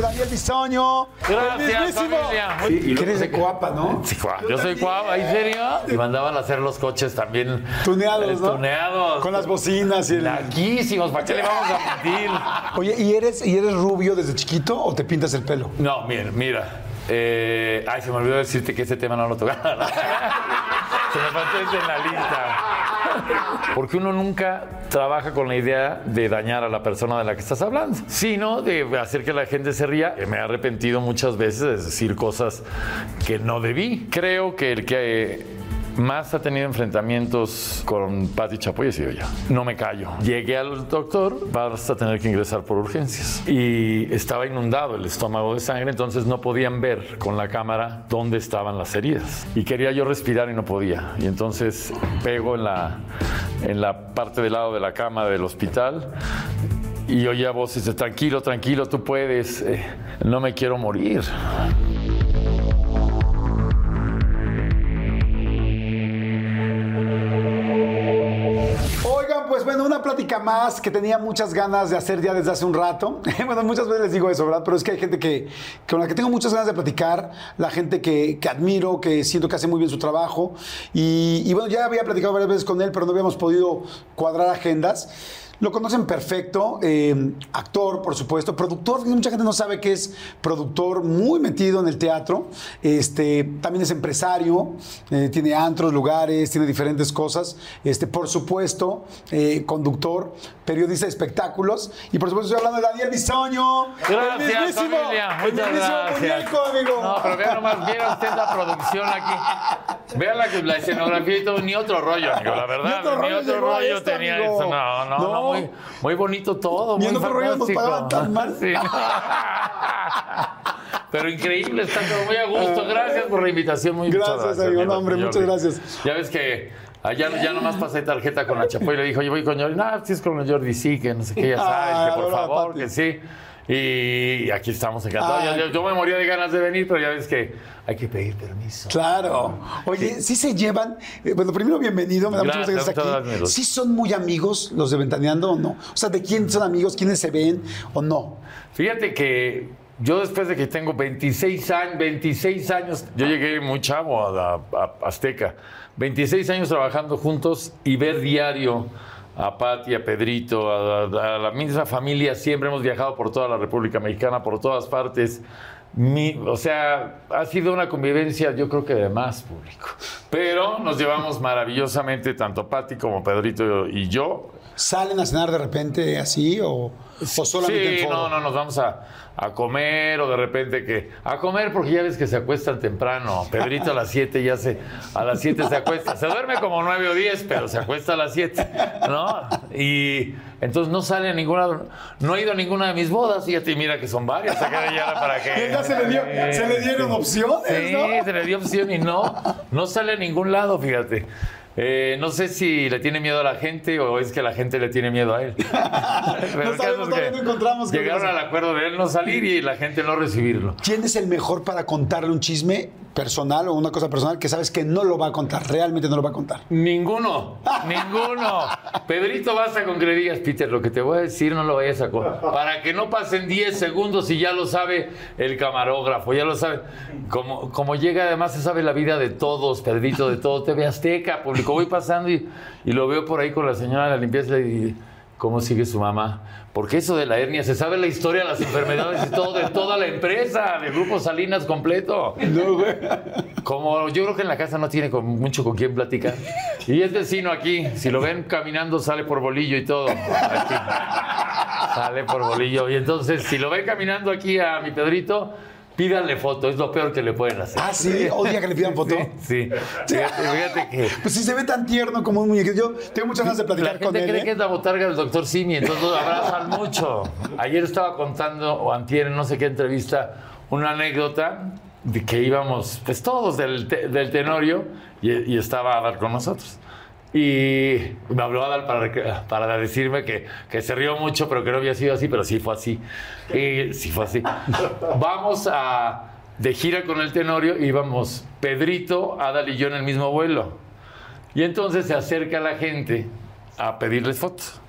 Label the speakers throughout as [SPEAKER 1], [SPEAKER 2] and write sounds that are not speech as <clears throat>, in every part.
[SPEAKER 1] Daniel Bisoño.
[SPEAKER 2] Gracias, familia.
[SPEAKER 1] Sí, y eres de Coapa, ¿no?
[SPEAKER 2] Sí, Yo soy Coapa, ¿en serio? Y mandaban a hacer los coches también.
[SPEAKER 1] Tuneados, ¿no?
[SPEAKER 2] Tuneados.
[SPEAKER 1] Con las bocinas y el...
[SPEAKER 2] Laquísimos, ¿para qué le vamos a mentir? <laughs>
[SPEAKER 1] Oye, ¿y eres, ¿y eres rubio desde chiquito o te pintas el pelo?
[SPEAKER 2] No, mira, mira. Eh, ay, se me olvidó decirte que ese tema no lo tocaba. <laughs> se me faltó en la lista. Porque uno nunca trabaja con la idea de dañar a la persona de la que estás hablando, sino de hacer que la gente se ría. Me he arrepentido muchas veces de decir cosas que no debí. Creo que el que más ha tenido enfrentamientos con Patti Chapoy he sido yo. No me callo. Llegué al doctor, vas a tener que ingresar por urgencias. Y estaba inundado el estómago de sangre, entonces no podían ver con la cámara dónde estaban las heridas. Y quería yo respirar y no podía. Y entonces pego en la, en la parte del lado de la cama del hospital y oía voces de tranquilo, tranquilo, tú puedes, eh, no me quiero morir.
[SPEAKER 1] Plática más que tenía muchas ganas de hacer ya desde hace un rato. <laughs> bueno, muchas veces les digo eso, ¿verdad? Pero es que hay gente que, con la que tengo muchas ganas de platicar, la gente que, admiro, que siento que hace muy bien su trabajo. Y, y bueno, ya había platicado varias veces con él, pero no habíamos podido cuadrar agendas. Lo conocen perfecto, eh, actor, por supuesto, productor, mucha gente no sabe que es productor muy metido en el teatro, este, también es empresario, eh, tiene antros, lugares, tiene diferentes cosas, este, por supuesto, eh, conductor, periodista de espectáculos, y por supuesto estoy hablando de Daniel Bisoño.
[SPEAKER 2] Gracias, familia. Muchas gracias. amigo. No, pero vean nomás, vean usted la producción aquí. Vean la, la escenografía y todo, ni otro rollo, amigo, la verdad, ni otro rollo, ni otro rollo tenía eso, no, no. no muy, bonito todo. muy
[SPEAKER 1] fantástico. tan mal. <laughs>
[SPEAKER 2] Pero increíble, está todo muy a gusto. Gracias por la invitación. Muy
[SPEAKER 1] gracias, amigo. No, hombre, muchas gracias.
[SPEAKER 2] Ya ves que allá ya nomás pasé tarjeta con la Chapoy y le dijo, yo voy con Jordi. No, si es con Jordi, sí, que no sé qué, ya sabes, que por favor, que sí. Y aquí estamos encantados. Yo, yo, me moría de ganas de venir, pero ya ves que hay que pedir permiso.
[SPEAKER 1] Claro. Oye, sí, se llevan. Eh, bueno, primero, bienvenido. Me da mucho gusto que estés aquí. ¿Sí son muy amigos los de Ventaneando o no? O sea, ¿de quién son amigos? ¿Quiénes se ven o no?
[SPEAKER 2] Fíjate que yo después de que tengo 26 años, 26 años, yo llegué muy chavo a, a Azteca. 26 años trabajando juntos y ver diario a Pati, a Pedrito, a, la misma familia, siempre hemos viajado por toda la República Mexicana, por todas partes. o sea, ha sido una convivencia, yo creo que de más público. Pero nos llevamos maravillosamente, tanto Pati como Pedrito y yo.
[SPEAKER 1] ¿Salen a cenar de repente así o, o solamente
[SPEAKER 2] Sí, no, no, nos vamos a, a comer o de repente que a comer porque ya ves que se acuestan temprano. Pedrito a las 7 ya se a las 7 se acuesta. Se duerme como 9 o 10, pero se acuesta a las 7, ¿no? Y entonces no sale a ninguna no ha ido a ninguna de mis bodas, fíjate, mira que son varias, ya para que <laughs>
[SPEAKER 1] ya se le dio se le dieron opciones,
[SPEAKER 2] Sí, se le dio opción y no no sale a ningún lado, fíjate. Eh, no sé si le tiene miedo a la gente o es que la gente le tiene miedo a él. <laughs>
[SPEAKER 1] no sabemos, no encontramos
[SPEAKER 2] llegaron al acuerdo de él no salir y la gente no recibirlo.
[SPEAKER 1] ¿Quién es el mejor para contarle un chisme personal o una cosa personal que sabes que no lo va a contar, realmente no lo va a contar?
[SPEAKER 2] Ninguno, <laughs> ninguno. Pedrito, basta con que le digas, Peter, lo que te voy a decir no lo vayas a contar. Para que no pasen 10 segundos y ya lo sabe el camarógrafo, ya lo sabe. Como, como llega, además se sabe la vida de todos, Pedrito, de todo TV Azteca, público. Voy pasando y, y lo veo por ahí con la señora de la limpieza y ¿cómo sigue su mamá? Porque eso de la hernia, se sabe la historia de las enfermedades y todo de toda la empresa, del grupo Salinas completo.
[SPEAKER 1] No, güey.
[SPEAKER 2] Como yo creo que en la casa no tiene con- mucho con quién platicar. Y es vecino aquí. Si lo ven caminando, sale por bolillo y todo. Aquí. Sale por bolillo. Y entonces, si lo ven caminando aquí a mi Pedrito, pídanle foto. Es lo peor que le pueden hacer.
[SPEAKER 1] Ah, sí, <laughs> odia que le pidan foto.
[SPEAKER 2] Sí. Fíjate, fíjate que. <laughs>
[SPEAKER 1] Pues si se ve tan tierno como un muñequito. Yo tengo muchas ganas de
[SPEAKER 2] La
[SPEAKER 1] platicar
[SPEAKER 2] gente
[SPEAKER 1] con él.
[SPEAKER 2] cree
[SPEAKER 1] ¿eh?
[SPEAKER 2] que es la botarga del doctor Simi, entonces lo abrazan mucho. Ayer estaba contando, o antier, en no sé qué entrevista, una anécdota de que íbamos, pues todos del, te- del Tenorio, y, y estaba Adal con nosotros. Y me habló Adal para, para decirme que, que se rió mucho, pero que no había sido así, pero sí fue así. Y sí fue así. Vamos a, de gira con el Tenorio, íbamos Pedrito, Adal y yo en el mismo vuelo. Y entonces se acerca la gente a pedirles fotos,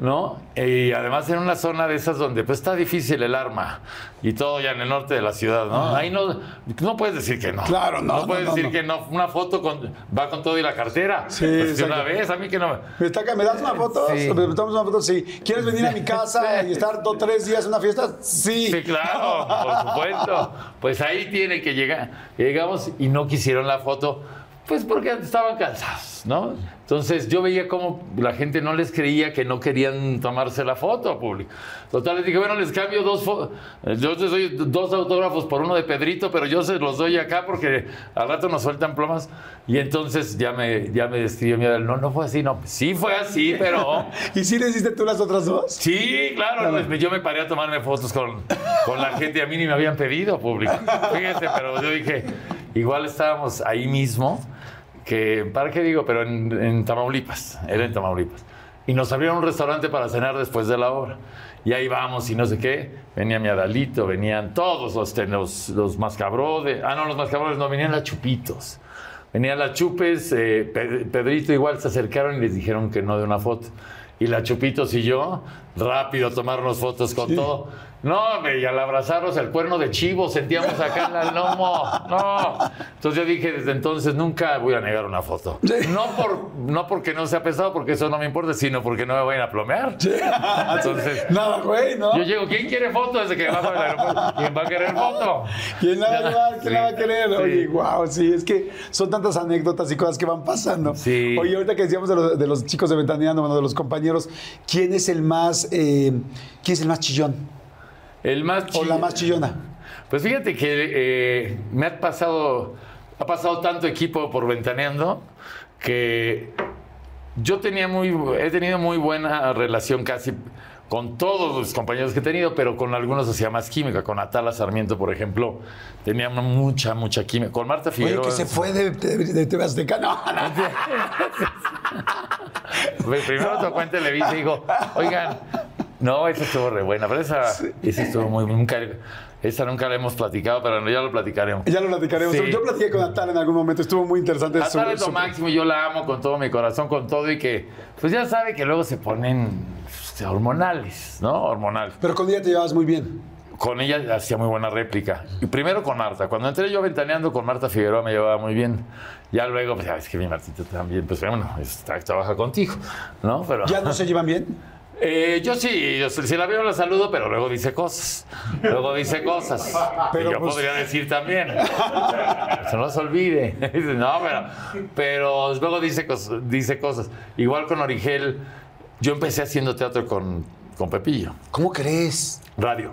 [SPEAKER 2] ¿no? Y además en una zona de esas donde pues está difícil el arma y todo ya en el norte de la ciudad, ¿no? Ahí no, no puedes decir que no.
[SPEAKER 1] Claro, no,
[SPEAKER 2] No puedes
[SPEAKER 1] no,
[SPEAKER 2] decir
[SPEAKER 1] no.
[SPEAKER 2] que no. Una foto con, va con todo y la cartera.
[SPEAKER 1] Sí,
[SPEAKER 2] Pues que una vez, a mí que no me...
[SPEAKER 1] Está- ¿me das una foto?
[SPEAKER 2] Sí.
[SPEAKER 1] ¿Me damos una foto? Sí. ¿Quieres venir a mi casa <laughs> y estar dos tres días en una fiesta? Sí.
[SPEAKER 2] Sí, claro, por supuesto. Pues ahí tiene que llegar. Llegamos y no quisieron la foto, pues porque estaban cansados, ¿no? Entonces yo veía cómo la gente no les creía que no querían tomarse la foto público. Total, les dije, bueno, les cambio dos. Yo les doy dos autógrafos por uno de Pedrito, pero yo se los doy acá porque al rato nos sueltan plomas. Y entonces ya me, ya me describió mi no, no fue así, no. Sí fue así, pero... <laughs>
[SPEAKER 1] ¿Y si le hiciste tú las otras dos?
[SPEAKER 2] Sí, claro, pues, yo me paré a tomarme fotos con, con la gente, a mí ni me habían pedido público. Fíjese, pero yo dije, igual estábamos ahí mismo, que, ¿para qué digo? Pero en, en Tamaulipas, era en Tamaulipas. Y nos abrieron un restaurante para cenar después de la obra. Y ahí vamos y no sé qué. Venía mi Adalito, venían todos los, ten- los, los mascabrodes. Ah, no, los mascabrodes no, venían las chupitos. Venían las chupes, eh, Pe- Pedrito igual se acercaron y les dijeron que no de una foto. Y la Chupitos y yo, rápido a tomarnos fotos con todo. No, y al abrazarnos el cuerno de chivo sentíamos acá en el lomo. No. Entonces yo dije, desde entonces nunca voy a negar una foto. No, por, no porque no sea pesado, porque eso no me importa, sino porque no me vayan a plomear. Entonces,
[SPEAKER 1] Nada, güey, ¿no?
[SPEAKER 2] yo llego, ¿quién quiere foto desde que bajo del aeropuerto? ¿Quién va a querer foto?
[SPEAKER 1] ¿Quién la va a llevar? ¿Quién la va a
[SPEAKER 2] Sí,
[SPEAKER 1] querer?
[SPEAKER 2] sí.
[SPEAKER 1] Oye, wow, sí, es que son tantas anécdotas y cosas que van pasando.
[SPEAKER 2] Sí.
[SPEAKER 1] Oye, ahorita que decíamos de los, de los chicos de Ventaneando, bueno, de los compañeros, ¿quién es el más, eh, quién es el más chillón?
[SPEAKER 2] El más
[SPEAKER 1] O la más chillona.
[SPEAKER 2] Pues fíjate que eh, me ha pasado, ha pasado tanto equipo por ventaneando que yo tenía muy, he tenido muy buena relación casi con todos los compañeros que he tenido, pero con algunos hacía más química. Con Atala Sarmiento, por ejemplo, tenía mucha, mucha química. Con Marta
[SPEAKER 1] Oye,
[SPEAKER 2] Figueroa.
[SPEAKER 1] que se fue de, de, de TV Azteca. No, no. <laughs>
[SPEAKER 2] Primero tocó en Televisa y digo, oigan, no, esa estuvo re buena, pero esa, esa estuvo muy, nunca, esa nunca la hemos platicado, pero ya lo platicaremos.
[SPEAKER 1] Ya lo platicaremos.
[SPEAKER 2] Sí.
[SPEAKER 1] Yo platiqué con Atal en algún momento, estuvo muy interesante. su-
[SPEAKER 2] Atal es lo
[SPEAKER 1] su-
[SPEAKER 2] máximo, yo la amo con todo mi corazón, con todo y que, pues ya sabe que luego se ponen pues, hormonales, ¿no? Hormonales.
[SPEAKER 1] Pero con ella te llevabas muy bien.
[SPEAKER 2] Con ella hacía muy buena réplica. Y primero con Marta. Cuando entré yo ventaneando con Marta Figueroa me llevaba muy bien. Ya luego, pues ya ves que mi Martita también, pues bueno, está- trabaja contigo, ¿no? Pero,
[SPEAKER 1] ¿Ya no se llevan bien? <laughs>
[SPEAKER 2] Eh, yo sí, yo, si la veo la saludo, pero luego dice cosas. Luego dice cosas.
[SPEAKER 1] Pero,
[SPEAKER 2] y yo
[SPEAKER 1] pues-
[SPEAKER 2] podría decir también. Se no se olvide. <laughs> Dice, no, pero, pero luego dice, dice cosas. Igual con Origel, yo empecé haciendo teatro con, con Pepillo.
[SPEAKER 1] ¿Cómo crees?
[SPEAKER 2] Radio.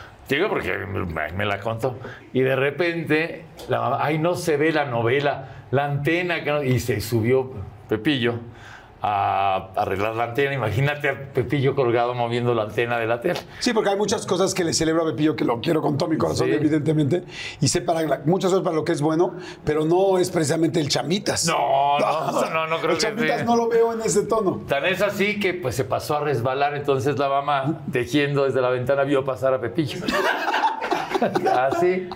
[SPEAKER 2] Te porque me, la contó. Y de repente, la mamá, ay, no se ve la novela, la antena, que no-". y se subió Pepillo a arreglar la antena. Imagínate a Pepillo colgado moviendo la antena de la tele.
[SPEAKER 1] Sí, porque hay muchas cosas que le celebro a Pepillo que lo quiero con todo mi corazón,
[SPEAKER 2] Sí.
[SPEAKER 1] evidentemente. Y sé para la- muchas cosas para lo que es bueno, pero no es precisamente el chamitas.
[SPEAKER 2] No, no, <laughs> no, no creo
[SPEAKER 1] el
[SPEAKER 2] que
[SPEAKER 1] chamitas no lo veo en ese tono.
[SPEAKER 2] Tan es así que pues se pasó a resbalar, entonces la mamá, tejiendo desde la ventana, vio pasar a Pepillo. <laughs> así.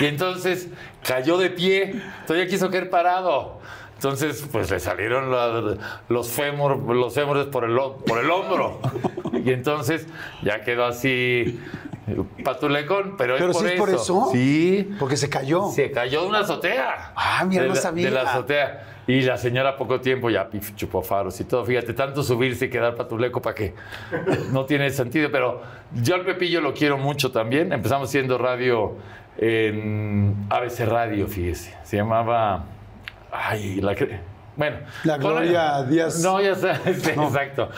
[SPEAKER 2] Y entonces cayó de pie, todavía quiso caer parado. Entonces, pues le salieron la- los, fémur, los fémures por el, por el hombro. <laughs> Y entonces ya quedó así patulecón, pero,
[SPEAKER 1] Pero
[SPEAKER 2] es por
[SPEAKER 1] sí es por eso.
[SPEAKER 2] Sí.
[SPEAKER 1] Porque se cayó.
[SPEAKER 2] Se cayó de una azotea.
[SPEAKER 1] Ah, mira, no sabía.
[SPEAKER 2] De la azotea. Y la señora poco tiempo ya chupó faros y todo. Fíjate, tanto subirse y quedar patuleco para que no tiene sentido. Pero yo al Pepillo lo quiero mucho también. Empezamos siendo radio en ABC Radio, fíjese. Se llamaba... Ay, la... que- Bueno.
[SPEAKER 1] La Gloria Díaz.
[SPEAKER 2] No, ya sé. <laughs> sí, Exacto.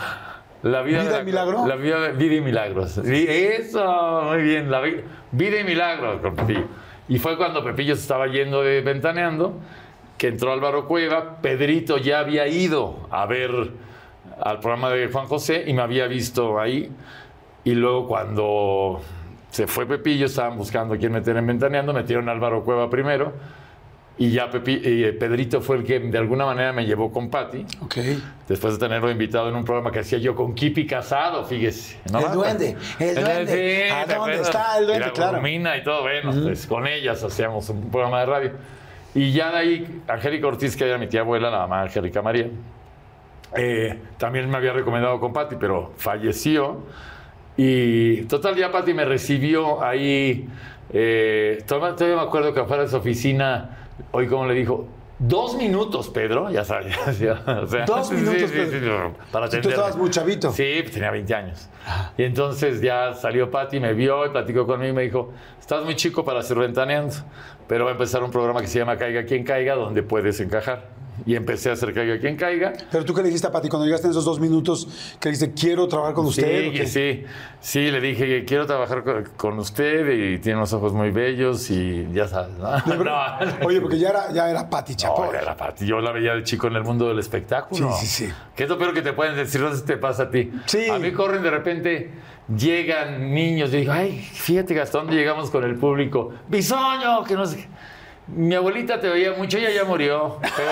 [SPEAKER 2] La vida,
[SPEAKER 1] ¿Vida
[SPEAKER 2] de
[SPEAKER 1] y milagro?
[SPEAKER 2] La vida, vida y milagros. Eso, muy bien. La vi- vida y milagros con Pepillo. Y fue cuando Pepillo se estaba yendo de ventaneando, que entró Álvaro Cueva. Pedrito ya había ido a ver al programa de Juan José y me había visto ahí. Y luego cuando se fue Pepillo, estaban buscando a quién meter en ventaneando, metieron a Álvaro Cueva primero. Y ya Pepi- eh, Pedrito fue el que de alguna manera me llevó con Patti
[SPEAKER 1] Ok.
[SPEAKER 2] después de tenerlo invitado en un programa que hacía yo con Kipi Casado, fíjese. ¿no?
[SPEAKER 1] El duende, el duende.
[SPEAKER 2] Sí,
[SPEAKER 1] ¿A
[SPEAKER 2] ¿te
[SPEAKER 1] dónde
[SPEAKER 2] acuerdas?
[SPEAKER 1] está el duende?
[SPEAKER 2] Y la
[SPEAKER 1] Claro.
[SPEAKER 2] Y todo, bueno, pues con ellas hacíamos un programa de radio. Y ya de ahí, Angélica Ortiz, que era mi tía abuela, la mamá Angélica María, eh, también me había recomendado con Patti, pero falleció. Y total, ya Patti me recibió ahí. Eh, todavía, me acuerdo que afuera de su oficina, hoy como le dijo, dos minutos, Pedro, ya sabes. <laughs> o sea,
[SPEAKER 1] Dos minutos,
[SPEAKER 2] sí,
[SPEAKER 1] Pedro.
[SPEAKER 2] sí, para
[SPEAKER 1] Si tú estabas muy chavito.
[SPEAKER 2] Sí, pues tenía 20 años. Y entonces ya salió Patti, me vio y platicó conmigo y me dijo, estás muy chico para ser ventaneando, pero va a empezar un programa que se llama Caiga quien caiga, donde puedes encajar. Y empecé a hacer Caiga quien caiga.
[SPEAKER 1] Pero tú qué le dijiste a Pati cuando llegaste en esos dos minutos, que le dijiste, quiero trabajar con usted. ¿o
[SPEAKER 2] Sí, sí, sí, le dije que quiero trabajar con, con usted y tiene unos ojos muy bellos y ya sabes, ¿no?
[SPEAKER 1] Verdad. <laughs>
[SPEAKER 2] No.
[SPEAKER 1] Oye, porque ya era, ya era Pati Chapoy.
[SPEAKER 2] No, era Pati. Yo la veía de chico en el mundo del espectáculo.
[SPEAKER 1] Sí, sí, sí.
[SPEAKER 2] ¿Qué es lo peor que te pueden decir? No sé si te pasa a ti.
[SPEAKER 1] Sí.
[SPEAKER 2] A mí corren de repente, llegan niños. Yo digo, ay, fíjate que dónde llegamos con el público. Bisoño, que no sé. qué. Mi abuelita te veía mucho, ella ya murió. Pero,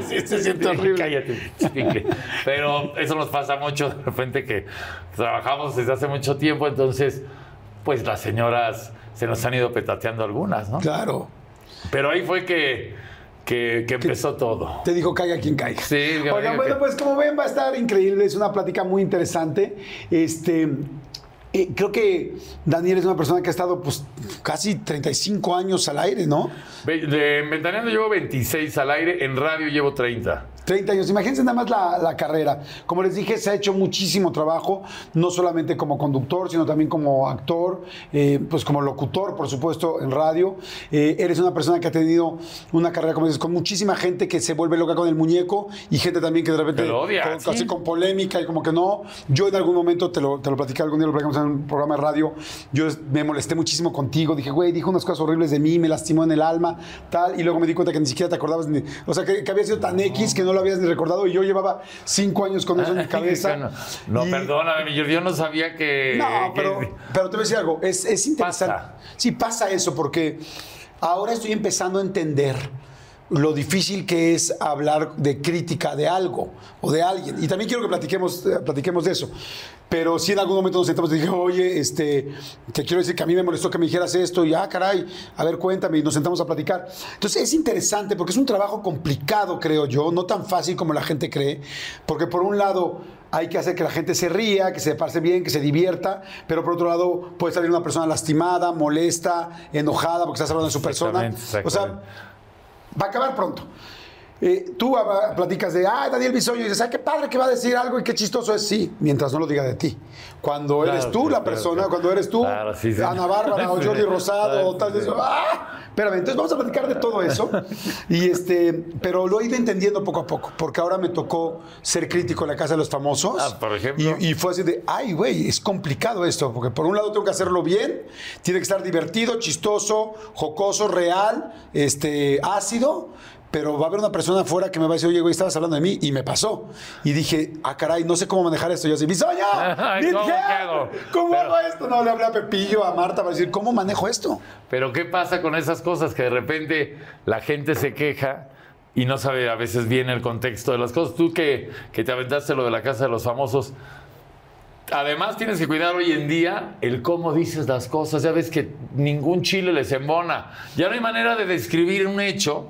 [SPEAKER 2] <laughs>
[SPEAKER 1] Sí, se siente horrible.
[SPEAKER 2] Cállate. Pero eso nos pasa mucho de repente que trabajamos desde hace mucho tiempo, entonces, pues las señoras se nos han ido petateando algunas, ¿no?
[SPEAKER 1] Claro.
[SPEAKER 2] Pero ahí fue que, que, que empezó todo.
[SPEAKER 1] Te dijo caiga quien caiga.
[SPEAKER 2] Sí,
[SPEAKER 1] Oigan,
[SPEAKER 2] que-
[SPEAKER 1] bueno, pues como ven, va a estar increíble. Es una plática muy interesante. Este. Eh, creo que Daniel es una persona que ha estado pues casi 35 años al aire, ¿no?
[SPEAKER 2] De en Ventaneando llevo 26 al aire, en radio llevo 30.
[SPEAKER 1] 30 años. Imagínense nada más la, la carrera. Como les dije, se ha hecho muchísimo trabajo, no solamente como conductor, sino también como actor, eh, pues como locutor, por supuesto, en radio. Eh, eres una persona que ha tenido una carrera, como dices, con muchísima gente que se vuelve loca con el muñeco y gente también que de repente
[SPEAKER 2] lo odia,
[SPEAKER 1] con,
[SPEAKER 2] sí.
[SPEAKER 1] así con polémica y como que no. Yo en algún momento, te lo, te lo platicé algún día, lo platicamos en un programa de radio, yo me molesté muchísimo contigo. Dije, güey, dijo unas cosas horribles de mí, me lastimó en el alma, tal. Y luego me di cuenta que ni siquiera te acordabas, ni, o sea, que, que había sido tan X que no lo habías ni recordado. Y yo llevaba cinco años con eso en mi <laughs> cabeza.
[SPEAKER 2] No, no,
[SPEAKER 1] Y-
[SPEAKER 2] perdóname, yo, yo no sabía que.
[SPEAKER 1] no,
[SPEAKER 2] que-
[SPEAKER 1] pero, pero te voy a decir algo, es, es interesante.
[SPEAKER 2] Pasa.
[SPEAKER 1] Sí, pasa eso, porque ahora estoy empezando a entender lo difícil que es hablar de crítica de algo o de alguien. Y también quiero que platiquemos, eh, platiquemos de eso. Pero si en algún momento nos sentamos y dije, oye, este, te quiero decir que a mí me molestó que me dijeras esto, y ah, caray, a ver, cuéntame, y nos sentamos a platicar. Entonces es interesante porque es un trabajo complicado, creo yo, no tan fácil como la gente cree, porque por un lado hay que hacer que la gente se ría, que se pase bien, que se divierta, pero por otro lado puede salir una persona lastimada, molesta, enojada porque estás hablando de su persona. O sea, va a acabar pronto. Eh, tú platicas de, ah, Daniel Bisoño, y dices, ah, qué padre que va a decir algo y qué chistoso es. Sí, mientras no lo diga de ti. Cuando
[SPEAKER 2] Claro,
[SPEAKER 1] eres tú
[SPEAKER 2] sí,
[SPEAKER 1] la persona,
[SPEAKER 2] claro.
[SPEAKER 1] cuando eres tú,
[SPEAKER 2] Claro, sí, sí.
[SPEAKER 1] Ana Bárbara o. <laughs> Jordi Rosado o tal vez.
[SPEAKER 2] sí.
[SPEAKER 1] ¡Ah! Espérame, entonces vamos a platicar de todo eso. Y este, pero lo he ido entendiendo poco a poco, porque ahora me tocó ser crítico en la casa de los famosos.
[SPEAKER 2] Ah, por ejemplo.
[SPEAKER 1] Y, y fue así de, ay, güey, es complicado esto, porque por un lado tengo que hacerlo bien, tiene que estar divertido, chistoso, jocoso, real, este, ácido, pero va a haber una persona afuera que me va a decir, oye, güey, estabas hablando de mí, y me pasó. Y dije, ah, caray, no sé cómo manejar esto. Yo así, <laughs> ¿Qué
[SPEAKER 2] ¿cómo
[SPEAKER 1] hago? ¿Cómo
[SPEAKER 2] Pero-
[SPEAKER 1] hago esto? No, le hablé a Pepillo, a Marta, para decir, ¿cómo manejo esto?
[SPEAKER 2] Pero ¿qué pasa con esas cosas que de repente la gente se queja y no sabe a veces bien el contexto de las cosas? Tú que, que te aventaste lo de la casa de los famosos, además tienes que cuidar hoy en día el cómo dices las cosas. Ya ves que ningún chile les embona. Ya no hay manera de describir un hecho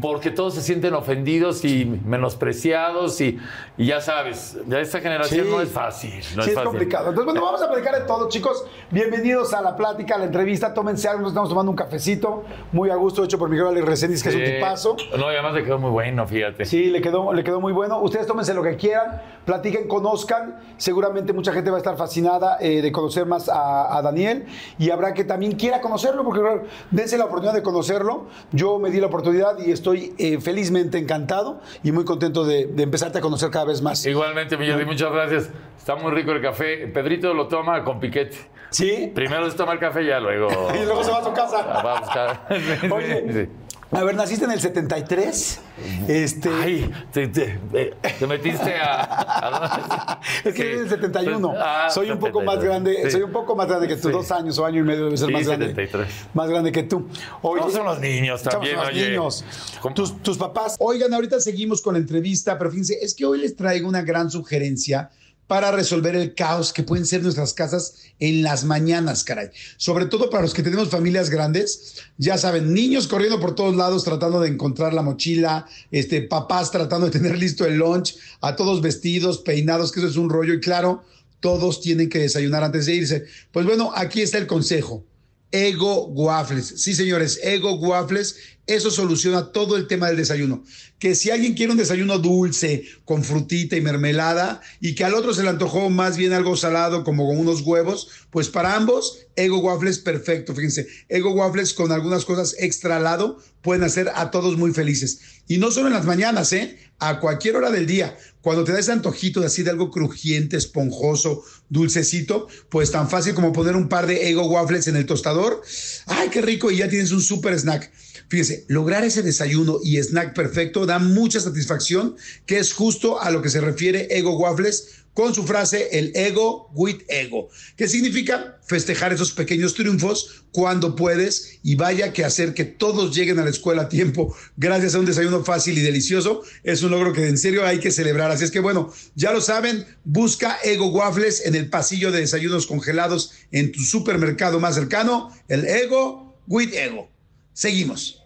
[SPEAKER 2] porque todos se sienten ofendidos y menospreciados y, y ya sabes, ya esta generación
[SPEAKER 1] Sí.
[SPEAKER 2] no es fácil. No
[SPEAKER 1] sí, es,
[SPEAKER 2] fácil.
[SPEAKER 1] complicado. Entonces, bueno, vamos a platicar de todo, chicos. Bienvenidos a la plática, a la entrevista. Tómense algo, nos estamos tomando un cafecito. Muy a gusto, hecho por Miguel Alex Reséndiz, que es un tipazo.
[SPEAKER 2] No, y además le quedó muy bueno, fíjate.
[SPEAKER 1] Sí, le quedó, le quedó muy bueno. Ustedes tómense lo que quieran, platiquen, conozcan. Seguramente mucha gente va a estar fascinada eh, de conocer más a, a Daniel y habrá que también quiera conocerlo, porque dense la oportunidad de conocerlo. Yo me di la oportunidad y estoy eh, felizmente encantado y muy contento de, de empezarte a conocer cada vez más.
[SPEAKER 2] Igualmente, mi Jordi, muchas gracias. Está muy rico el café. Pedrito lo toma con piquete.
[SPEAKER 1] ¿Sí?
[SPEAKER 2] Primero se toma el café y ya luego <laughs>
[SPEAKER 1] Y luego se va a su casa. <laughs>
[SPEAKER 2] va a buscar. <laughs>
[SPEAKER 1] Oye,
[SPEAKER 2] sí.
[SPEAKER 1] A ver, naciste en el 73. Este.
[SPEAKER 2] Ay, te, te- eh, te metiste a. a- <laughs>
[SPEAKER 1] Es que eres del 71.
[SPEAKER 2] Ah,
[SPEAKER 1] soy un poco más
[SPEAKER 2] 73.
[SPEAKER 1] grande,
[SPEAKER 2] Sí.
[SPEAKER 1] soy un poco más grande que tú,
[SPEAKER 2] Sí.
[SPEAKER 1] dos años o año y medio debe ser
[SPEAKER 2] Sí,
[SPEAKER 1] más grande.
[SPEAKER 2] 73.
[SPEAKER 1] Más grande que tú. Oye,
[SPEAKER 2] No, son los niños también,
[SPEAKER 1] son los
[SPEAKER 2] oye.
[SPEAKER 1] niños. Tus papás. Oigan, ahorita seguimos con la entrevista, pero fíjense, es que hoy les traigo una gran sugerencia para resolver el caos que pueden ser nuestras casas en las mañanas, caray. Sobre todo para los que tenemos familias grandes, ya saben, niños corriendo por todos lados tratando de encontrar la mochila, este, papás tratando de tener listo el lunch, a todos vestidos, peinados, que eso es un rollo y claro, todos tienen que desayunar antes de irse. Pues bueno, aquí está el consejo. Ego Waffles. Sí, señores, Ego Waffles. Eso soluciona todo el tema del desayuno. Que si alguien quiere un desayuno dulce, con frutita y mermelada, y que al otro se le antojó más bien algo salado, como con unos huevos, pues para ambos, Ego Waffles, perfecto. Fíjense, Ego Waffles con algunas cosas extra al lado pueden hacer a todos muy felices. Y no solo en las mañanas, ¿eh? A cualquier hora del día. Cuando te da ese antojito de así de algo crujiente, esponjoso, dulcecito, pues tan fácil como poner un par de Ego Waffles en el tostador. ¡Ay, qué rico! Y ya tienes un super snack. Fíjense, lograr ese desayuno y snack perfecto da mucha satisfacción, que es justo a lo que se refiere Ego Waffles con su frase el ego with ego, que significa festejar esos pequeños triunfos cuando puedes y vaya que hacer que todos lleguen a la escuela a tiempo gracias a un desayuno fácil y delicioso es un logro que en serio hay que celebrar. Así es que bueno, ya lo saben, busca Ego Waffles en el pasillo de desayunos congelados en tu supermercado más cercano, el Ego with Ego. Seguimos.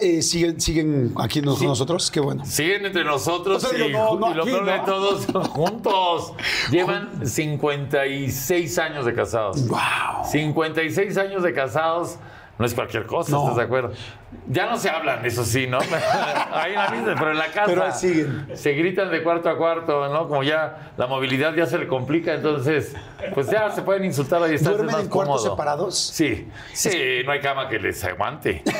[SPEAKER 1] Eh, ¿siguen, ¿Siguen aquí nos- nosotros? Qué bueno.
[SPEAKER 2] Siguen entre nosotros
[SPEAKER 1] O sea,
[SPEAKER 2] y,
[SPEAKER 1] digo, no, no
[SPEAKER 2] y lo peor de todos, <laughs> juntos. Llevan 56 años de casados.
[SPEAKER 1] ¡Wow!
[SPEAKER 2] 56 años de casados no es cualquier cosa,
[SPEAKER 1] No.
[SPEAKER 2] ¿estás de acuerdo? Ya no se hablan, eso sí, ¿no? <laughs> Ahí en la misma, pero en la casa.
[SPEAKER 1] Pero ahí siguen.
[SPEAKER 2] Se gritan de cuarto a cuarto, ¿no? Como ya la movilidad ya se le complica, entonces, pues ya se pueden insultar ahí está
[SPEAKER 1] ¿Duermen
[SPEAKER 2] más
[SPEAKER 1] en cuartos separados?
[SPEAKER 2] Sí, sí, no hay cama que les aguante. <laughs>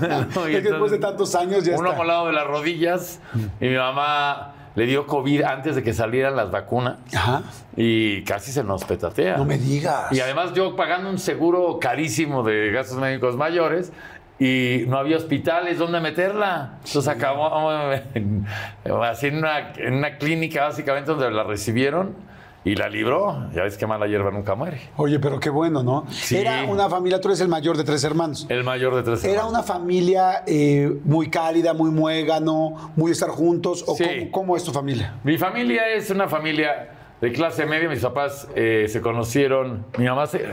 [SPEAKER 2] <laughs> No, y
[SPEAKER 1] Es que después de tantos años ya
[SPEAKER 2] uno
[SPEAKER 1] está.
[SPEAKER 2] al lado de las rodillas y mi mamá le dio COVID antes de que salieran las vacunas
[SPEAKER 1] Ajá.
[SPEAKER 2] y casi se nos petatea.
[SPEAKER 1] No me digas.
[SPEAKER 2] Y además yo pagando un seguro carísimo de gastos médicos mayores y no había hospitales donde meterla. Entonces acabó en- <laughs> así en una, en una clínica básicamente donde la recibieron y la libró. Ya ves que mala hierba nunca muere.
[SPEAKER 1] Oye, pero qué bueno, ¿no?
[SPEAKER 2] Sí.
[SPEAKER 1] Era una familia, tú eres el mayor de tres hermanos.
[SPEAKER 2] El mayor de tres
[SPEAKER 1] ¿Era
[SPEAKER 2] hermanos.
[SPEAKER 1] una familia eh, muy cálida, muy muégano, muy de estar juntos? ¿O
[SPEAKER 2] Sí.
[SPEAKER 1] cómo, cómo es tu familia?
[SPEAKER 2] Mi familia es una familia de clase media. Mis papás eh, se conocieron. Mi mamá se-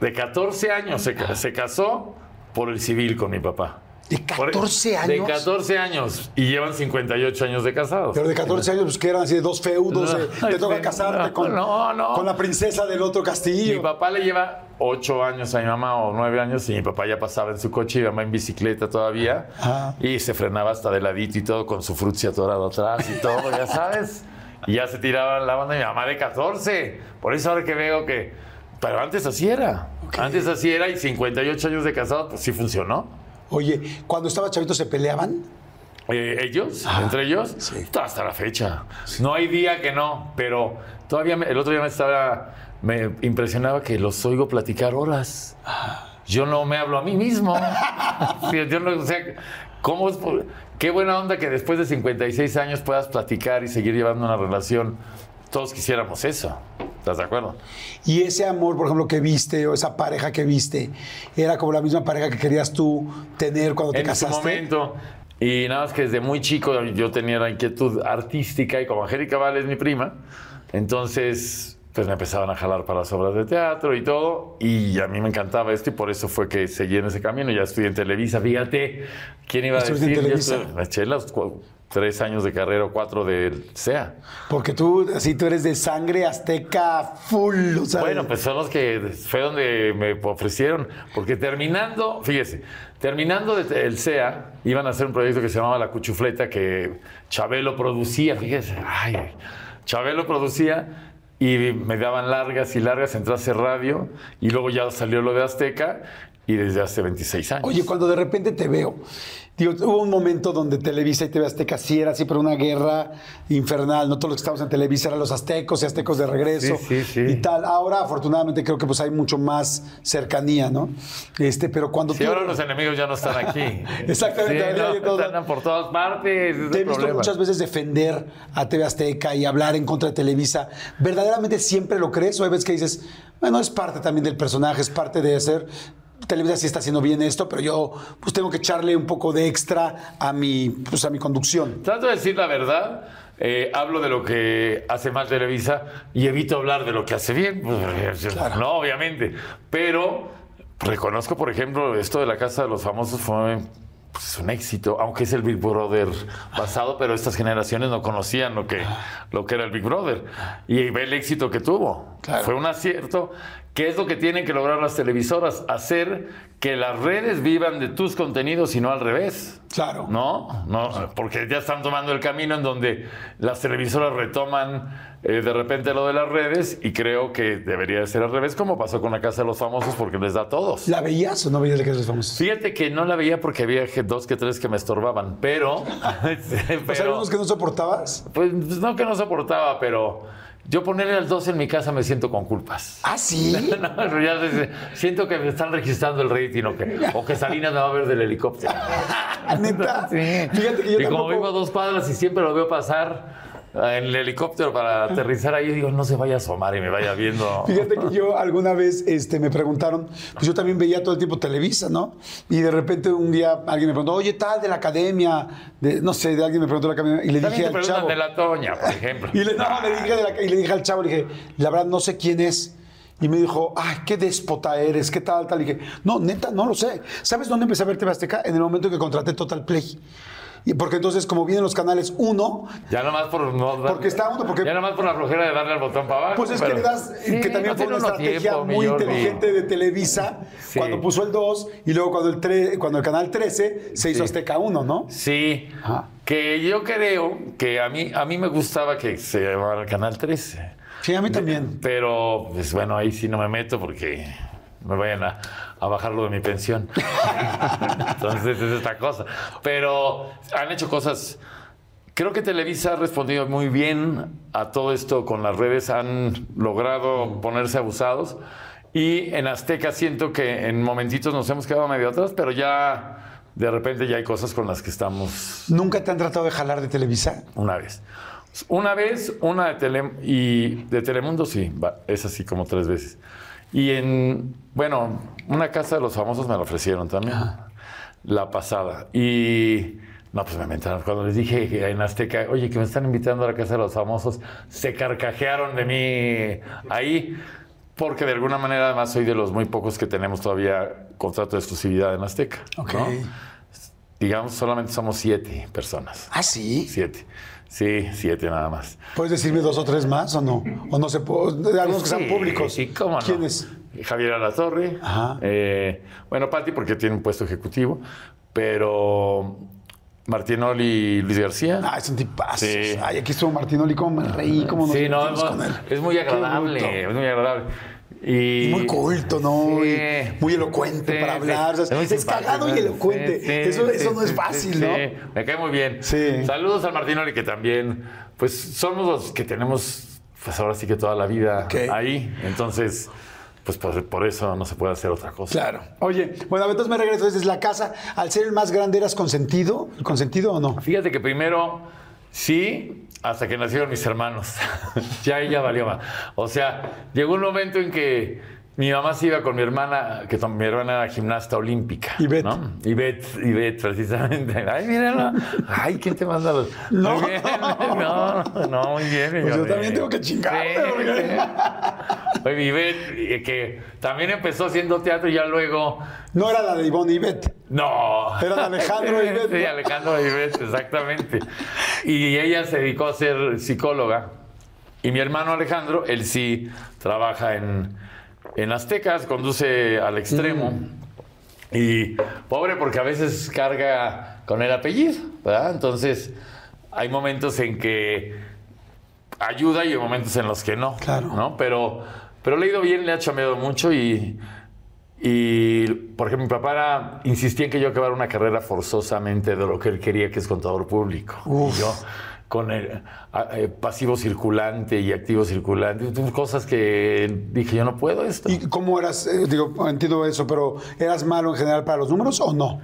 [SPEAKER 2] de 14 años se, se casó por el civil con mi papá.
[SPEAKER 1] ¿De
[SPEAKER 2] Por-
[SPEAKER 1] 14
[SPEAKER 2] De
[SPEAKER 1] años?
[SPEAKER 2] 14 años. Y llevan 58 años de casados.
[SPEAKER 1] Pero de 14 años, pues que eran así de dos feudos,
[SPEAKER 2] No,
[SPEAKER 1] eh, te toca
[SPEAKER 2] no,
[SPEAKER 1] casarte con,
[SPEAKER 2] no, no.
[SPEAKER 1] con la princesa del otro
[SPEAKER 2] Mi
[SPEAKER 1] castillo.
[SPEAKER 2] papá le lleva ocho años a mi mamá o nueve años y mi papá ya pasaba en su coche y mi mamá en bicicleta todavía
[SPEAKER 1] Ah.
[SPEAKER 2] y se frenaba hasta de ladito y todo con su frutzi atorado atrás y todo, ya sabes. Y ya se tiraba la banda de mi mamá de 14. Por eso ahora que veo que... Pero antes así era. Antes así era y 58 años de casado, pues sí funcionó.
[SPEAKER 1] Oye, cuando estaba chavito se peleaban.
[SPEAKER 2] Eh, ellos, entre ellos, hasta la fecha. No hay día que no, pero todavía me- el otro día me estaba, me impresionaba que los oigo platicar horas. Yo no me hablo a mí mismo. <laughs> Sí, yo no- o sea, ¿cómo es qué buena onda que después de 56 años puedas platicar y seguir llevando una relación. Todos quisiéramos eso. ¿Estás de acuerdo?
[SPEAKER 1] Y ese amor, por ejemplo, que viste, o esa pareja que viste, era como la misma pareja que querías tú tener cuando te
[SPEAKER 2] en su
[SPEAKER 1] casaste.
[SPEAKER 2] momento. Y nada más que desde muy chico yo tenía la inquietud artística y como Angélica Vale es mi prima, entonces pues me empezaban a jalar para las obras de teatro y todo. Y a mí me encantaba esto y por eso fue que seguí en ese camino. Ya estudié en Televisa, fíjate. ¿Quién iba a
[SPEAKER 1] ¿Estuviste
[SPEAKER 2] decir?
[SPEAKER 1] en
[SPEAKER 2] Yo me eché cu- tres años de carrera o cuatro del SEA.
[SPEAKER 1] Porque tú, así, tú eres de sangre azteca full, o sea,
[SPEAKER 2] Bueno, pues son los que fue donde me ofrecieron, porque terminando, fíjese, terminando de- el CEA, iban a hacer un proyecto que se llamaba La Cuchufleta, que Chabelo producía, fíjese, ay, Chabelo producía y me daban largas y largas, entré a hacer radio y luego ya salió lo de Azteca y desde hace 26 años.
[SPEAKER 1] Oye, cuando de repente te veo, digo, hubo un momento donde Televisa y TV Azteca sí era siempre una guerra infernal, no todos los que estábamos en Televisa eran los aztecos y aztecos de regreso
[SPEAKER 2] Sí, sí, sí.
[SPEAKER 1] y tal. Ahora, afortunadamente, creo que pues hay mucho más cercanía, ¿no? Este, pero cuando
[SPEAKER 2] Sí,
[SPEAKER 1] tú...
[SPEAKER 2] ahora los enemigos ya no están aquí. <laughs>
[SPEAKER 1] Exactamente,
[SPEAKER 2] no,
[SPEAKER 1] todos-
[SPEAKER 2] están por todas partes.
[SPEAKER 1] Te he visto
[SPEAKER 2] problema.
[SPEAKER 1] muchas veces defender a TV Azteca y hablar en contra de Televisa. ¿Verdaderamente siempre lo crees o hay veces que dices, bueno, es parte también del personaje, es parte de ser... Televisa sí está haciendo bien esto, pero yo pues tengo que echarle un poco de extra a mi, pues, a mi conducción.
[SPEAKER 2] Trato de decir la verdad. eh, hablo de lo que hace mal Televisa y evito hablar de lo que hace bien. Pues, No, obviamente. Pero reconozco, por ejemplo, esto de la Casa de los Famosos fue pues, un éxito, aunque es el Big Brother pasado, pero estas generaciones no conocían lo que, lo que era el Big Brother. Y ve el éxito que tuvo.
[SPEAKER 1] Claro.
[SPEAKER 2] Fue un acierto. ¿Qué es lo que tienen que lograr las televisoras? Hacer que las redes vivan de tus contenidos y no al revés.
[SPEAKER 1] Claro.
[SPEAKER 2] No, no, porque ya están tomando el camino en donde las televisoras retoman eh, de repente lo de las redes y creo que debería de ser al revés, como pasó con la Casa de los Famosos, porque les da a todos.
[SPEAKER 1] ¿La veías o no veías la que los famosos?
[SPEAKER 2] Fíjate que no la veía porque había dos que tres que me estorbaban, pero... <laughs> <laughs>
[SPEAKER 1] ¿Pues
[SPEAKER 2] pero
[SPEAKER 1] algunos que no soportabas?
[SPEAKER 2] pues no que no soportaba, pero yo ponerle al 2 en mi casa me siento con culpas.
[SPEAKER 1] ¿Ah, sí? <laughs>
[SPEAKER 2] No, ya siento que me están registrando el rating o que, o que Salinas me va a ver del helicóptero. <laughs>
[SPEAKER 1] ¿Neta? <laughs>
[SPEAKER 2] Sí.
[SPEAKER 1] Fíjate que yo
[SPEAKER 2] y como
[SPEAKER 1] tampoco-
[SPEAKER 2] vivo a dos cuadras y siempre lo veo pasar en el helicóptero para aterrizar ahí, digo, no se vaya a asomar y me vaya viendo. <laughs>
[SPEAKER 1] Fíjate que yo alguna vez este, me preguntaron, pues yo también veía todo el tiempo Televisa, ¿no? Y de repente un día alguien me preguntó, oye, tal, de la academia, de, no sé, de alguien me preguntó de la academia, y le dije al chavo.
[SPEAKER 2] de la Toña, por ejemplo. <laughs>
[SPEAKER 1] Y le, no, le dije de la- y le dije al chavo, le dije, la verdad no sé quién es. Y me dijo, ay, qué déspota eres, qué tal, tal. Y dije, no, neta, no lo sé. ¿Sabes dónde empecé a ver TV Azteca? En el momento en que contraté Total Play. Y porque entonces, como vienen los canales 1,
[SPEAKER 2] Ya nomás por no dar-
[SPEAKER 1] Porque está uno, porque-
[SPEAKER 2] Ya nomás por la flojera de darle al botón para abajo.
[SPEAKER 1] Pues es que le das,
[SPEAKER 2] Sí,
[SPEAKER 1] que también
[SPEAKER 2] no
[SPEAKER 1] fue una estrategia
[SPEAKER 2] tiempo,
[SPEAKER 1] muy inteligente de Televisa
[SPEAKER 2] Sí.
[SPEAKER 1] cuando puso el 2 y luego cuando el, tre- cuando el canal 13 se hizo
[SPEAKER 2] Sí.
[SPEAKER 1] Azteca 1, ¿no?
[SPEAKER 2] Sí,
[SPEAKER 1] Ajá.
[SPEAKER 2] que yo creo que a mí, a mí me gustaba que se llamara Canal 13.
[SPEAKER 1] Sí, a mí también.
[SPEAKER 2] Pero, pues bueno, ahí sí no me meto porque me vayan a, a bajar lo de mi pensión. Entonces es esta cosa. Pero han hecho cosas. Creo que Televisa ha respondido muy bien a todo esto con las redes. Han logrado ponerse abusados. Y en Azteca siento que en momentitos nos hemos quedado medio atrás, pero ya de repente ya hay cosas con las que estamos
[SPEAKER 1] ¿Nunca te han tratado de jalar de Televisa?
[SPEAKER 2] una vez. Una vez, una de, Tele, y de Telemundo, sí, es así como tres veces. Y en, bueno, una casa de los famosos me la ofrecieron también, la pasada. Y, no, pues me mentaron. Cuando les dije que en Azteca, oye, que me están invitando a la casa de los famosos, se carcajearon de mí ahí, porque de alguna manera además soy de los muy pocos que tenemos todavía contrato de exclusividad en Azteca.
[SPEAKER 1] Ok.
[SPEAKER 2] ¿no? Digamos, solamente somos siete personas.
[SPEAKER 1] ¿Ah, sí?
[SPEAKER 2] Siete. Sí, siete nada más.
[SPEAKER 1] ¿Puedes decirme dos o tres más o no? ¿O no se puede? Algunos que sean públicos.
[SPEAKER 2] Sí, cómo no.
[SPEAKER 1] ¿Quiénes?
[SPEAKER 2] Javier Alatorre.
[SPEAKER 1] Ajá.
[SPEAKER 2] Eh, bueno, Pati porque tiene un puesto ejecutivo, pero Martinoli y Luis García.
[SPEAKER 1] Ay, son tipazos.
[SPEAKER 2] Sí.
[SPEAKER 1] Ay, aquí estuvo Martinoli, cómo me reí, cómo nos
[SPEAKER 2] sí, no,
[SPEAKER 1] con él.
[SPEAKER 2] es muy agradable, es muy agradable. Y,
[SPEAKER 1] Y muy culto, ¿no?
[SPEAKER 2] Sí.
[SPEAKER 1] Y muy elocuente
[SPEAKER 2] Sí,
[SPEAKER 1] para
[SPEAKER 2] sí.
[SPEAKER 1] hablar. o sea,
[SPEAKER 2] muy
[SPEAKER 1] es
[SPEAKER 2] simpático,
[SPEAKER 1] cagado y elocuente.
[SPEAKER 2] Sí, sí,
[SPEAKER 1] eso
[SPEAKER 2] sí,
[SPEAKER 1] eso no
[SPEAKER 2] sí,
[SPEAKER 1] es
[SPEAKER 2] sí,
[SPEAKER 1] fácil,
[SPEAKER 2] sí.
[SPEAKER 1] ¿no?
[SPEAKER 2] Me cae muy bien.
[SPEAKER 1] Sí.
[SPEAKER 2] Saludos al Martinoli que también, pues somos los que tenemos, pues ahora sí que toda la vida ahí. Entonces, pues por, por eso no se puede hacer otra cosa.
[SPEAKER 1] Claro. Oye, bueno, entonces me regreso. Entonces, la casa, al ser el más grande, ¿eras consentido? ¿Consentido o no?
[SPEAKER 2] Fíjate que primero sí, hasta que nacieron mis hermanos. <laughs> ya ella valió más. O sea, llegó un momento en que mi mamá se iba con mi hermana, que mi hermana era gimnasta olímpica.
[SPEAKER 1] Ivette.
[SPEAKER 2] ¿no? Ivette, Ivette, precisamente. <laughs> Ay, mírala. Ay, ¿quién te manda los.?
[SPEAKER 1] No.
[SPEAKER 2] Muy bien. <laughs> No, no, muy bien. mi
[SPEAKER 1] Pues yo también tengo que chingarme,
[SPEAKER 2] Sí, sí. Oye, Ivette, que también empezó haciendo teatro y ya luego.
[SPEAKER 1] No era la de Ivonne Ivette.
[SPEAKER 2] No.
[SPEAKER 1] Era de Alejandro Ivette, <laughs>
[SPEAKER 2] Sí. Alejandro Ivette, exactamente. Y ella se dedicó a ser psicóloga. Y mi hermano Alejandro, él sí trabaja en, en Aztecas, conduce al extremo. Y pobre porque a veces carga con el apellido, ¿verdad? Entonces hay momentos en que ayuda y hay momentos en los que no.
[SPEAKER 1] Claro.
[SPEAKER 2] ¿no? Pero, pero le ha ido bien, le ha chameado mucho y, y, por ejemplo, mi papá era- insistía en que yo acabara una carrera forzosamente de lo que él quería, que es contador público.
[SPEAKER 1] Uf.
[SPEAKER 2] Y yo, con el eh, pasivo circulante y activo circulante, tuve cosas que dije, yo no puedo esto.
[SPEAKER 1] ¿Y cómo eras? Eh, digo, entiendo eso, pero ¿eras malo en general para los números o no?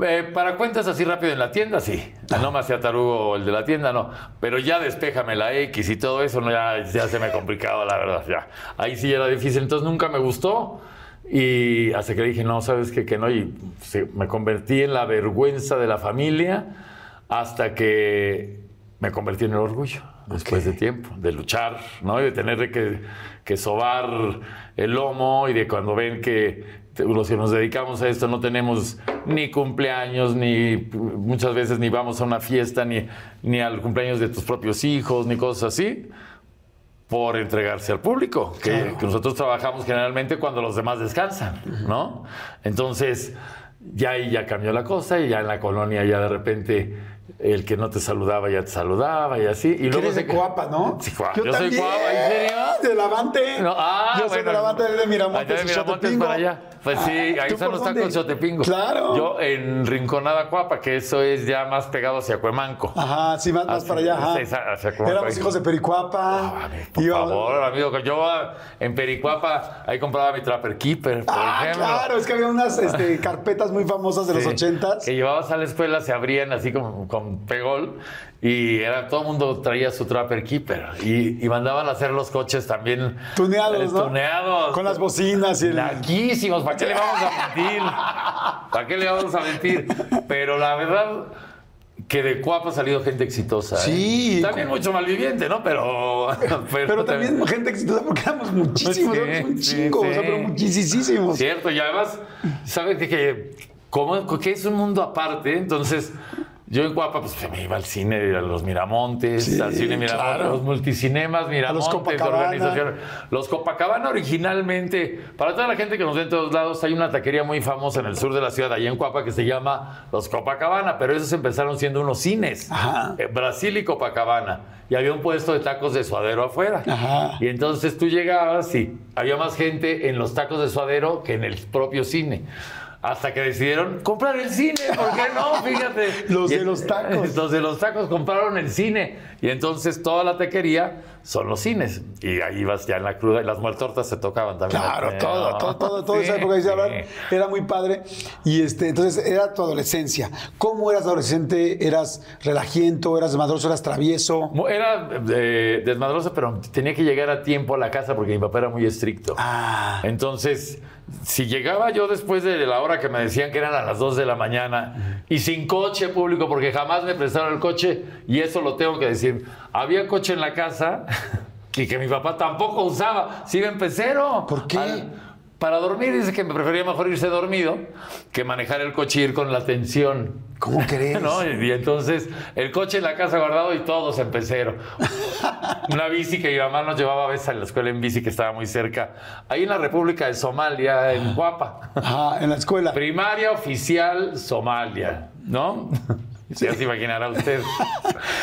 [SPEAKER 2] Eh, para cuentas así rápido en la tienda, sí. No me hacía tarugo el de la tienda, no. Pero ya despéjame la X y todo eso, no, ya, ya se me <laughs> ha complicado, la verdad. Ya. Ahí sí era difícil, entonces nunca me gustó. Y hasta que dije, no, ¿sabes qué? Que no. Y sí, me convertí en la vergüenza de la familia hasta que me convertí en el orgullo después de tiempo, de luchar, ¿no? Y de tener que, que sobar el lomo y de cuando ven que los que nos dedicamos a esto no tenemos ni cumpleaños, ni muchas veces ni vamos a una fiesta, ni, ni al cumpleaños de tus propios hijos, ni cosas así, por entregarse al público, que, que nosotros trabajamos generalmente cuando los demás descansan, ¿no? Entonces, ya ahí ya cambió la cosa y ya en la colonia ya de repente el que no te saludaba ya te saludaba y así. Y luego
[SPEAKER 1] eres de Coapa, ¿no?
[SPEAKER 2] Sí, Coapa.
[SPEAKER 1] Yo,
[SPEAKER 2] Yo soy. Coapa, ¿en serio?
[SPEAKER 1] De Lavante.
[SPEAKER 2] No, ah,
[SPEAKER 1] Yo soy
[SPEAKER 2] bueno.
[SPEAKER 1] de Lavante de
[SPEAKER 2] Allá
[SPEAKER 1] Miramontes
[SPEAKER 2] de
[SPEAKER 1] y
[SPEAKER 2] Miramontes para allá. Pues sí, ahí
[SPEAKER 1] ¿Tú
[SPEAKER 2] están los tacos Chotepingo.
[SPEAKER 1] Claro.
[SPEAKER 2] Yo en Rinconada Cuapa, que eso es ya más pegado hacia Cuemanco.
[SPEAKER 1] Ajá, sí, más, más
[SPEAKER 2] Hacia-
[SPEAKER 1] para allá. Ajá.
[SPEAKER 2] sí, hacia Cuapa.
[SPEAKER 1] Éramos hijos de Pericuapa.
[SPEAKER 2] Ah, Por
[SPEAKER 1] Íbamos-
[SPEAKER 2] favor, amigo, que yo ah, en Pericuapa ahí compraba mi Trapper Keeper, por
[SPEAKER 1] Ah,
[SPEAKER 2] ejemplo.
[SPEAKER 1] claro, es que había unas este, <laughs> carpetas muy famosas de los
[SPEAKER 2] Sí,
[SPEAKER 1] ochentas.
[SPEAKER 2] Que llevabas a la escuela, se abrían así con, con pegol y era, todo el mundo traía su Trapper Keeper y, y mandaban a hacer los coches también
[SPEAKER 1] Tuneados,
[SPEAKER 2] eh,
[SPEAKER 1] ¿no?
[SPEAKER 2] Tuneados.
[SPEAKER 1] Con las bocinas y el...
[SPEAKER 2] Laquísimos, ¿para qué le vamos a mentir? ¿Para qué le vamos a mentir? Pero la verdad que de Cuapa ha salido gente exitosa. ¿eh?
[SPEAKER 1] Sí.
[SPEAKER 2] También mucho malviviente, ¿no? Pero, <laughs>
[SPEAKER 1] Pero también gente exitosa porque éramos muchísimos,
[SPEAKER 2] Sí,
[SPEAKER 1] éramos un
[SPEAKER 2] sí,
[SPEAKER 1] chingo, o sea,
[SPEAKER 2] sí.
[SPEAKER 1] pero muchísimos.
[SPEAKER 2] Cierto, y además, ¿sabes que como que es un mundo aparte? Entonces, yo en Cuapa, pues me iba al cine, a los Miramontes,
[SPEAKER 1] Sí,
[SPEAKER 2] al cine Miramontes,
[SPEAKER 1] claro.
[SPEAKER 2] a los multicinemas Miramontes,
[SPEAKER 1] Copacabana.
[SPEAKER 2] organizaciones. Los Copacabana originalmente, para toda la gente que nos ve en todos lados, hay una taquería muy famosa en el sur de la ciudad, allá en Cuapa, que se llama Los Copacabana, pero esos empezaron siendo unos cines.
[SPEAKER 1] Ajá.
[SPEAKER 2] Eh, Brasil y Copacabana. Y había un puesto de tacos de suadero afuera.
[SPEAKER 1] Ajá.
[SPEAKER 2] Y entonces tú llegabas y había más gente en los tacos de suadero que en el propio cine. Hasta que decidieron comprar el cine, ¿por qué no? <laughs> Fíjate.
[SPEAKER 1] Los de los tacos.
[SPEAKER 2] Los de los tacos compraron el cine. Y entonces toda la taquería son los cines. Y ahí ibas ya en la cruda y las muertortas se tocaban también.
[SPEAKER 1] Claro, todo, todo, todo, toda esa época era muy padre. Y este, entonces era tu adolescencia. ¿Cómo eras adolescente? ¿Eras relajiento? ¿Eras desmadroso? ¿Eras travieso?
[SPEAKER 2] Era eh, desmadroso, pero tenía que llegar a tiempo a la casa porque mi papá era muy estricto.
[SPEAKER 1] Ah.
[SPEAKER 2] Entonces, si llegaba yo después de la hora que me decían que eran a las 2 de la mañana y sin coche público, porque jamás me prestaron el coche, y eso lo tengo que decir, había coche en la casa <laughs> y que mi papá tampoco usaba, si iba en pecero.
[SPEAKER 1] ¿Por qué?
[SPEAKER 2] Para dormir dice que me prefería mejor irse dormido que manejar el coche y ir con la tensión.
[SPEAKER 1] ¿Cómo crees? <laughs>
[SPEAKER 2] ¿No? Y entonces el coche en la casa guardado y todos en pecero. Una bici que mi mamá nos llevaba a veces a la escuela en bici que estaba muy cerca. Ahí en la República de Somalia, en Guapa.
[SPEAKER 1] Ajá, en la escuela.
[SPEAKER 2] Primaria oficial Somalia, ¿no? Ya se imaginará usted. <laughs>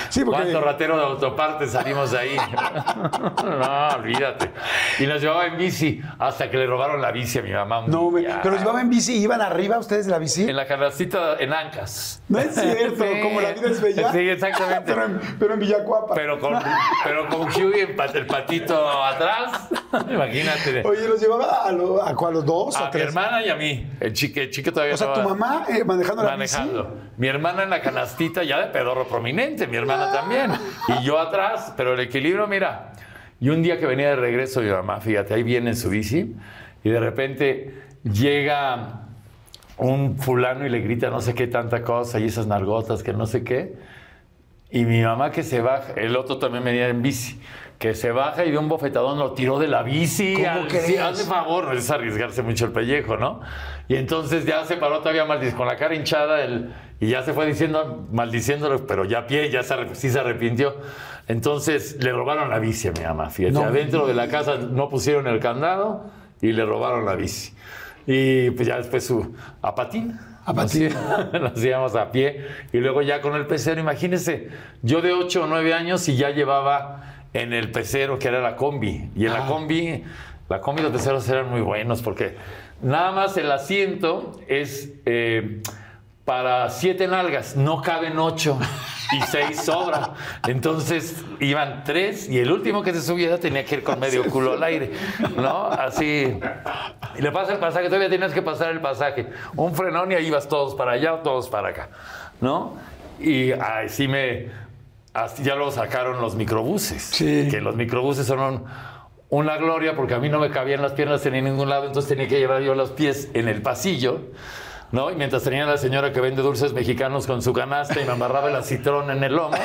[SPEAKER 1] Sí, porque-
[SPEAKER 2] ¿Cuánto ratero de autopartes salimos de ahí? <laughs> no, olvídate. Y nos llevaba en bici hasta que le robaron la bici a mi mamá. un
[SPEAKER 1] No,
[SPEAKER 2] día.
[SPEAKER 1] pero los llevaba en bici, ¿iban arriba ustedes de la bici?
[SPEAKER 2] En la canastita en Ancas.
[SPEAKER 1] No es cierto, <laughs>
[SPEAKER 2] Sí.
[SPEAKER 1] como la vida es bella.
[SPEAKER 2] Sí, exactamente.
[SPEAKER 1] pero, en, pero en Villacuapa.
[SPEAKER 2] Pero con, pero con Hughie en pat- el patito atrás. Imagínate.
[SPEAKER 1] Oye, ¿los llevaba a, lo- a, a los dos o
[SPEAKER 2] A mi
[SPEAKER 1] tres?
[SPEAKER 2] hermana y a mí. El chique, el chique todavía
[SPEAKER 1] O sea, tu mamá eh, manejando la
[SPEAKER 2] manejando. Mi hermana en la canastita ya de pedorro prominente, mi hermana también. Y yo atrás, pero el equilibrio, mira. Y un día que venía de regreso mi mamá, fíjate, ahí viene en su bici y de repente llega un fulano y le grita no sé qué tanta cosa y esas nargotas que no sé qué. Y mi mamá que se baja, el otro también venía en bici, que se baja y de un bofetadón lo tiró de la bici.
[SPEAKER 1] ¿Cómo crees?
[SPEAKER 2] sí, hazme favor, no es arriesgarse mucho el pellejo, ¿no? Y entonces ya se paró todavía maldic con la cara hinchada el, y ya se fue diciendo, maldiciéndolo, pero ya a pie, ya se, sí se arrepintió. Entonces le robaron la bici a mi mamá, fíjate.
[SPEAKER 1] No.
[SPEAKER 2] Adentro de la casa no pusieron el candado y le robaron la bici. Y pues ya después su a patín.
[SPEAKER 1] A patín.
[SPEAKER 2] Nos <laughs> íbamos a pie y luego ya con el pecero, imagínense, yo de 8 o 9 años y ya llevaba en el pecero que era la combi. Y en la combi, la combi los peceros eran muy buenos porque nada más el asiento es eh, para siete nalgas, no caben ocho y seis sobra. Entonces iban tres y el último que se subiera tenía que ir con medio culo al aire, ¿no? Así. Y le pasa el pasaje, todavía tienes que pasar el pasaje. Un frenón y ahí ibas todos para allá o todos para acá, ¿no? Y así me. Así ya lo sacaron los microbuses.
[SPEAKER 1] Sí.
[SPEAKER 2] Que los microbuses son un- una gloria porque a mí no me cabían las piernas en ningún lado, entonces tenía que llevar yo los pies en el pasillo. ¿No? Y mientras tenía la señora que vende dulces mexicanos con su canasta y me amarraba el acitrón en el lomo,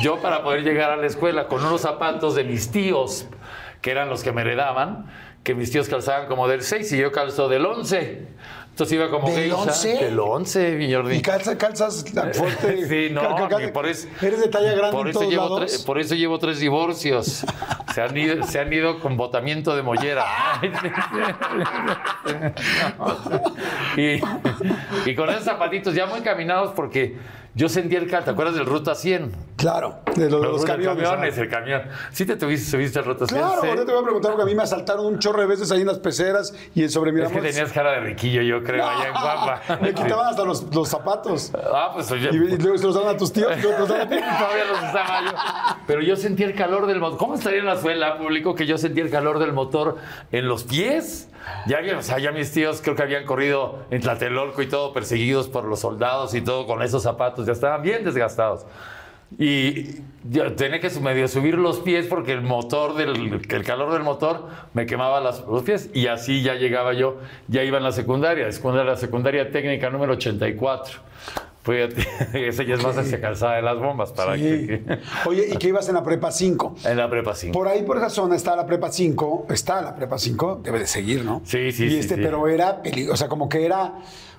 [SPEAKER 2] yo para poder llegar a la escuela con unos zapatos de mis tíos, que eran los que me heredaban, que mis tíos calzaban como del 6 y yo calzo del 11. Entonces iba como
[SPEAKER 1] ¿Del
[SPEAKER 2] geisha.
[SPEAKER 1] 11?
[SPEAKER 2] Del 11, mi Jordi.
[SPEAKER 1] Y calzas, calzas tan <laughs> fuerte.
[SPEAKER 2] Sí, no,
[SPEAKER 1] Cal- cal-
[SPEAKER 2] mi- por eso,
[SPEAKER 1] Eres de talla grande
[SPEAKER 2] por
[SPEAKER 1] en
[SPEAKER 2] eso
[SPEAKER 1] todos
[SPEAKER 2] llevo
[SPEAKER 1] lados.
[SPEAKER 2] tre- por eso llevo tres divorcios. Se han ido, se han ido con botamiento de mollera. <laughs> y, y con esos zapatitos ya muy caminados porque yo sentía el cal. ¿Te acuerdas del Ruta 100?
[SPEAKER 1] Claro, de los, los
[SPEAKER 2] Los
[SPEAKER 1] camiones.
[SPEAKER 2] camiones, el camión. ¿Sí te tuviste, subiste al Ruta 100?
[SPEAKER 1] Claro, ahorita te voy a preguntar porque a mí me asaltaron un chorro de veces ahí en las peceras y en sobre
[SPEAKER 2] Es que tenías cara de riquillo, yo creo, allá en Guapa. <laughs>
[SPEAKER 1] Me quitaban hasta los, los zapatos.
[SPEAKER 2] Ah, pues oye,
[SPEAKER 1] Y, y luego se los daban a tus tíos. y luego te los daban a ti. <laughs>
[SPEAKER 2] Todavía los usaba yo. Pero yo sentía el calor del motor. ¿Cómo estaría en la suela, público, que yo sentía el calor del motor en los pies? Ya, o sea, ya mis tíos creo que habían corrido en Tlatelolco y todo, perseguidos por los soldados y todo, con esos zapatos. Ya estaban bien desgastados. Y yo tenía que medio subir los pies porque el motor, del, el calor del motor me quemaba las- los pies. Y así ya llegaba yo, ya iba en la secundaria, secundaria la secundaria técnica número 84. Fíjate, <laughs> ese ya es más hacia calzada de las bombas para
[SPEAKER 1] Sí.
[SPEAKER 2] que, <laughs>
[SPEAKER 1] Oye, ¿y qué ibas en la prepa 5?
[SPEAKER 2] en la prepa 5.
[SPEAKER 1] Por ahí, por esa zona, está la prepa 5. Está la prepa 5. Debe de seguir, ¿no?
[SPEAKER 2] Sí, sí,
[SPEAKER 1] y
[SPEAKER 2] sí,
[SPEAKER 1] Este,
[SPEAKER 2] sí.
[SPEAKER 1] Pero era peligrosa. O sea, como que era.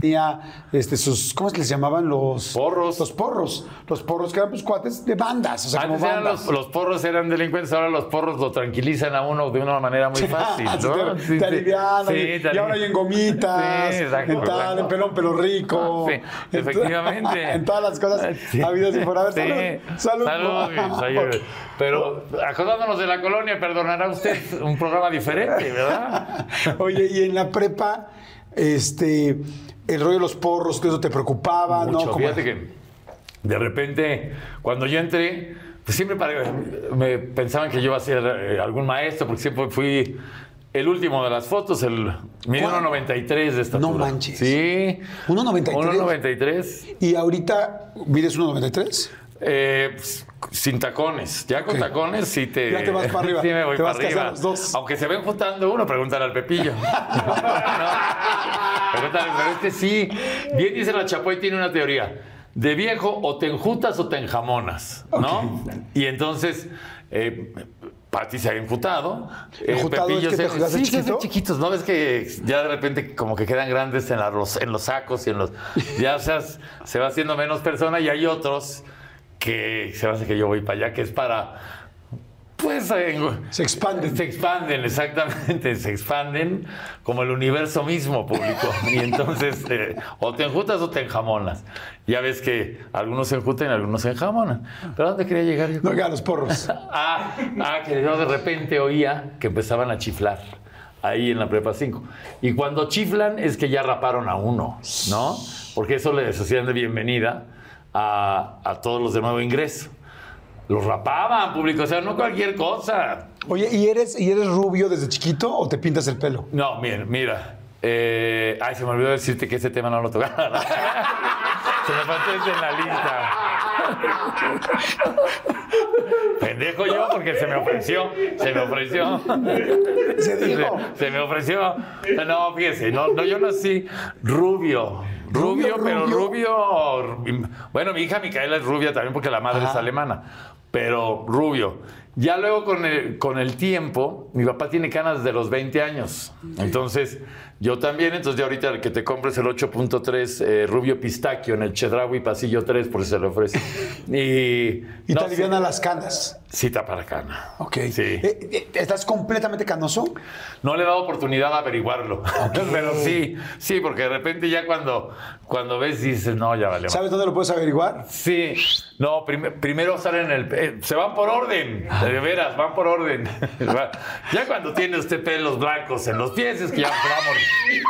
[SPEAKER 1] Tenía este, sus, ¿cómo se les llamaban? Los
[SPEAKER 2] Porros.
[SPEAKER 1] Los porros. Los porros que eran pues cuates de bandas, o sea,
[SPEAKER 2] Antes
[SPEAKER 1] como
[SPEAKER 2] eran
[SPEAKER 1] bandas.
[SPEAKER 2] los, los porros eran delincuentes, ahora los porros lo tranquilizan a uno de una manera muy <laughs> fácil,
[SPEAKER 1] Ah, <laughs> sí,
[SPEAKER 2] ¿no?
[SPEAKER 1] te,
[SPEAKER 2] Sí,
[SPEAKER 1] te
[SPEAKER 2] sí.
[SPEAKER 1] alivianan,
[SPEAKER 2] Sí,
[SPEAKER 1] y,
[SPEAKER 2] te
[SPEAKER 1] y ahora hay en gomitas,
[SPEAKER 2] Sí, exacto,
[SPEAKER 1] en tal,
[SPEAKER 2] exacto.
[SPEAKER 1] en pelón, pelo rico.
[SPEAKER 2] Sí,
[SPEAKER 1] en to-
[SPEAKER 2] efectivamente. <laughs>
[SPEAKER 1] En todas las cosas
[SPEAKER 2] Sí.
[SPEAKER 1] habidas y por haber.
[SPEAKER 2] Sí.
[SPEAKER 1] Salud. Salud.
[SPEAKER 2] Salud, salud. Pero acordándonos de la colonia, perdonará usted un programa diferente, ¿verdad?
[SPEAKER 1] Oye, y en la prepa, este, el rollo de los porros, que eso te preocupaba, ¿no?
[SPEAKER 2] Mucho.
[SPEAKER 1] Como-
[SPEAKER 2] Fíjate que de repente, cuando yo entré, pues siempre me pensaban que yo iba a ser eh, algún maestro, porque siempre fui el último de las fotos, el
[SPEAKER 1] ¿Cuál?
[SPEAKER 2] 1.93 de estatura.
[SPEAKER 1] No manches.
[SPEAKER 2] Sí.
[SPEAKER 1] 1.93.
[SPEAKER 2] 1.93.
[SPEAKER 1] Y ahorita, ¿mides 1.93?
[SPEAKER 2] Eh, pues, sin tacones. Ya con tacones sí te.
[SPEAKER 1] Ya te vas para arriba. <laughs>
[SPEAKER 2] sí, me voy
[SPEAKER 1] Te
[SPEAKER 2] para
[SPEAKER 1] vas casi a
[SPEAKER 2] arriba.
[SPEAKER 1] los dos.
[SPEAKER 2] Aunque se ven juntando uno, pregúntale al Pepillo. <laughs> No. Pregúntale, pero este sí. Bien dice la Chapoy, tiene una teoría. De viejo, o te enjutas o te enjamonas, ¿no? Y entonces. Eh, Pati se ha enjutado. Eh,
[SPEAKER 1] ¿Enjutado es que te
[SPEAKER 2] sí, se
[SPEAKER 1] chiquito?
[SPEAKER 2] chiquitos, ¿no? Ves que ya de repente como que quedan grandes en, la- los, en los sacos y en los... Ya o sea, se va haciendo menos persona y hay otros que se hace que yo voy para allá, que es para... Pues eh,
[SPEAKER 1] Se expanden.
[SPEAKER 2] se expanden, exactamente, se expanden como el universo mismo público. <laughs> Y entonces, eh, o te enjutas o te enjamonas. Ya ves que algunos se enjutan y algunos se enjamonan. ¿Pero a dónde quería llegar yo?
[SPEAKER 1] No, ya, los porros. <laughs>
[SPEAKER 2] Ah, ah, que yo de repente oía que empezaban a chiflar ahí en la prepa 5. Y cuando chiflan es que ya raparon a uno, ¿no? Porque eso les hacían de bienvenida a, a todos los de nuevo ingreso. Los rapaban, público, o sea, no cualquier cosa.
[SPEAKER 1] Oye, ¿y eres, ¿y eres rubio desde chiquito o te pintas el pelo?
[SPEAKER 2] No, mira, mira. eh, ay, se me olvidó decirte que ese tema no lo tocaba. <laughs> se me faltó ese en la lista. Pendejo yo porque se me ofreció, se me ofreció.
[SPEAKER 1] Se dijo.
[SPEAKER 2] Se, se me ofreció. No, fíjese, no, no, yo nací rubio. Rubio,
[SPEAKER 1] Rubio,
[SPEAKER 2] pero
[SPEAKER 1] rubio.
[SPEAKER 2] Bueno, mi hija Micaela es rubia también porque la madre es alemana. Pero rubio. Ya luego con el, con el tiempo, mi papá tiene canas de los 20 años. Entonces, yo también. Entonces, ya ahorita el que te compres el 8.3 eh, rubio pistaquio en el Chedraui Pasillo 3, por si se le ofrece. <laughs> Y,
[SPEAKER 1] Y
[SPEAKER 2] no,
[SPEAKER 1] te alivian las canas.
[SPEAKER 2] Sí, tapa la cana.
[SPEAKER 1] Ok.
[SPEAKER 2] Sí.
[SPEAKER 1] Eh, eh, ¿Estás completamente canoso?
[SPEAKER 2] No le he dado oportunidad de averiguarlo. <laughs> Pero sí, sí, porque de repente ya cuando, cuando ves dices, no, ya vale.
[SPEAKER 1] ¿Sabes dónde lo puedes averiguar?
[SPEAKER 2] Sí, no, prim- primero salen el. eh, se van por orden, de veras, van por orden. <laughs> Ya cuando tiene usted pelos blancos en los pies es que ya se va a morir.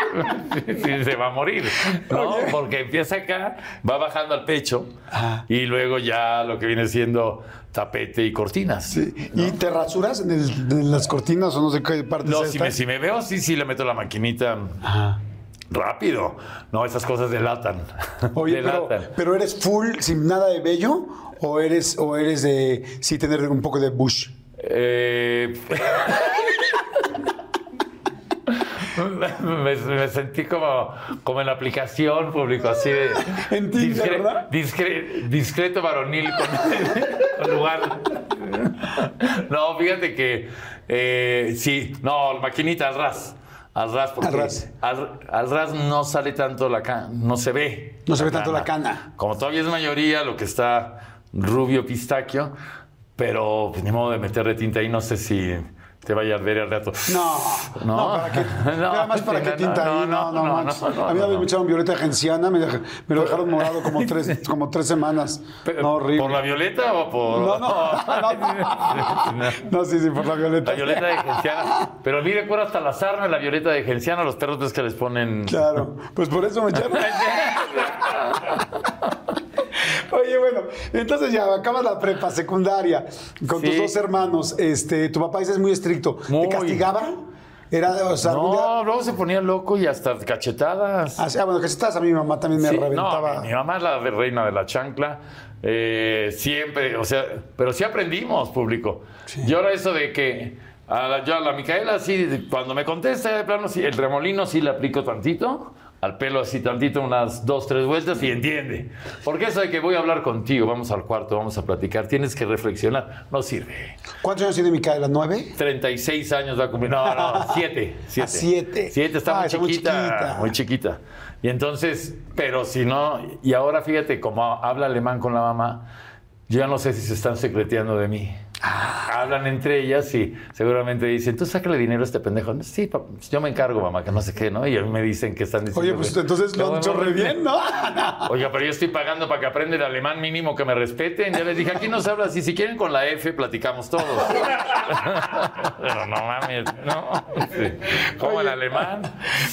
[SPEAKER 2] <laughs> Sí, se va a morir, ¿no? Porque empieza acá, va bajando al pecho
[SPEAKER 1] Ajá.
[SPEAKER 2] y luego ya lo que viene siendo tapete y cortinas.
[SPEAKER 1] ¿Y te rasuras en, el- en las cortinas o no sé qué parte
[SPEAKER 2] No, si me, si me veo, sí, sí le meto la maquinita
[SPEAKER 1] Ajá.
[SPEAKER 2] rápido. No, esas cosas delatan.
[SPEAKER 1] Oye, pero,
[SPEAKER 2] delatan.
[SPEAKER 1] pero eres full sin nada de vello o eres, o eres de sí tener un poco de bush.
[SPEAKER 2] Eh, <laughs> <laughs> me, me sentí como, como en la aplicación público, así de. <laughs>
[SPEAKER 1] En Tinder, ¿verdad?
[SPEAKER 2] discre- discreto varonil con, <laughs> con lugar. No, fíjate que. eh, sí, no, maquinita al ras. Al ras, porque
[SPEAKER 1] Al ras.
[SPEAKER 2] al- al ras no sale tanto la cana, no se ve.
[SPEAKER 1] No se ve tanto la cana.
[SPEAKER 2] Como todavía es mayoría lo que está rubio pistaquio, pero pues, ni modo de meterle tinta ahí, no sé si te vaya a arder al rato.
[SPEAKER 1] No, no,
[SPEAKER 2] No.
[SPEAKER 1] ¿para qué? <laughs>
[SPEAKER 2] No,
[SPEAKER 1] Nada más para
[SPEAKER 2] no,
[SPEAKER 1] tinta
[SPEAKER 2] no,
[SPEAKER 1] ahí, no,
[SPEAKER 2] no,
[SPEAKER 1] manches. A mí me echaron violeta genciana, me, dej- me lo dejaron morado como tres, <laughs> como tres semanas.
[SPEAKER 2] Pero,
[SPEAKER 1] No, horrible.
[SPEAKER 2] ¿Por la violeta o por.?
[SPEAKER 1] No, no, no, <laughs> sí, sí, por la violeta.
[SPEAKER 2] La violeta de genciana. Pero a mí recuerdo hasta la sarna, la violeta de genciana, los perros que les ponen.
[SPEAKER 1] Claro, pues por eso me echaron. <laughs> Oye, bueno, entonces ya acabas la prepa secundaria con tus
[SPEAKER 2] Sí.
[SPEAKER 1] dos hermanos. Este, tu papá dice es muy estricto.
[SPEAKER 2] Muy.
[SPEAKER 1] ¿Te castigaba? Era, o sea, día-
[SPEAKER 2] No, luego se ponía loco y hasta cachetadas.
[SPEAKER 1] Ah, sí, ah, bueno, estás a mi mamá también me
[SPEAKER 2] Sí,
[SPEAKER 1] reventaba.
[SPEAKER 2] No, mi, mi mamá es la de reina de la chancla. eh, siempre, o sea, pero sí aprendimos, público. Y ahora eso de que a la, yo a la Micaela, sí, cuando me contesta de plano, sí, el remolino sí le aplico tantito, al pelo así tantito, unas dos, tres vueltas y entiende. Porque eso de que voy a hablar contigo, vamos al cuarto, vamos a platicar, tienes que reflexionar, no sirve.
[SPEAKER 1] ¿Cuántos años tiene Micaela? ¿Nueve?
[SPEAKER 2] 36 años va a cumplir. No, no, <laughs> siete. siete.
[SPEAKER 1] Ah, siete.
[SPEAKER 2] Siete, está,
[SPEAKER 1] Ah,
[SPEAKER 2] muy,
[SPEAKER 1] está muy
[SPEAKER 2] chiquita,
[SPEAKER 1] chiquita.
[SPEAKER 2] muy chiquita. Y entonces, pero si no, y ahora fíjate, como habla alemán con la mamá, yo ya no sé si se están secreteando de mí.
[SPEAKER 1] Ah.
[SPEAKER 2] Hablan entre ellas y seguramente dicen, tú sácale dinero a este pendejo. Sí, yo me encargo, mamá, que no sé qué, ¿no? Y ellos me dicen que están diciendo.
[SPEAKER 1] Oye, pues entonces lo han hecho re bien, ¿no? <laughs>
[SPEAKER 2] Oiga, pero yo estoy pagando para que aprenda el alemán mínimo que me respeten. Ya les dije, aquí no se habla así. Si quieren con la F, platicamos todos. <laughs> pero no mames, no. <laughs> Sí. Como el alemán.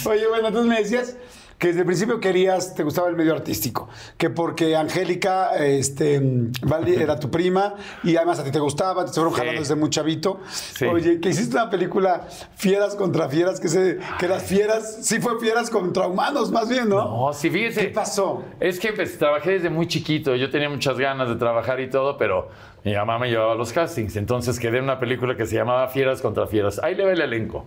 [SPEAKER 1] Oye, bueno, entonces me decías que desde el principio querías, te gustaba el medio artístico, que porque Angélica este, Valdi era tu prima y además a ti te gustaba, te fueron
[SPEAKER 2] Sí.
[SPEAKER 1] jalando desde muy chavito.
[SPEAKER 2] Sí.
[SPEAKER 1] Oye, que hiciste una película Fieras contra Fieras, que, se, que las fieras, sí fue Fieras contra humanos más bien, ¿no?
[SPEAKER 2] No, sí, fíjese.
[SPEAKER 1] ¿Qué pasó?
[SPEAKER 2] Es que pues, trabajé desde muy chiquito. Yo tenía muchas ganas de trabajar y todo, pero mi mamá me llevaba a los castings. Entonces quedé en una película que se llamaba Fieras contra Fieras. Ahí le va el elenco.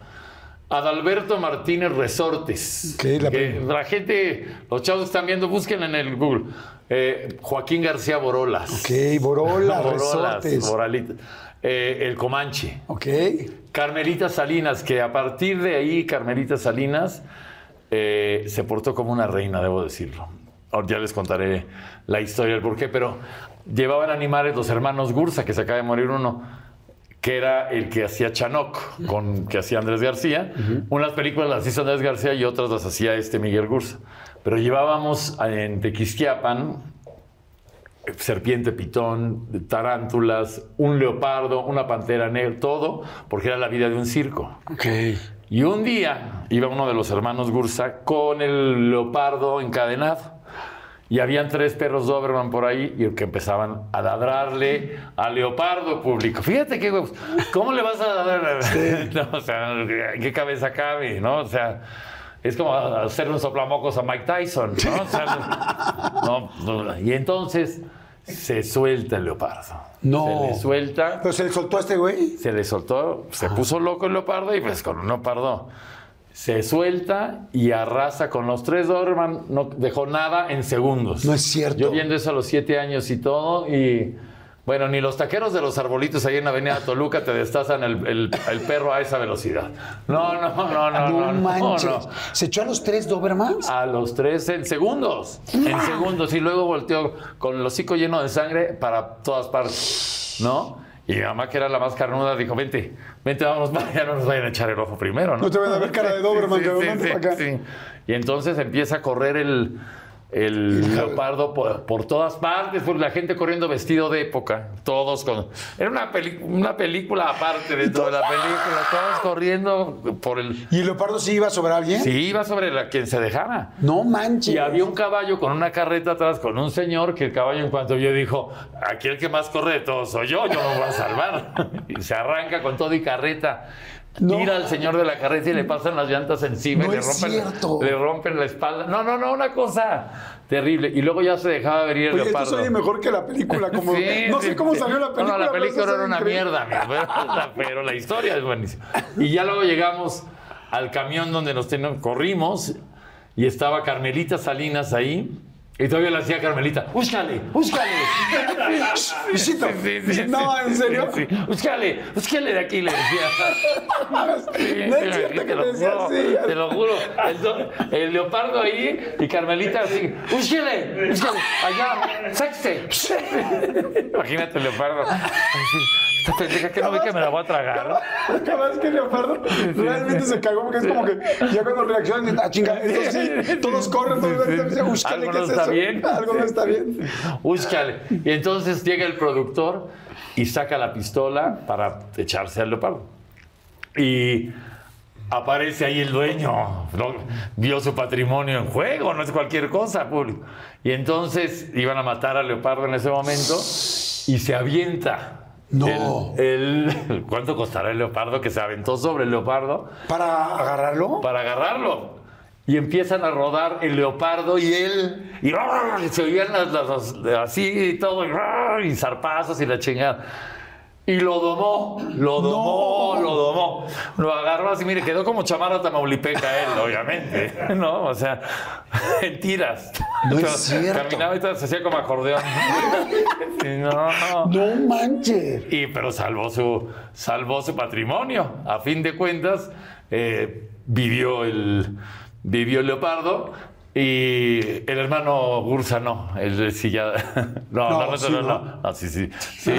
[SPEAKER 2] Adalberto Martínez Resortes.
[SPEAKER 1] La
[SPEAKER 2] que la gente, los chavos que están viendo, busquen en el Google. Eh, Joaquín García Borolas.
[SPEAKER 1] Ok, Borola, <laughs>
[SPEAKER 2] Borolas,
[SPEAKER 1] Resortes.
[SPEAKER 2] Boralita. Eh, el Comanche.
[SPEAKER 1] Ok.
[SPEAKER 2] Carmelita Salinas, que a partir de ahí, Carmelita Salinas eh, se portó como una reina, debo decirlo. Ahora ya les contaré la historia del porqué, pero llevaban animales los hermanos Gursa, que se acaba de morir uno, que era el que hacía Chanoc, con, que hacía Andrés García. Unas películas las hizo Andrés García y otras las hacía este Miguel Gursa. Pero llevábamos en Tequisquiapan serpiente pitón, tarántulas, un leopardo, una pantera negra, todo, porque era la vida de un circo.
[SPEAKER 1] Ok.
[SPEAKER 2] Y un día iba uno de los hermanos Gursa con el leopardo encadenado. Y habían tres perros Doberman por ahí y que empezaban a ladrarle al leopardo público. Fíjate qué huevos. ¿Cómo le vas a ladrar? <laughs> No, o sea, ¿en ¿qué cabeza cabe? ¿No? O sea, es como hacer un soplamocos a Mike Tyson, ¿no? O sea, no. Y entonces se suelta el leopardo.
[SPEAKER 1] No.
[SPEAKER 2] Se le suelta
[SPEAKER 1] Pero se le soltó a este güey.
[SPEAKER 2] se le soltó, se puso loco el leopardo y pues con un leopardo se suelta y arrasa con los tres Doberman, no dejó nada en segundos.
[SPEAKER 1] No es cierto.
[SPEAKER 2] Yo viendo eso a los siete años y todo y bueno, ni los taqueros de los arbolitos ahí en la avenida Toluca te destazan el, el- el perro a esa velocidad. No, no, no, no,
[SPEAKER 1] No,
[SPEAKER 2] no, no,
[SPEAKER 1] manches.
[SPEAKER 2] no.
[SPEAKER 1] ¿Se echó a los tres Dobermans?
[SPEAKER 2] A los tres en segundos. En segundos. Y luego volteó con el hocico lleno de sangre para todas partes. ¿No? Y mi mamá, que era la más carnuda, dijo: Vente, vente, vamos, para allá, no nos vayan a echar el ojo primero, ¿no?
[SPEAKER 1] No te vayan a ver cara de Doberman,
[SPEAKER 2] Sí, sí, sí. Y entonces empieza a correr el, el leopardo por, por todas partes, por la gente corriendo vestido de época, todos con... Era una, peli- una película aparte de la película, todos corriendo por el...
[SPEAKER 1] ¿Y el leopardo sí iba sobre alguien?
[SPEAKER 2] Sí, iba sobre la quien se dejara.
[SPEAKER 1] No manches.
[SPEAKER 2] Y había un caballo con una carreta atrás, con un señor, que el caballo en cuanto vio dijo, aquí el que más corre de todos soy yo, yo me voy a salvar. <laughs> y se arranca con todo y carreta.
[SPEAKER 1] No.
[SPEAKER 2] Tira al señor de la carreta y le pasan las llantas encima
[SPEAKER 1] No
[SPEAKER 2] y le rompen, le rompen la espalda. No, no, no, una cosa terrible. Y luego ya se dejaba venir el
[SPEAKER 1] Oye,
[SPEAKER 2] leopardo.
[SPEAKER 1] oye mejor que la película. Como, <laughs>
[SPEAKER 2] Sí,
[SPEAKER 1] no
[SPEAKER 2] sí,
[SPEAKER 1] sé cómo
[SPEAKER 2] sí.
[SPEAKER 1] salió la película.
[SPEAKER 2] No, no, la película era una
[SPEAKER 1] increíble.
[SPEAKER 2] mierda, pero, <laughs> pero la historia es buenísima. Y ya luego llegamos al camión donde nos teníamos, corrimos y estaba Carmelita Salinas ahí. Y todavía le hacía Carmelita, búscale, búscale. <laughs>
[SPEAKER 1] Visito. No, ¿en serio?
[SPEAKER 2] Búscale, búscale de aquí, le decía. <laughs>
[SPEAKER 1] No es cierto que
[SPEAKER 2] te lo
[SPEAKER 1] decía
[SPEAKER 2] juro,
[SPEAKER 1] así.
[SPEAKER 2] Te lo juro. Entonces, el leopardo ahí y Carmelita así, búsquele, búsquele, allá, sáquese. <laughs> Imagínate el leopardo. Así, Esta pendeja que no ve que me la voy a tragar.
[SPEAKER 1] Cada vez que el leopardo realmente se cagó porque es como que ya cuando reaccionan, dicen, ah, chinga, eso sí, todos corren, todos dicen, búscale, ¿qué es
[SPEAKER 2] está bien.
[SPEAKER 1] Algo no está bien. <laughs>
[SPEAKER 2] Búscale. Y entonces llega el productor y saca la pistola para echarse al leopardo. Y aparece ahí el dueño. ¿no? Vio su patrimonio en juego, no es cualquier cosa, público. Y entonces iban a matar al leopardo en ese momento y se avienta.
[SPEAKER 1] No.
[SPEAKER 2] El, el- <laughs> ¿Cuánto costará el leopardo que se aventó sobre el leopardo?
[SPEAKER 1] ¿Para agarrarlo?
[SPEAKER 2] para agarrarlo. Y empiezan a rodar el leopardo y él. Y, y se oían las, así y todo. Y, y zarpazos y la chingada. Y lo domó, lo domó,
[SPEAKER 1] No.
[SPEAKER 2] lo domó. Lo agarró verdad, sí, mire, quedó como chamarra tamaulipeca él, <laughs> obviamente. ¿No? O sea, <laughs> en tiras.
[SPEAKER 1] No es cierto.
[SPEAKER 2] Caminaba y todo, se hacía como acordeón. <laughs> No.
[SPEAKER 1] No manches.
[SPEAKER 2] Y, pero salvó su, salvó su patrimonio. A fin de cuentas, eh, vivió, el, vivió leopardo y el hermano Gursa no. Él sí ya. <laughs> No,
[SPEAKER 1] No,
[SPEAKER 2] no, no,
[SPEAKER 1] sí,
[SPEAKER 2] no,
[SPEAKER 1] ¿no?
[SPEAKER 2] No, sí, sí. <laughs> sí.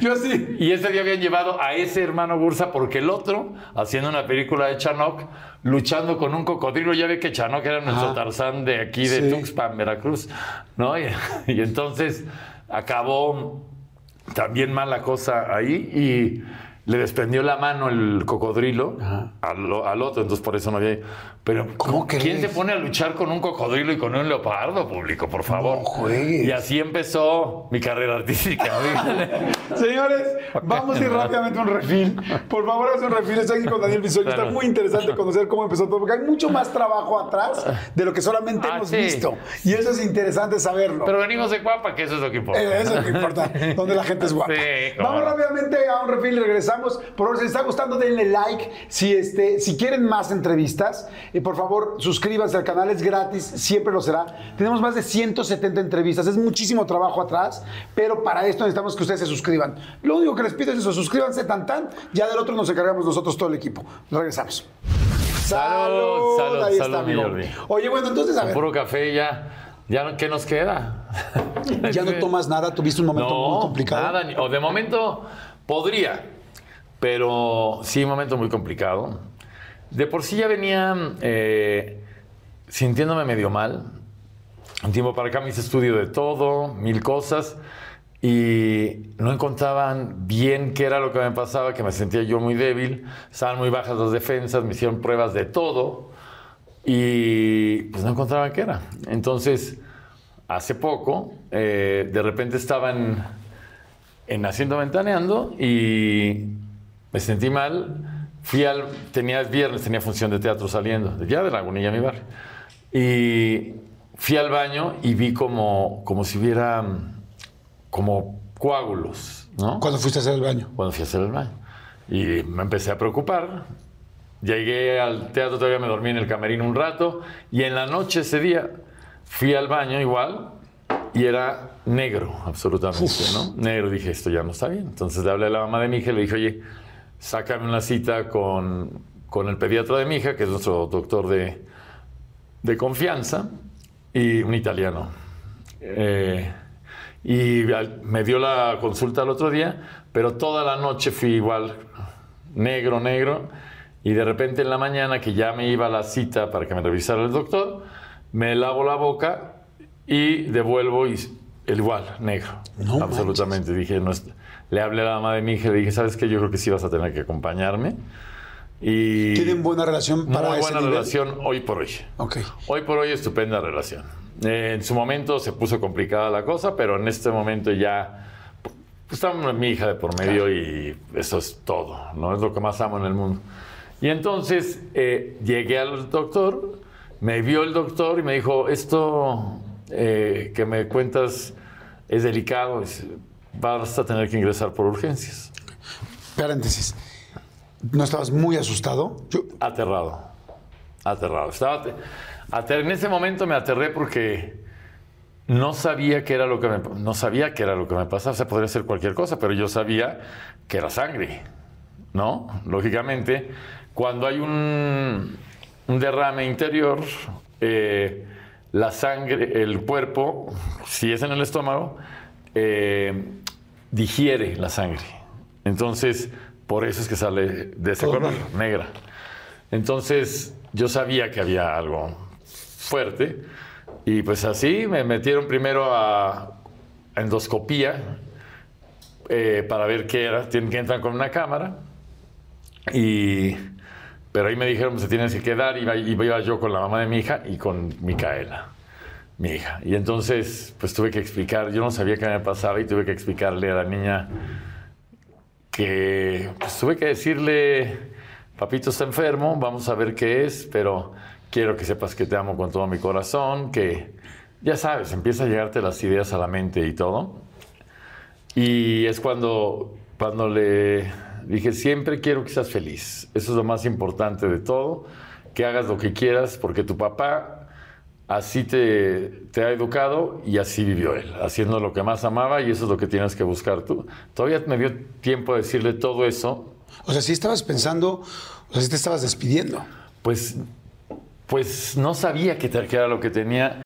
[SPEAKER 1] Yo sí.
[SPEAKER 2] Y ese día habían llevado a ese hermano Gursa porque el otro, haciendo una película de Chanoc, luchando con un cocodrilo. Ya ve que Chanoc era nuestro. Tarzán de aquí, de
[SPEAKER 1] Sí.
[SPEAKER 2] Tuxpan, Veracruz. ¿no? Y, <laughs> y entonces acabó también mal la cosa ahí y le desprendió la mano el cocodrilo al, al otro, entonces por eso no había... Pero
[SPEAKER 1] ¿Cómo
[SPEAKER 2] ¿quién
[SPEAKER 1] crees?
[SPEAKER 2] se pone a luchar con un cocodrilo y con un leopardo público, por favor?
[SPEAKER 1] No juegues.
[SPEAKER 2] Y así empezó mi carrera artística. <laughs>
[SPEAKER 1] Señores, vamos a ir rápidamente a un refil. Por favor, haz un refil. Estoy aquí con Daniel Bisoño. Está muy interesante conocer cómo empezó todo, porque hay mucho más trabajo atrás de lo que solamente
[SPEAKER 2] Ah,
[SPEAKER 1] hemos
[SPEAKER 2] sí.
[SPEAKER 1] visto. Y eso es interesante saberlo.
[SPEAKER 2] Pero venimos de guapa, que eso es lo que importa.
[SPEAKER 1] Eh, Eso es lo que importa, donde la gente es <laughs> guapa.
[SPEAKER 2] Sí,
[SPEAKER 1] Vamos rápidamente a un refil y regresamos. Por favor, si les está gustando, denle like. Si, este, si quieren más entrevistas, eh, por favor, suscríbanse al canal, es gratis, siempre lo será. Tenemos más de 170 entrevistas, es muchísimo trabajo atrás, pero para esto necesitamos que ustedes se suscriban. Lo único que les pido es eso, suscríbanse tan tan, ya del otro nos encargamos nosotros todo el equipo. Regresamos.
[SPEAKER 2] Salud, salud,
[SPEAKER 1] ahí
[SPEAKER 2] salud,
[SPEAKER 1] está,
[SPEAKER 2] mi
[SPEAKER 1] amigo. Oye, bueno, entonces, a ver,
[SPEAKER 2] puro café ya. ya ¿Qué nos queda?
[SPEAKER 1] ya no <laughs> tomas nada, tuviste un momento muy complicado.
[SPEAKER 2] nada. O de momento podría, pero sí, un momento muy complicado. De por sí ya venía eh, sintiéndome medio mal. Un tiempo para acá me hice estudio de todo, mil cosas, y no encontraban bien qué era lo que me pasaba, que me sentía yo muy débil, estaban muy bajas las defensas, me hicieron pruebas de todo, y pues no encontraban qué era. Entonces, hace poco, eh, de repente estaban en Haciendo Ventaneando y me sentí mal. Fui al. Tenía viernes, tenía función de teatro saliendo, ya de Lagunilla, mi barrio. Y fui al baño y vi como, como si hubiera como coágulos, ¿no?
[SPEAKER 1] Cuando fuiste a hacer el baño.
[SPEAKER 2] cuando fui a hacer el baño. Y me empecé a preocupar. Llegué al teatro, todavía me dormí en el camerino un rato. Y en la noche ese día fui al baño igual y era negro, absolutamente, ¿no? Negro. Dije, esto ya no está bien. Entonces le hablé a la mamá de mi hija y le dije, oye, sácame una cita con, con el pediatra de mi hija, que es nuestro doctor de, de confianza, y un italiano. Eh, y me dio la consulta el otro día, pero toda la noche fui igual, negro, negro. Y de repente en la mañana, que ya me iba a la cita para que me revisara el doctor, me lavo la boca y devuelvo y el igual, negro.
[SPEAKER 1] No
[SPEAKER 2] Absolutamente. Dije, no le hablé a la mamá de mi hija y le dije, ¿sabes qué? Yo creo que sí vas a tener que acompañarme. Y
[SPEAKER 1] ¿Tienen buena relación para
[SPEAKER 2] muy
[SPEAKER 1] ese
[SPEAKER 2] buena
[SPEAKER 1] nivel?
[SPEAKER 2] relación hoy por hoy.
[SPEAKER 1] Ok.
[SPEAKER 2] Hoy por hoy, estupenda relación. Eh, en su momento se puso complicada la cosa, pero en este momento ya pues, está mi hija de por medio y eso es todo, ¿no? Es lo que más amo en el mundo. Y entonces eh, llegué al doctor, me vio el doctor y me dijo, esto eh, que me cuentas es delicado, vas a tener que ingresar por urgencias.
[SPEAKER 1] Paréntesis. ¿No estabas muy asustado? Yo,
[SPEAKER 2] Aterrado. Aterrado. Estaba ate- ater- en ese momento me aterré porque no sabía qué era lo que me no sabía qué era lo que me pasaba. O sea, podría ser cualquier cosa, pero yo sabía que era sangre. ¿No? Lógicamente, cuando hay un, un derrame interior, eh, la sangre, el cuerpo, si es en el estómago, eh, digiere la sangre. Entonces, por eso es que sale de ese color,
[SPEAKER 1] negro.
[SPEAKER 2] negra. Entonces, yo sabía que había algo fuerte. Y pues así me metieron primero a endoscopía eh, para ver qué era. Tienen que entrar con una cámara. Y, pero ahí me dijeron, se tienes que quedar. Iba, iba yo con la mamá de mi hija y con Micaela, mi hija. Y entonces, pues tuve que explicar. Yo no sabía qué me pasaba y tuve que explicarle a la niña que pues, tuve que decirle, papito está enfermo, vamos a ver qué es, pero quiero que sepas que te amo con todo mi corazón, que ya sabes, empieza a llegarte las ideas a la mente y todo. Y es cuando, cuando le, Dije, siempre quiero que seas feliz. Eso es lo más importante de todo. Que hagas lo que quieras, porque tu papá así te, te ha educado y así vivió él, haciendo lo que más amaba y eso es lo que tienes que buscar tú. Todavía me dio tiempo de decirle todo eso.
[SPEAKER 1] O sea, si estabas pensando, o sea, si te estabas despidiendo.
[SPEAKER 2] Pues, pues no sabía que, que era lo que tenía.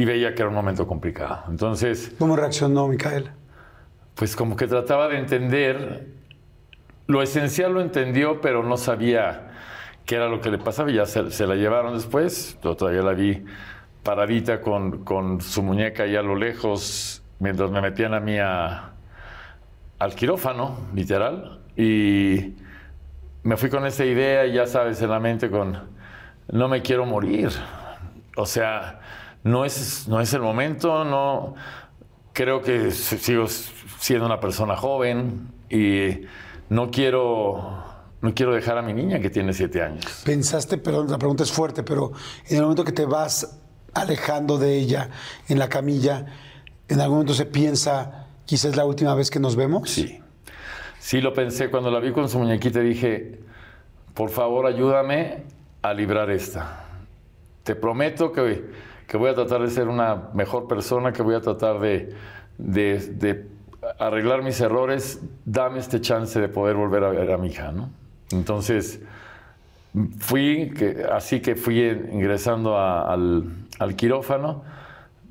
[SPEAKER 2] Y veía que era un momento complicado. Entonces,
[SPEAKER 1] ¿Cómo reaccionó Micael?
[SPEAKER 2] pues como que trataba de entender, lo esencial lo entendió, pero no sabía qué era lo que le pasaba y ya se, se la llevaron después. Yo todavía la vi paradita con, con su muñeca ahí a lo lejos, mientras me metían a mí a- al quirófano, literal, y me fui con esa idea, y ya sabes, en la mente con, no me quiero morir. O sea, no es, no es el momento, no creo que sigo siendo una persona joven y no quiero, no quiero dejar a mi niña que tiene siete años.
[SPEAKER 1] Pensaste, perdón, la pregunta es fuerte, pero en el momento que te vas alejando de ella en la camilla, ¿en algún momento se piensa, quizás es la última vez que nos vemos?
[SPEAKER 2] Sí. Sí lo pensé cuando la vi con su muñequita dije, por favor ayúdame a librar esta. Te prometo que, que voy a tratar de ser una mejor persona, que voy a tratar de, de- arreglar mis errores. Dame este chance de poder volver a ver a mi hija, ¿no? Entonces, fui, así que fui ingresando al, quirófano,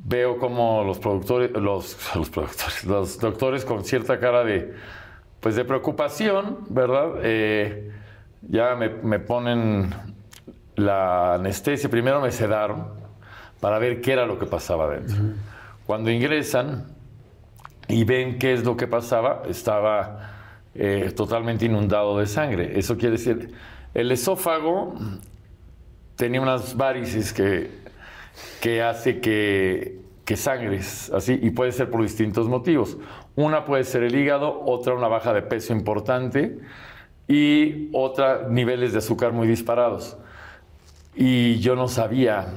[SPEAKER 2] veo como los productores, los, <laughs> los doctores con cierta cara de, pues de preocupación, ¿verdad? Eh, ya me, me ponen la anestesia, primero me sedaron para ver qué era lo que pasaba dentro. Cuando ingresan y ven qué es lo que pasaba, estaba eh, totalmente inundado de sangre. Eso quiere decir, el esófago tenía unas varices que, que hace que, que sangres, así, y puede ser por distintos motivos. Una puede ser el hígado, otra una baja de peso importante y otra niveles de azúcar muy disparados. Y yo no sabía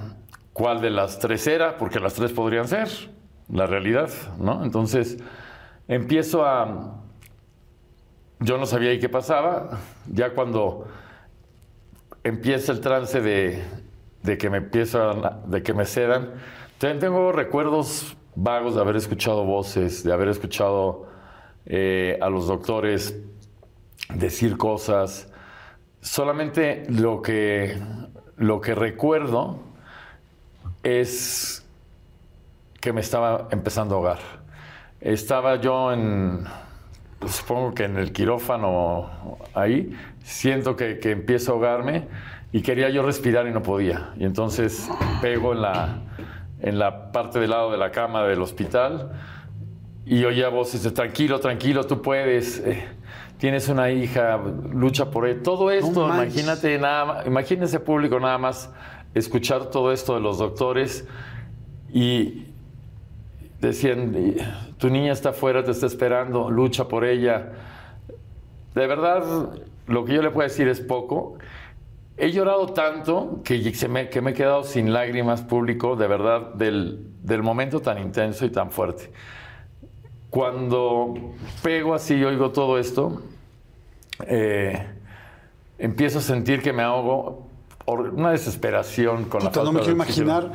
[SPEAKER 2] cuál de las tres era, porque las tres podrían ser la realidad, ¿no? Entonces empiezo a... Yo no sabía ahí qué pasaba, ya cuando empieza el trance de, que me empiezan, de que me sedan. Tengo recuerdos vagos de haber escuchado voces, de haber escuchado eh, a los doctores decir cosas. Solamente lo que, lo que recuerdo es que me estaba empezando a ahogar. Estaba yo en, pues, supongo que en el quirófano ahí, siento que, que empiezo a ahogarme y quería yo respirar y no podía. Y entonces pego en la, en la parte del lado de la cama del hospital y oía voces de tranquilo, tranquilo, tú puedes. eh, tienes una hija, lucha por él. Todo esto,
[SPEAKER 1] manches.
[SPEAKER 2] imagínate nada más, imagínese público nada más escuchar todo esto de los doctores y decían, "Y- tu niña está afuera, te está esperando, lucha por ella. De verdad, lo que yo le puedo decir es poco. He llorado tanto que, se me, que me he quedado sin lágrimas público, de verdad, del, del momento tan intenso y tan fuerte. Cuando pego así y oigo todo esto, eh, empiezo a sentir que me ahogo, una desesperación con la
[SPEAKER 1] Puta,
[SPEAKER 2] falta
[SPEAKER 1] no me quiero imaginar.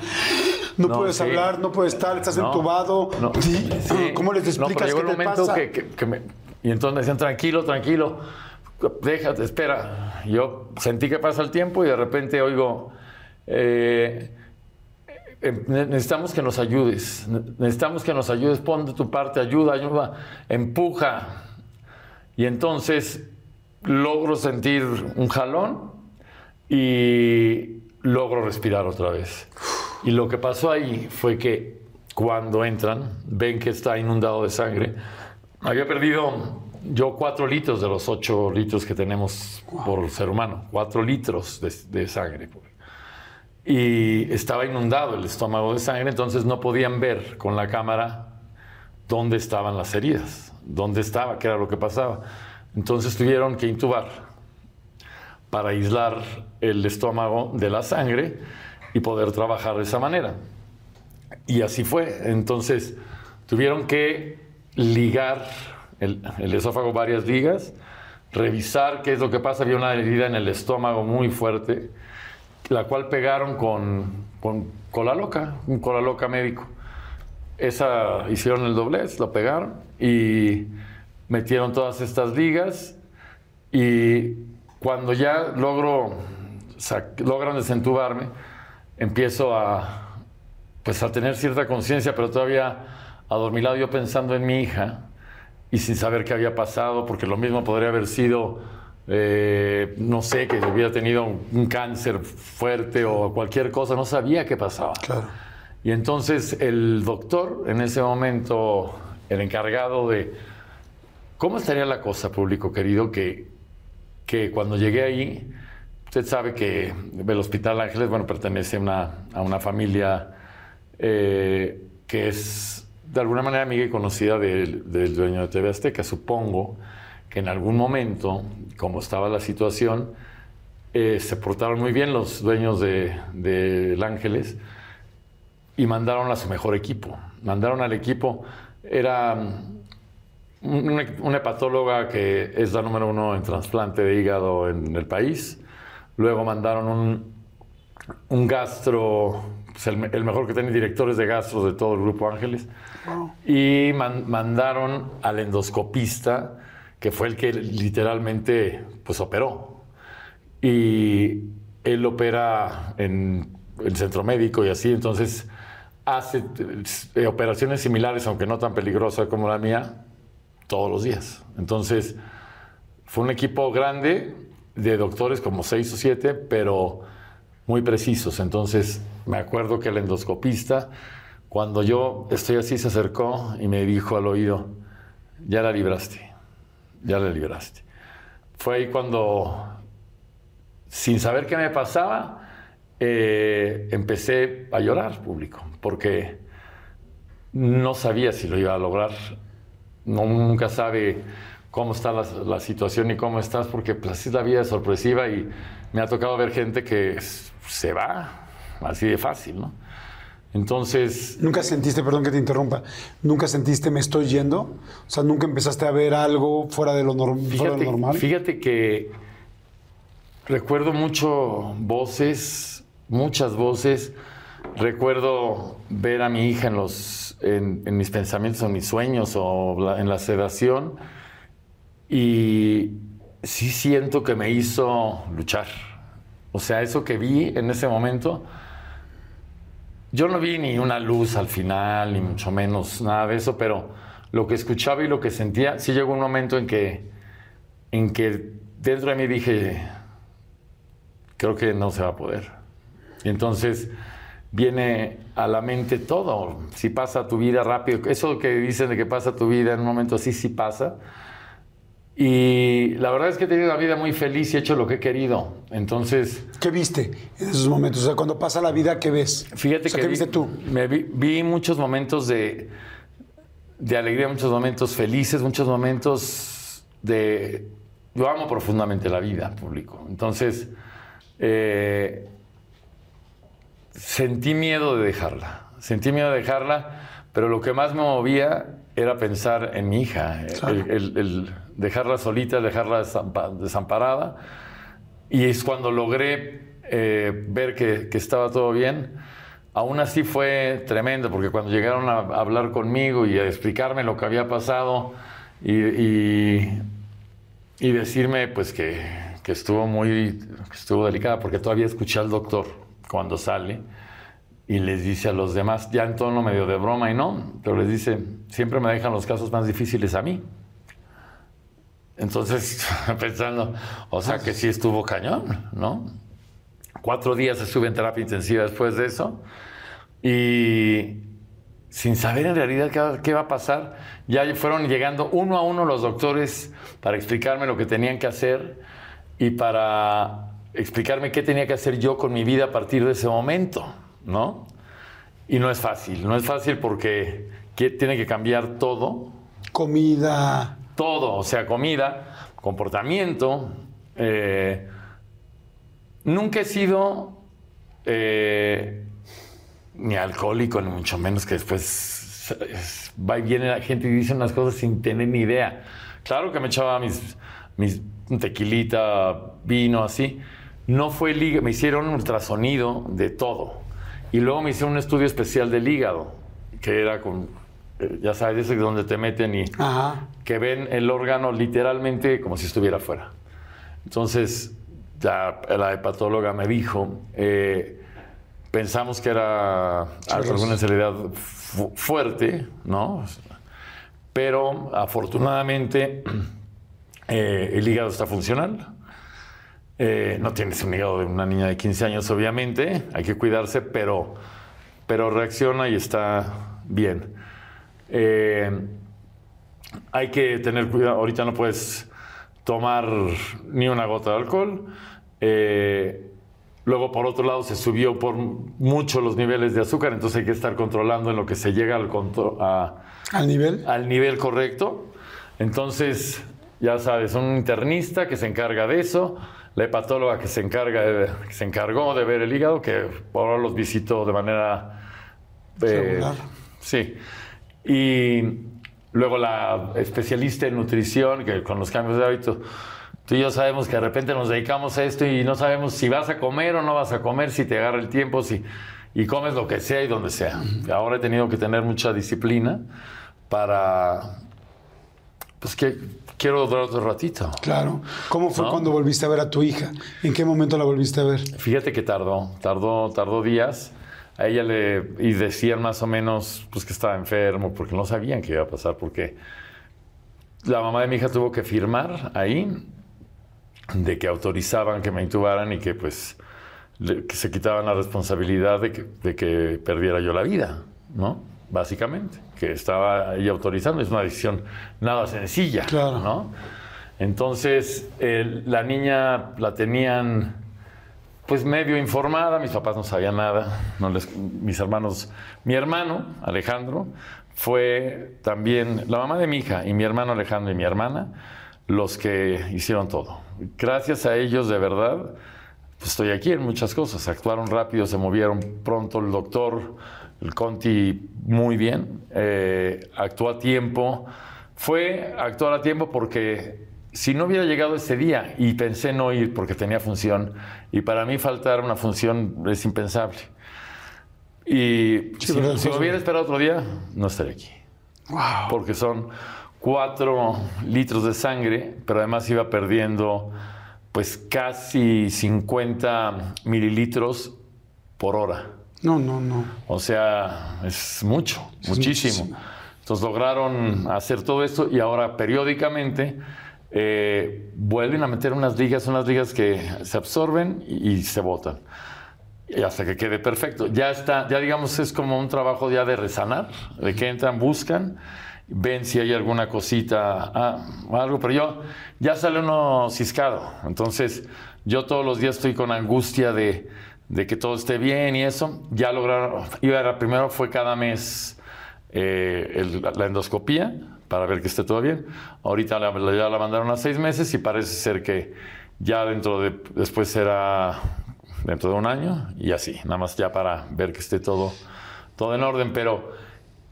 [SPEAKER 1] No,
[SPEAKER 2] No,
[SPEAKER 1] puedes
[SPEAKER 2] sí.
[SPEAKER 1] hablar, no puedes estar, estás
[SPEAKER 2] No,
[SPEAKER 1] entubado.
[SPEAKER 2] no,
[SPEAKER 1] Sí. ¿Cómo les
[SPEAKER 2] No, pero
[SPEAKER 1] explicas
[SPEAKER 2] llegó
[SPEAKER 1] qué
[SPEAKER 2] el
[SPEAKER 1] te
[SPEAKER 2] momento
[SPEAKER 1] pasa?
[SPEAKER 2] que, que- que me, Y entonces me decían, tranquilo, tranquilo, déjate, espera. Yo sentí que pasa el tiempo y de repente oigo, eh, eh, necesitamos que nos ayudes, necesitamos que nos ayudes, pon de tu parte, ayuda, ayuda, empuja. Y entonces logro sentir un jalón y logro respirar otra vez. Y lo que pasó ahí fue que cuando entran, ven que está inundado de sangre. Había perdido yo cuatro litros de los ocho litros que tenemos por ser humano, cuatro litros de, de sangre. Y estaba inundado el estómago de sangre, entonces no podían ver con la cámara dónde estaban las heridas, dónde estaba, qué era lo que pasaba. Entonces tuvieron que intubar para aislar el estómago de la sangre y poder trabajar de esa manera. Y así fue. Entonces tuvieron que ligar el, esófago varias ligas, revisar qué es lo que pasa. Había una herida en el estómago muy fuerte, la cual pegaron con, con cola loca, un cola loca médico. Esa hicieron el doblez, lo pegaron y metieron todas estas ligas y cuando ya logro, logran desentubarme, empiezo a, pues a tener cierta conciencia, pero todavía adormilado yo pensando en mi hija y sin saber qué había pasado, porque lo mismo podría haber sido, eh, no sé, que hubiera tenido un, cáncer fuerte o cualquier cosa, no sabía qué pasaba. Y entonces el doctor, en ese momento, el encargado de ¿Cómo estaría la cosa, público querido, que, que cuando llegué ahí, usted sabe que el Hospital Ángeles, bueno, pertenece a una familia eh, que es de alguna manera amiga y conocida del, dueño de TV Azteca. Supongo que en algún momento, como estaba la situación, eh, se portaron muy bien los dueños del de, Ángeles y mandaron a su mejor equipo. Mandaron al equipo, era una, hepatóloga que es la número uno en trasplante de hígado en el país. Luego mandaron un, un gastro, pues, el, mejor que tiene directores de gastros de todo el Grupo Ángeles. Y mandaron al endoscopista, que fue el que literalmente pues operó. Y él opera en el centro médico y así, entonces hace eh, operaciones similares, aunque no tan peligrosas como la mía, todos los días. Entonces, fue un equipo grande de doctores, como seis o siete, pero muy precisos. Entonces, me acuerdo que el endoscopista, cuando yo estoy así, se acercó y me dijo al oído, ya la libraste, ya la libraste. Fue ahí cuando, sin saber qué me pasaba, eh, empecé a llorar público, porque no sabía si lo iba a lograr no, nunca sabe cómo está la, situación y cómo estás, porque pues, así es la vida sorpresiva y me ha tocado ver gente que se va así de fácil, ¿no? Entonces...
[SPEAKER 1] ¿Nunca sentiste, perdón que te interrumpa, nunca sentiste me estoy yendo? O sea, ¿nunca empezaste a ver algo fuera de lo, normal?
[SPEAKER 2] Fíjate que recuerdo mucho voces, muchas voces. Recuerdo ver a mi hija en los en, mis pensamientos o mis sueños o en la sedación y sí siento que me hizo luchar. O sea, eso que vi en ese momento, yo no vi ni una luz al final, ni mucho menos nada de eso, pero lo que escuchaba y lo que sentía, sí llegó un momento en que, en que dentro de mí dije, creo que no se va a poder. Y entonces viene a la mente todo. Si pasa tu vida rápido, eso que dicen de que pasa tu vida en un momento así, sí pasa. Y la verdad es que he tenido una vida muy feliz y he hecho lo que he querido. Entonces.
[SPEAKER 1] ¿Qué viste en esos momentos? O sea, cuando pasa la vida, ¿qué ves?
[SPEAKER 2] Fíjate que.
[SPEAKER 1] ¿Qué viste tú?
[SPEAKER 2] Me vi, muchos momentos de, de alegría, muchos momentos felices, muchos momentos de. Yo amo profundamente la vida, público. Entonces. Eh, sentí miedo de dejarla. Sentí miedo de dejarla, pero lo que más me movía era pensar en mi hija, el, dejarla solita, dejarla desamparada. Y es cuando logré eh, ver que, estaba todo bien. Aún así fue tremendo, porque cuando llegaron a hablar conmigo y a explicarme lo que había pasado, y, y, y decirme pues que, que estuvo muy, que estuvo delicada, porque todavía escuché al doctor cuando sale y les dice a los demás, ya en tono medio de broma y no, pero les dice, siempre me dejan los casos más difíciles a mí. Entonces, <laughs> pensando, o sea que sí estuvo cañón, ¿no? Cuatro días estuve en terapia intensiva después de eso y sin saber en realidad qué, qué va a pasar, ya fueron llegando uno a uno los doctores para explicarme lo que tenían que hacer y para explicarme qué tenía que hacer yo con mi vida a partir de ese momento, ¿no? Y no es fácil, no es fácil porque que- tiene que cambiar todo,
[SPEAKER 1] Comida.
[SPEAKER 2] todo, o sea, comida, comportamiento. eh, nunca he sido eh, ni alcohólico, ni mucho menos que después es- va y viene la gente y dice unas cosas sin tener ni idea. Claro que me echaba mis, mis tequilita, vino, así. No fue el hígado, me hicieron un ultrasonido de todo. Y luego me hicieron un estudio especial del hígado, que era con, eh, ya sabes, ese donde te meten y
[SPEAKER 1] Ajá.
[SPEAKER 2] que ven el órgano literalmente como si estuviera fuera. Entonces, ya la hepatóloga me dijo, eh, pensamos que era alguna enfermedad fu- fuerte, ¿no? Pero afortunadamente <clears throat> eh, el hígado está funcional. Eh, no tienes un hígado de una niña de 15 años, obviamente, hay que cuidarse, pero, pero reacciona y está bien. Eh, hay que tener cuidado. Ahorita no puedes tomar ni una gota de alcohol. Eh, luego, por otro lado, se subió por mucho los niveles de azúcar, entonces hay que estar controlando en lo que se llega al, a-
[SPEAKER 1] Al nivel.
[SPEAKER 2] al nivel correcto. Entonces, ya sabes, un internista que se encarga de eso, la hepatóloga que se, encarga de- que se encargó de ver el hígado, que ahora los visito de manera... eh,
[SPEAKER 1] Regular.
[SPEAKER 2] sí. Y luego la especialista en nutrición, que con los cambios de hábito, tú y yo sabemos que de repente nos dedicamos a esto y no sabemos si vas a comer o no vas a comer, si te agarra el tiempo, si, y comes lo que sea y donde sea. Ahora he tenido que tener mucha disciplina para, pues que quiero durar otro ratito.
[SPEAKER 1] Claro. ¿Cómo fue
[SPEAKER 2] ¿No?
[SPEAKER 1] cuando volviste a ver a tu hija? ¿En qué momento la volviste a ver?
[SPEAKER 2] Fíjate que tardó, tardó, tardó días. A ella le y decían más o menos pues que estaba enfermo porque no sabían qué iba a pasar porque la mamá de mi hija tuvo que firmar ahí de que autorizaban que me intubaran y que pues que se quitaban la responsabilidad de que, de que perdiera yo la vida, ¿no? Básicamente, que estaba ella autorizando, es una decisión nada sencilla,
[SPEAKER 1] Claro.
[SPEAKER 2] ¿no? Entonces, eh, la niña la tenían pues medio informada, mis papás no sabían nada, no les- mis hermanos, mi hermano Alejandro fue también la mamá de mi hija y mi hermano Alejandro y mi hermana los que hicieron todo. Gracias a ellos de verdad pues estoy aquí en muchas cosas. Actuaron rápido, se movieron pronto el doctor, el Conti muy bien, eh, actuó a tiempo. Fue actuar a tiempo porque si no hubiera llegado ese día y pensé no ir porque tenía función, y para mí faltar una función es impensable. Y
[SPEAKER 1] Sí,
[SPEAKER 2] si, me hubiera esperado otro día, no estaría aquí
[SPEAKER 1] Wow.
[SPEAKER 2] porque son cuatro litros de sangre, pero además iba perdiendo pues casi 50 mililitros por hora.
[SPEAKER 1] No, no, no.
[SPEAKER 2] O sea, es mucho, muchísimo.
[SPEAKER 1] muchísimo.
[SPEAKER 2] Entonces lograron hacer todo esto y ahora periódicamente eh, vuelven a meter unas ligas, unas ligas que se absorben y, se botan. Y hasta que quede perfecto. Ya está, ya digamos, es como un trabajo ya de resanar, de que entran, buscan, ven si hay alguna cosita, ah, algo, pero yo ya sale uno ciscado. Entonces, yo todos los días estoy con angustia de, de que todo esté bien y eso. Ya lograron, iba primero fue cada mes eh, la endoscopía para ver que esté todo bien. Ahorita la- ya la mandaron a seis meses y parece ser que ya dentro de, después será dentro de un año y así, nada más ya para ver que esté todo, todo en orden. Pero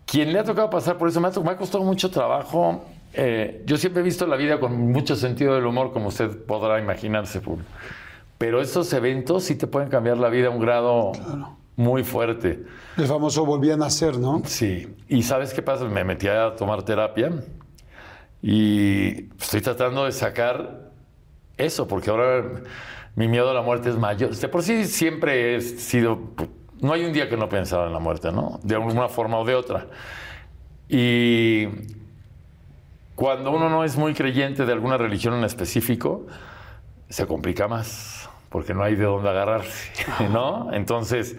[SPEAKER 2] quien le ha tocado pasar por eso me ha, me ha costado mucho trabajo. Eh, yo siempre he visto la vida con mucho sentido del humor, como usted podrá imaginarse. Pul. Pero esos eventos sí te pueden cambiar la vida a un grado muy fuerte.
[SPEAKER 1] El famoso volví a nacer, ¿no?
[SPEAKER 2] Sí. ¿Y sabes qué pasa? Me metí a tomar terapia Y estoy tratando de sacar eso, porque ahora mi miedo a la muerte es mayor. De por sí siempre he sido... No hay un día que no pensaba en la muerte, ¿no? De alguna forma o de otra. Y cuando uno no es muy creyente de alguna religión en específico, se complica más, porque no hay de dónde agarrarse, <laughs> ¿no? Entonces,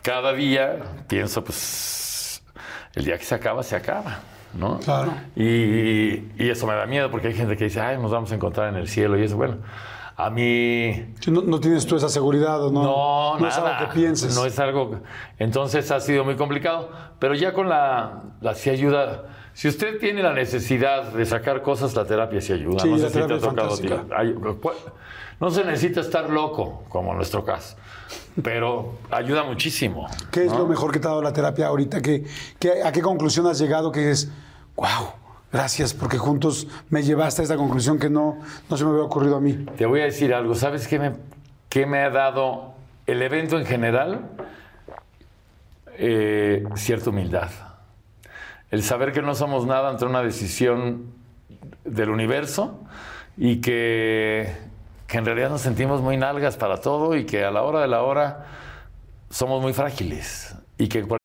[SPEAKER 2] cada día pienso, pues, el día que se acaba, se acaba, ¿no?
[SPEAKER 1] Claro.
[SPEAKER 2] Y, y eso me da miedo, porque hay gente que dice, ay, nos vamos a encontrar en el cielo, y eso, bueno, a mí
[SPEAKER 1] No, no tienes tú esa seguridad o no.
[SPEAKER 2] no,
[SPEAKER 1] no es algo que pienses.
[SPEAKER 2] No es algo. Entonces ha sido muy complicado. Pero ya con la, la sí ayuda. Si usted tiene la necesidad de sacar cosas, la terapia sí ayuda.
[SPEAKER 1] Sí,
[SPEAKER 2] no sé si te ha tocado No se necesita estar loco, como en nuestro caso. Pero ayuda muchísimo.
[SPEAKER 1] ¿Qué es
[SPEAKER 2] ¿no?
[SPEAKER 1] lo mejor que te ha dado la terapia ahorita? ¿Qué, qué- ¿A qué conclusión has llegado que es, wow, gracias, porque juntos me llevaste a esta conclusión que no, no se me hubiera ocurrido a mí?
[SPEAKER 2] Te voy a decir algo. ¿Sabes qué me, qué me ha dado el evento en general? Eh, cierta humildad. El saber que no somos nada ante una decisión del universo y que, que en realidad nos sentimos muy nalgas para todo y que a la hora de la hora somos muy frágiles. Y que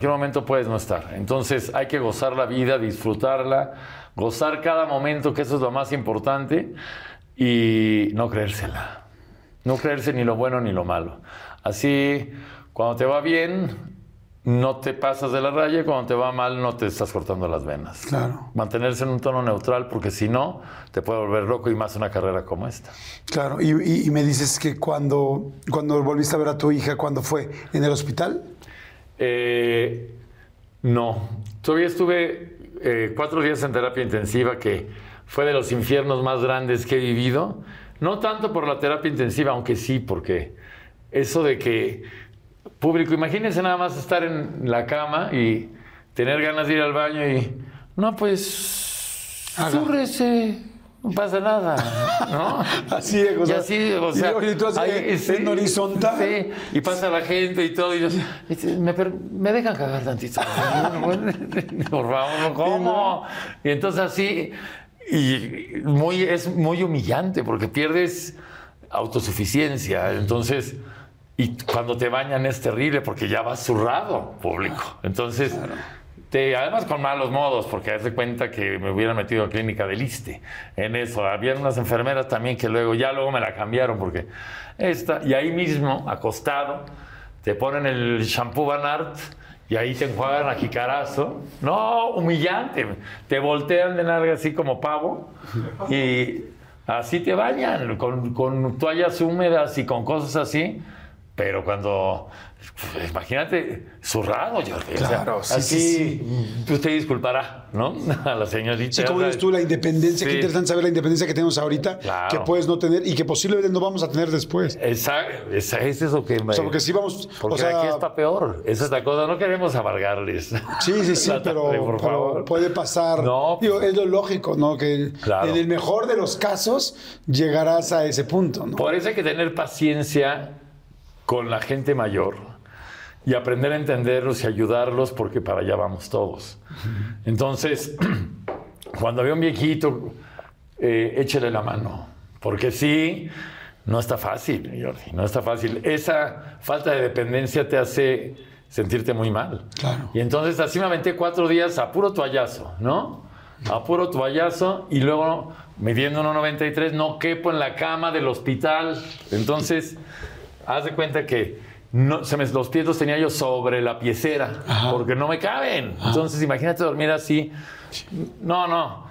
[SPEAKER 2] Cualquier momento puedes no estar. Entonces hay que gozar la vida, disfrutarla, gozar cada momento, que eso es lo más importante, y no creérsela. No creerse ni lo bueno ni lo malo. Así, cuando te va bien, no te pasas de la raya, y cuando te va mal, no te estás cortando las venas.
[SPEAKER 1] Claro.
[SPEAKER 2] Mantenerse en un tono neutral, porque si no, te puede volver loco y más una carrera como esta.
[SPEAKER 1] Claro, y, y- y me dices que cuando, cuando volviste a ver a tu hija, ¿cuándo fue? ¿En el hospital?
[SPEAKER 2] Eh, no, todavía estuve eh, cuatro días en terapia intensiva, que fue de los infiernos más grandes que he vivido. No tanto por la terapia intensiva, aunque sí, porque eso de que público, imagínense nada más estar en la cama y tener ganas de ir al baño y, no, pues, súrrese, no pasa nada, ¿no? <laughs>
[SPEAKER 1] Así, o
[SPEAKER 2] Y así, o
[SPEAKER 1] y-
[SPEAKER 2] sea,
[SPEAKER 1] oye, tú así,
[SPEAKER 2] ahí,
[SPEAKER 1] en horizontal.
[SPEAKER 2] Sí, y pasa la gente y todo, y yo, me, me dejan cagar tantito. <laughs> <laughs> Por favor, ¿cómo? Y entonces así, y muy, es muy humillante porque pierdes autosuficiencia. Entonces, y cuando te bañan es terrible porque ya vas zurrado, público. Entonces, te, además con malos modos, porque haz de cuenta que me hubieran metido a clínica del ISTE en eso. Había unas enfermeras también que luego, ya luego me la cambiaron porque esta, y ahí mismo, acostado, te ponen el shampoo Van Art y ahí te enjuagan a jicarazo. No, humillante. Te voltean de larga así como pavo y así te bañan con, con toallas húmedas y con cosas así. Pero cuando, pues, imagínate, zurrado, Jordi. o sea,
[SPEAKER 1] Claro, sí,
[SPEAKER 2] así,
[SPEAKER 1] sí,
[SPEAKER 2] usted disculpará, ¿no? <laughs> A la señorita.
[SPEAKER 1] Sí, como dices tú, la independencia, qué interesante saber la independencia que tenemos ahorita,
[SPEAKER 2] Claro.
[SPEAKER 1] que puedes no tener y que posiblemente no vamos a tener después.
[SPEAKER 2] Esa, es eso que me...
[SPEAKER 1] O sea, porque sí vamos,
[SPEAKER 2] Porque
[SPEAKER 1] o sea,
[SPEAKER 2] aquí está peor. Esa es la cosa. No queremos amargarles.
[SPEAKER 1] Sí, sí, sí, <laughs> pero,
[SPEAKER 2] tarde,
[SPEAKER 1] pero puede pasar.
[SPEAKER 2] No,
[SPEAKER 1] Digo, es lo lógico, ¿no? Que
[SPEAKER 2] Claro.
[SPEAKER 1] en el mejor de los casos llegarás a ese punto, ¿no?
[SPEAKER 2] Por eso hay que tener paciencia con la gente mayor y aprender a entenderlos y ayudarlos porque para allá vamos todos. Entonces, <clears throat> cuando veo un viejito, eh, échele la mano, porque sí, no está fácil, Jordi, no está fácil. Esa falta de dependencia te hace sentirte muy mal.
[SPEAKER 1] Claro.
[SPEAKER 2] Y entonces así me aventé cuatro días a puro toallazo, ¿no? A puro toallazo y luego midiendo 1,93 no quepo en la cama del hospital. Entonces, haz de cuenta que no, se me- los pies los tenía yo sobre la piecera porque no me caben. Entonces, imagínate dormir así. No, no.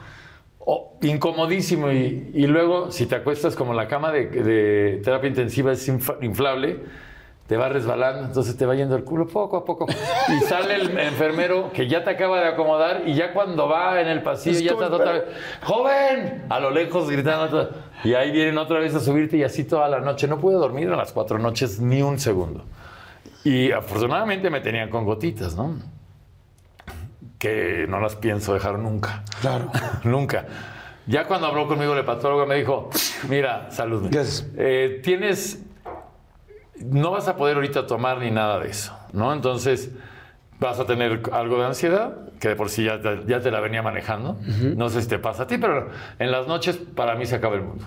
[SPEAKER 2] Oh, incomodísimo. Y, y luego, si te acuestas como la cama de, de terapia intensiva es inflable, te va resbalando, entonces te va yendo el culo poco a poco. Y sale el enfermero que ya te acaba de acomodar y ya cuando va en el pasillo
[SPEAKER 1] Es
[SPEAKER 2] ya
[SPEAKER 1] como
[SPEAKER 2] está otra vez, ¡joven! A lo lejos gritando. Y ahí vienen otra vez a subirte y así toda la noche. No pude dormir en las cuatro noches ni un segundo. Y afortunadamente me tenían con gotitas, ¿no? Que no las pienso dejar nunca.
[SPEAKER 1] Claro. <laughs>
[SPEAKER 2] Nunca. Ya cuando habló conmigo el hepatólogo me dijo, mira, salud.
[SPEAKER 1] Gracias.
[SPEAKER 2] Eh, tienes, no vas a poder ahorita tomar ni nada de eso, ¿no? Entonces vas a tener algo de ansiedad, que de por sí ya te, ya te la venía manejando. No sé si te pasa a ti, pero en las noches para mí se acaba el mundo.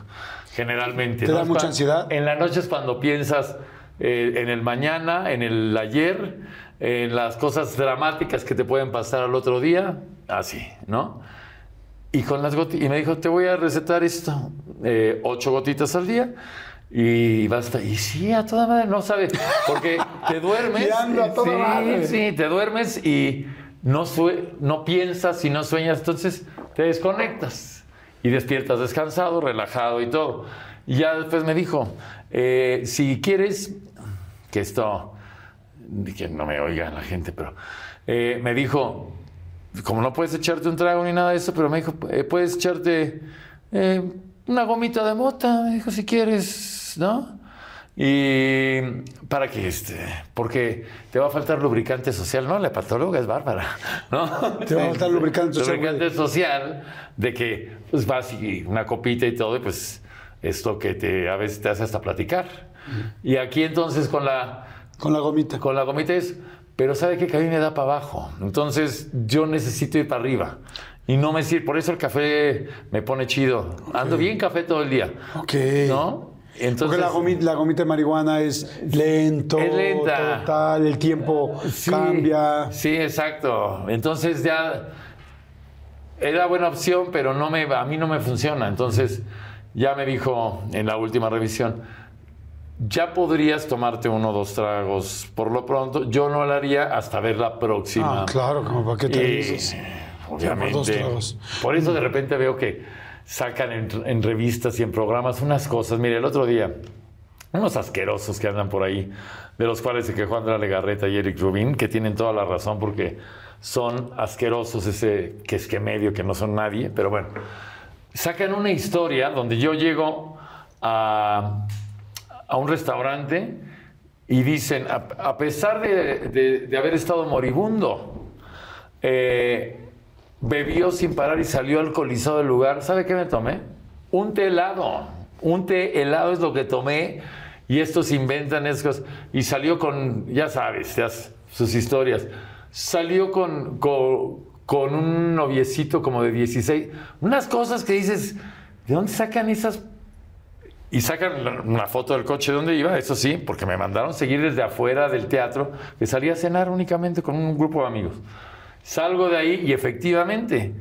[SPEAKER 2] Generalmente.
[SPEAKER 1] ¿Te da
[SPEAKER 2] Es
[SPEAKER 1] mucha ansiedad?
[SPEAKER 2] En las noches cuando piensas eh, en el mañana, en el ayer, en las cosas dramáticas que te pueden pasar al otro día, así, ¿no? Y con las gotitas, y me dijo, te voy a recetar esto, eh, ocho gotitas al día. Y basta. Y sí, a toda madre, no sabe. Porque te <laughs> duermes.
[SPEAKER 1] A toda
[SPEAKER 2] sí,
[SPEAKER 1] madre.
[SPEAKER 2] sí, te duermes y no, sue- no piensas y no sueñas. Entonces te desconectas y despiertas descansado, relajado y todo. Y ya después me dijo, eh, si quieres, que esto, que no me oiga la gente, pero eh, me dijo, como no puedes echarte un trago ni nada de eso, pero me dijo, eh, puedes echarte eh, una gomita de mota, me dijo, si quieres, ¿no? Y para que este, porque te va a faltar lubricante social, ¿no? La patóloga es bárbara, ¿no?
[SPEAKER 1] Te va a faltar <laughs> lubricante social,
[SPEAKER 2] Lubricante social de que pues vas y una copita y todo, y pues es lo que te, a veces te hace hasta platicar. Y aquí entonces con la,
[SPEAKER 1] Con la gomita.
[SPEAKER 2] con la gomita es, pero sabe qué? que a mí me da para abajo. Entonces yo necesito ir para arriba. Y no me sirve, por eso el café me pone chido. Ando bien café todo el día.
[SPEAKER 1] Ok.
[SPEAKER 2] ¿No? Entonces,
[SPEAKER 1] Porque la gomita, la gomita de marihuana es lento,
[SPEAKER 2] Es lenta.
[SPEAKER 1] total, el tiempo
[SPEAKER 2] Sí,
[SPEAKER 1] cambia.
[SPEAKER 2] Sí, exacto. Entonces ya era buena opción, pero no me, a mí no me funciona. Entonces ya me dijo en la última revisión, ya podrías tomarte uno o dos tragos por lo pronto. Yo no lo haría hasta ver la próxima.
[SPEAKER 1] Ah, claro, como para qué te dices.
[SPEAKER 2] obviamente.
[SPEAKER 1] dos tragos.
[SPEAKER 2] Por eso de repente veo que sacan en, revistas y en programas unas cosas. Mire, el otro día, unos asquerosos que andan por ahí, de los cuales se quejó Andrea Legarreta y Eric Rubin, que tienen toda la razón porque son asquerosos ese que es que medio, que no son nadie, pero bueno. Sacan una historia donde yo llego a, a un restaurante y dicen, a, a pesar de, de- de haber estado moribundo, eh, bebió sin parar y salió alcoholizado del lugar. ¿Sabe qué me tomé? Un té helado. Un té helado es lo que tomé. Y estos inventan esas. Y salió con, ya sabes, ya sus historias. Salió con, con, un noviecito como de 16. Unas cosas que dices, ¿de dónde sacan esas y sacan una foto del coche de donde iba, eso sí, porque me mandaron seguir desde afuera del teatro, que salía a cenar únicamente con un grupo de amigos. Salgo de ahí y efectivamente,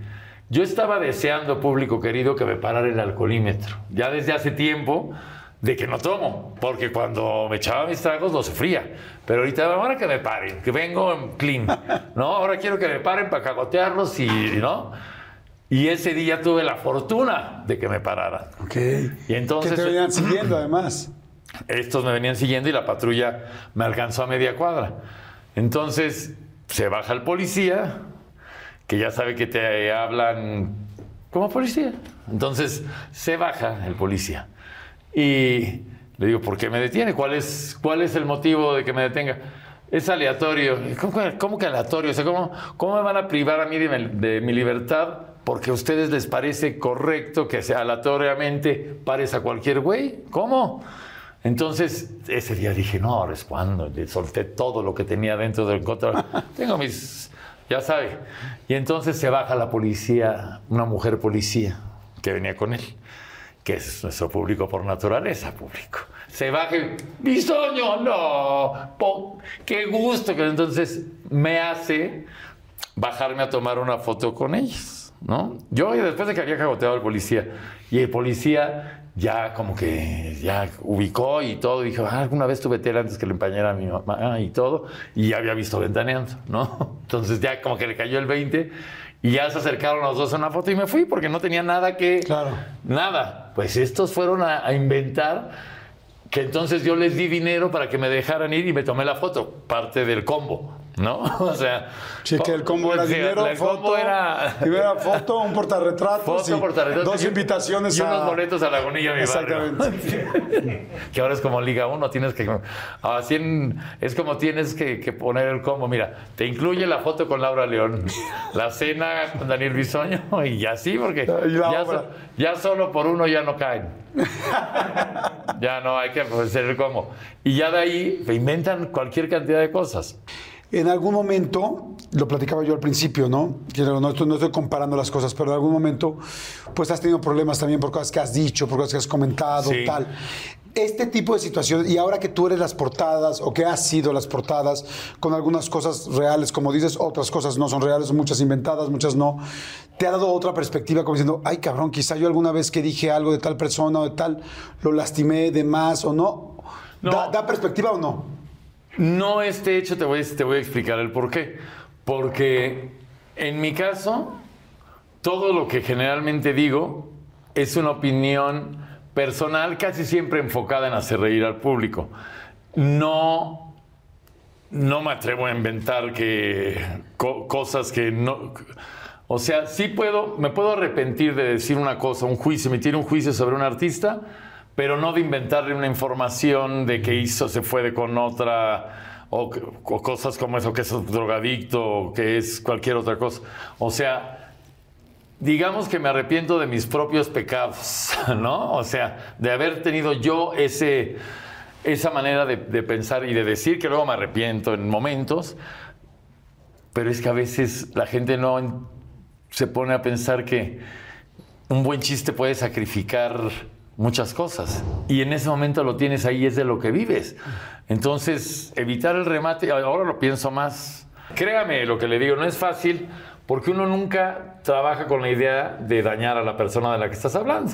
[SPEAKER 2] yo estaba deseando, público querido, que me parara el alcoholímetro. Ya desde hace tiempo de que no tomo, porque cuando me echaba mis tragos lo sufría. Pero ahorita, ahora que me paren, que vengo en clean, ¿no? Ahora quiero que me paren para cagotearlos y, ¿no? Y ese día tuve la fortuna de que me pararan.
[SPEAKER 1] Ok.
[SPEAKER 2] Y entonces-
[SPEAKER 1] Que te venían <clears throat> siguiendo, además.
[SPEAKER 2] Estos me venían siguiendo y la patrulla me alcanzó a media cuadra. Entonces se baja el policía, que ya sabe que te hablan como policía. Entonces se baja el policía y le digo, ¿por qué me detiene? ¿Cuál es, cuál es el motivo de que me detenga? Es aleatorio. ¿Cómo, cómo que aleatorio? O sea, ¿cómo, ¿Cómo me van a privar a mí de, mi- de mi libertad porque a ustedes les parece correcto que sea aleatoriamente pares a cualquier güey? ¿Cómo? Entonces, ese día dije, no, ahora es cuando. Le solté todo lo que tenía dentro del control. <laughs> Tengo mis. Ya sabe. Y entonces se baja la policía, una mujer policía que venía con él, que es nuestro público por naturaleza, público. se baja y, Bisoño, no, po- qué gusto que entonces me hace bajarme a tomar una foto con ellos, ¿no? Yo después de que había cagoteado al policía y el policía ya como que ya ubicó y todo, dijo, ah, alguna vez tuve tela antes que le empañara a mi mamá y todo, y ya había visto ventaneando, ¿no? <laughs> Entonces ya como que le cayó el 20 y ya se acercaron los dos a una foto y me fui porque no tenía nada que...
[SPEAKER 1] Claro.
[SPEAKER 2] Nada. Pues estos fueron a, a inventar que entonces yo les di dinero para que me dejaran ir y me tomé la foto, parte del combo, ¿no? <laughs> O sea...
[SPEAKER 1] Sí, que el combo era <laughs> dinero,
[SPEAKER 2] el
[SPEAKER 1] foto,
[SPEAKER 2] combo era...
[SPEAKER 1] primera foto, un portarretratos, <laughs>
[SPEAKER 2] Foto,
[SPEAKER 1] y
[SPEAKER 2] portarretratos
[SPEAKER 1] dos
[SPEAKER 2] y-
[SPEAKER 1] invitaciones
[SPEAKER 2] y
[SPEAKER 1] a...
[SPEAKER 2] unos boletos a Lagunilla, mi barrio.
[SPEAKER 1] Exactamente.
[SPEAKER 2] que ahora es como Liga 1, tienes que. Así en- es como tienes que, que poner el combo. Mira, te incluye la foto con Laura León, la cena con Daniel Bisoño y así, porque
[SPEAKER 1] Y la
[SPEAKER 2] ya, so- ya solo por uno ya no caen. ya no hay que hacer el combo. Y ya de ahí inventan cualquier cantidad de cosas.
[SPEAKER 1] En algún momento, lo platicaba yo al principio, ¿no? Quiero- No estoy, no estoy comparando las cosas, pero en algún momento, pues has tenido problemas también por cosas que has dicho, por cosas que has comentado,
[SPEAKER 2] Sí.
[SPEAKER 1] tal. Este tipo de situaciones, y ahora que tú eres las portadas, o que has sido las portadas, con algunas cosas reales, como dices, otras cosas no son reales, muchas inventadas, muchas no, te ha dado otra perspectiva, como diciendo, ay cabrón, quizá yo alguna vez que dije algo de tal persona o de tal, lo lastimé de más o no.
[SPEAKER 2] No.
[SPEAKER 1] ¿Da, da perspectiva o no?
[SPEAKER 2] No este hecho, te voy, a explicar el por qué. Porque en mi caso, todo lo que generalmente digo es una opinión personal, casi siempre enfocada en hacer reír al público. No, no me atrevo a inventar que co- cosas que no. O sea, sí puedo, me puedo arrepentir de decir una cosa, un juicio, emitir un juicio sobre un artista, pero no de inventarle una información de que hizo, se fue con otra, o, cosas como eso, que es drogadicto, o que es cualquier otra cosa. O sea, digamos que me arrepiento de mis propios pecados, <laughs> ¿no? O sea, de haber tenido yo ese, esa manera de, de pensar y de decir que luego me arrepiento en momentos, pero es que a veces la gente no se pone a pensar que un buen chiste puede sacrificar muchas cosas. Y en ese momento lo tienes ahí, es de lo que vives. Entonces, evitar el remate, ahora lo pienso más. Créame lo que le digo, no es fácil porque uno nunca trabaja con la idea de dañar a la persona de la que estás hablando,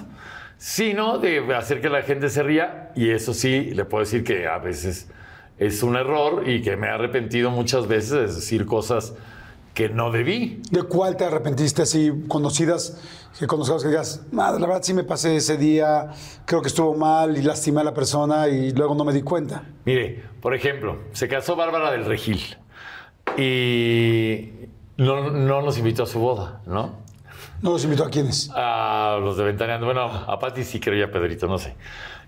[SPEAKER 2] sino de hacer que la gente se ría. Y eso sí, le puedo decir que a veces es un error y que me he arrepentido muchas veces de decir cosas que no debí.
[SPEAKER 1] ¿De cuál te arrepentiste así, conocidas, que conozcas que digas, madre, la verdad sí me pasé ese día, creo que estuvo mal y lastimé a la persona y luego no me di cuenta?
[SPEAKER 2] Mire, por ejemplo, se casó Bárbara del Regil y no, no nos invitó a su boda, ¿no?
[SPEAKER 1] ¿No los invitó a quiénes?
[SPEAKER 2] A los de Ventaneando. Bueno, a Pati sí creo y a Pedrito, no sé.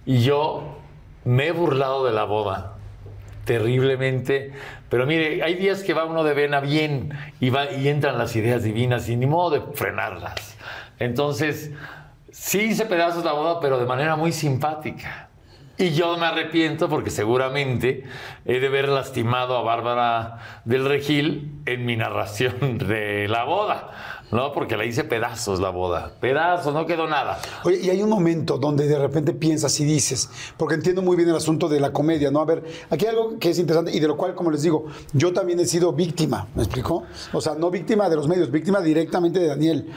[SPEAKER 2] Y yo me he burlado de la boda terriblemente. Pero mire, hay días que va uno de vena bien y, va, y entran las ideas divinas y ni modo de frenarlas. Entonces, sí hice pedazos la boda, pero de manera muy simpática. Y yo me arrepiento porque seguramente he de haber lastimado a Bárbara del Regil en mi narración de la boda, ¿no? Porque la hice pedazos la boda. Pedazos, no quedó nada.
[SPEAKER 1] Oye, y hay un momento donde de repente piensas y dices, porque entiendo muy bien el asunto de la comedia, ¿no? A ver, aquí hay algo que es interesante y de lo cual, como les digo, yo también he sido víctima, ¿me explicó? O sea, no víctima de los medios, víctima directamente de Daniel.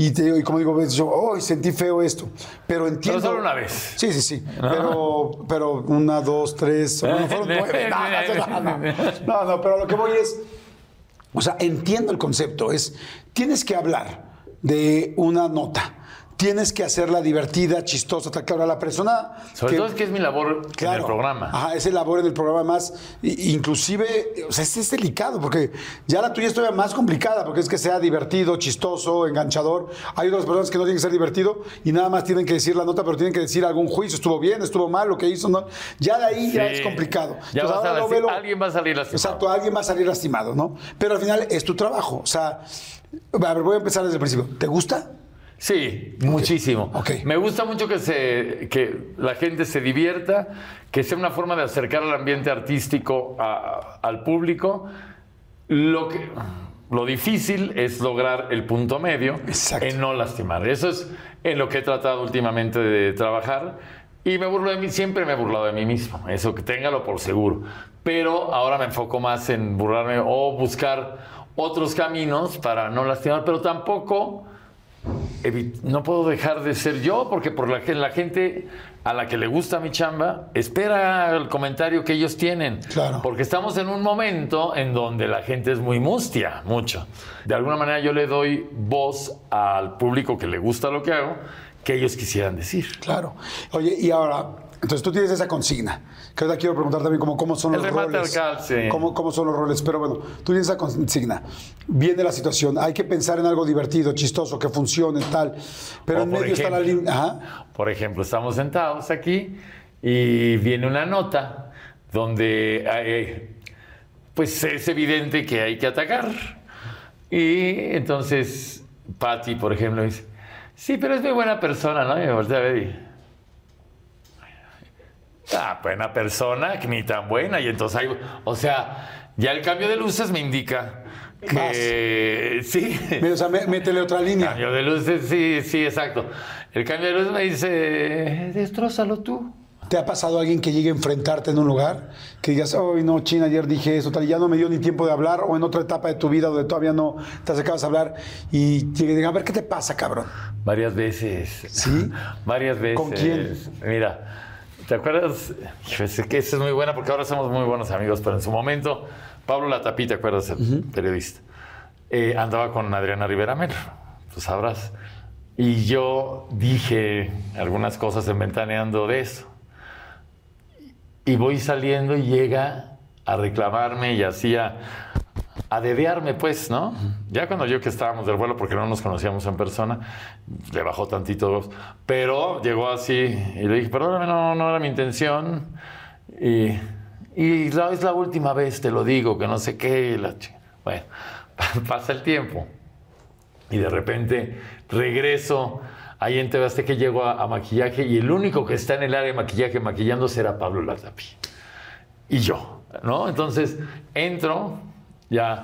[SPEAKER 1] Y, te y como digo, yo, oh, sentí feo esto. Pero entiendo.
[SPEAKER 2] solo una vez.
[SPEAKER 1] Sí, sí, sí. <laughs> Pero, pero una, dos, tres, bueno, fueron nueve. <laughs> No, no, no, no. No, no, pero lo que voy es. O sea, entiendo el concepto. Es, tienes que hablar de una nota. Tienes que hacerla divertida, chistosa, tal. Claro, a la persona.
[SPEAKER 2] Sobre todo es que es mi labor en el programa.
[SPEAKER 1] Ajá, ese labor en el programa más. Inclusive, o sea, es, es delicado, porque ya la tuya es todavía más complicada, porque es que sea divertido, chistoso, enganchador. Hay otras personas que no tienen que ser divertido y nada más tienen que decir la nota, pero tienen que decir algún juicio. Estuvo bien, estuvo mal, lo que hizo, ¿no? Ya de ahí ya es complicado.
[SPEAKER 2] Ya
[SPEAKER 1] Entonces,
[SPEAKER 2] vas a
[SPEAKER 1] lo velo-
[SPEAKER 2] alguien va a salir lastimado.
[SPEAKER 1] Exacto, alguien va a salir lastimado, ¿no? Pero al final es tu trabajo. O sea, a ver, voy a empezar desde el principio. ¿Te gusta?
[SPEAKER 2] Sí, muchísimo.
[SPEAKER 1] ok.
[SPEAKER 2] Me gusta mucho que, se, que la gente se divierta, que sea una forma de acercar el ambiente artístico a- al público. Lo, que, lo difícil es lograr el punto medio
[SPEAKER 1] Exacto.
[SPEAKER 2] en no lastimar. Eso es en lo que he tratado últimamente de trabajar. Y me burlo de mí, siempre me he burlado de mí mismo, eso que téngalo por seguro. Pero ahora me enfoco más en burlarme o buscar otros caminos para no lastimar, pero tampoco no puedo dejar de ser yo, porque por la gente a la que le gusta mi chamba espera el comentario que ellos tienen.
[SPEAKER 1] Claro.
[SPEAKER 2] Porque estamos en un momento en donde la gente es muy mustia, mucho. De alguna manera yo le doy voz al público que le gusta lo que hago, que ellos quisieran decir.
[SPEAKER 1] Claro. Oye, y ahora, entonces tú tienes esa consigna. Que ahora quiero preguntar también cómo, cómo son
[SPEAKER 2] El
[SPEAKER 1] los roles.
[SPEAKER 2] al calce.
[SPEAKER 1] Cómo, cómo son los roles. Pero bueno, tú tienes esa consigna. Viene la situación. Hay que pensar en algo divertido, chistoso, que funcione, tal. Pero
[SPEAKER 2] O
[SPEAKER 1] en medio está la
[SPEAKER 2] ejemplo.
[SPEAKER 1] línea.
[SPEAKER 2] Por ejemplo, estamos sentados aquí y viene una nota donde eh, pues es evidente que hay que atacar. Y entonces Patty, por ejemplo, dice, sí, pero es muy buena persona, ¿no? Y me voltea a ver y... Ah, buena persona, ni tan buena. Y entonces hay... O sea, ya el cambio de luces me indica que... Sí.
[SPEAKER 1] O sea, mé- métele otra línea.
[SPEAKER 2] Cambio de luces, sí, sí, exacto. El cambio de luces me dice, destrózalo tú.
[SPEAKER 1] ¿Te ha pasado alguien que llegue a enfrentarte en un lugar? Que digas, hoy no, China, ayer dije eso, tal, y ya no me dio ni tiempo de hablar, o en otra etapa de tu vida donde todavía no te acercabas a hablar, y llegue y diga, a ver, ¿qué te pasa, cabrón?
[SPEAKER 2] Varias veces.
[SPEAKER 1] ¿Sí?
[SPEAKER 2] Varias veces.
[SPEAKER 1] ¿Con quién?
[SPEAKER 2] Mira, ¿te acuerdas? Hijo, Es que esa es muy buena porque ahora somos muy buenos amigos, pero en su momento, Pablo Latapí, ¿te acuerdas? El periodista. Eh, andaba con Adriana Rivera Melo, tú sabrás. Y yo dije algunas cosas en Ventaneando de eso. Y voy saliendo y llega a reclamarme y hacía a dedearme, pues, ¿no? Ya cuando yo que estábamos del vuelo, porque no nos conocíamos en persona, le bajó tantito, pero llegó así y le dije, perdóname, no, no era mi intención. Y, y la- es la última vez, te lo digo, que no sé qué. la bueno, <laughs> pasa el tiempo. Y de repente regreso ahí en TV que llego a, a maquillaje y el único que está en el área de maquillaje maquillándose era Pablo Latapi. Y yo, ¿no? Entonces entro, ya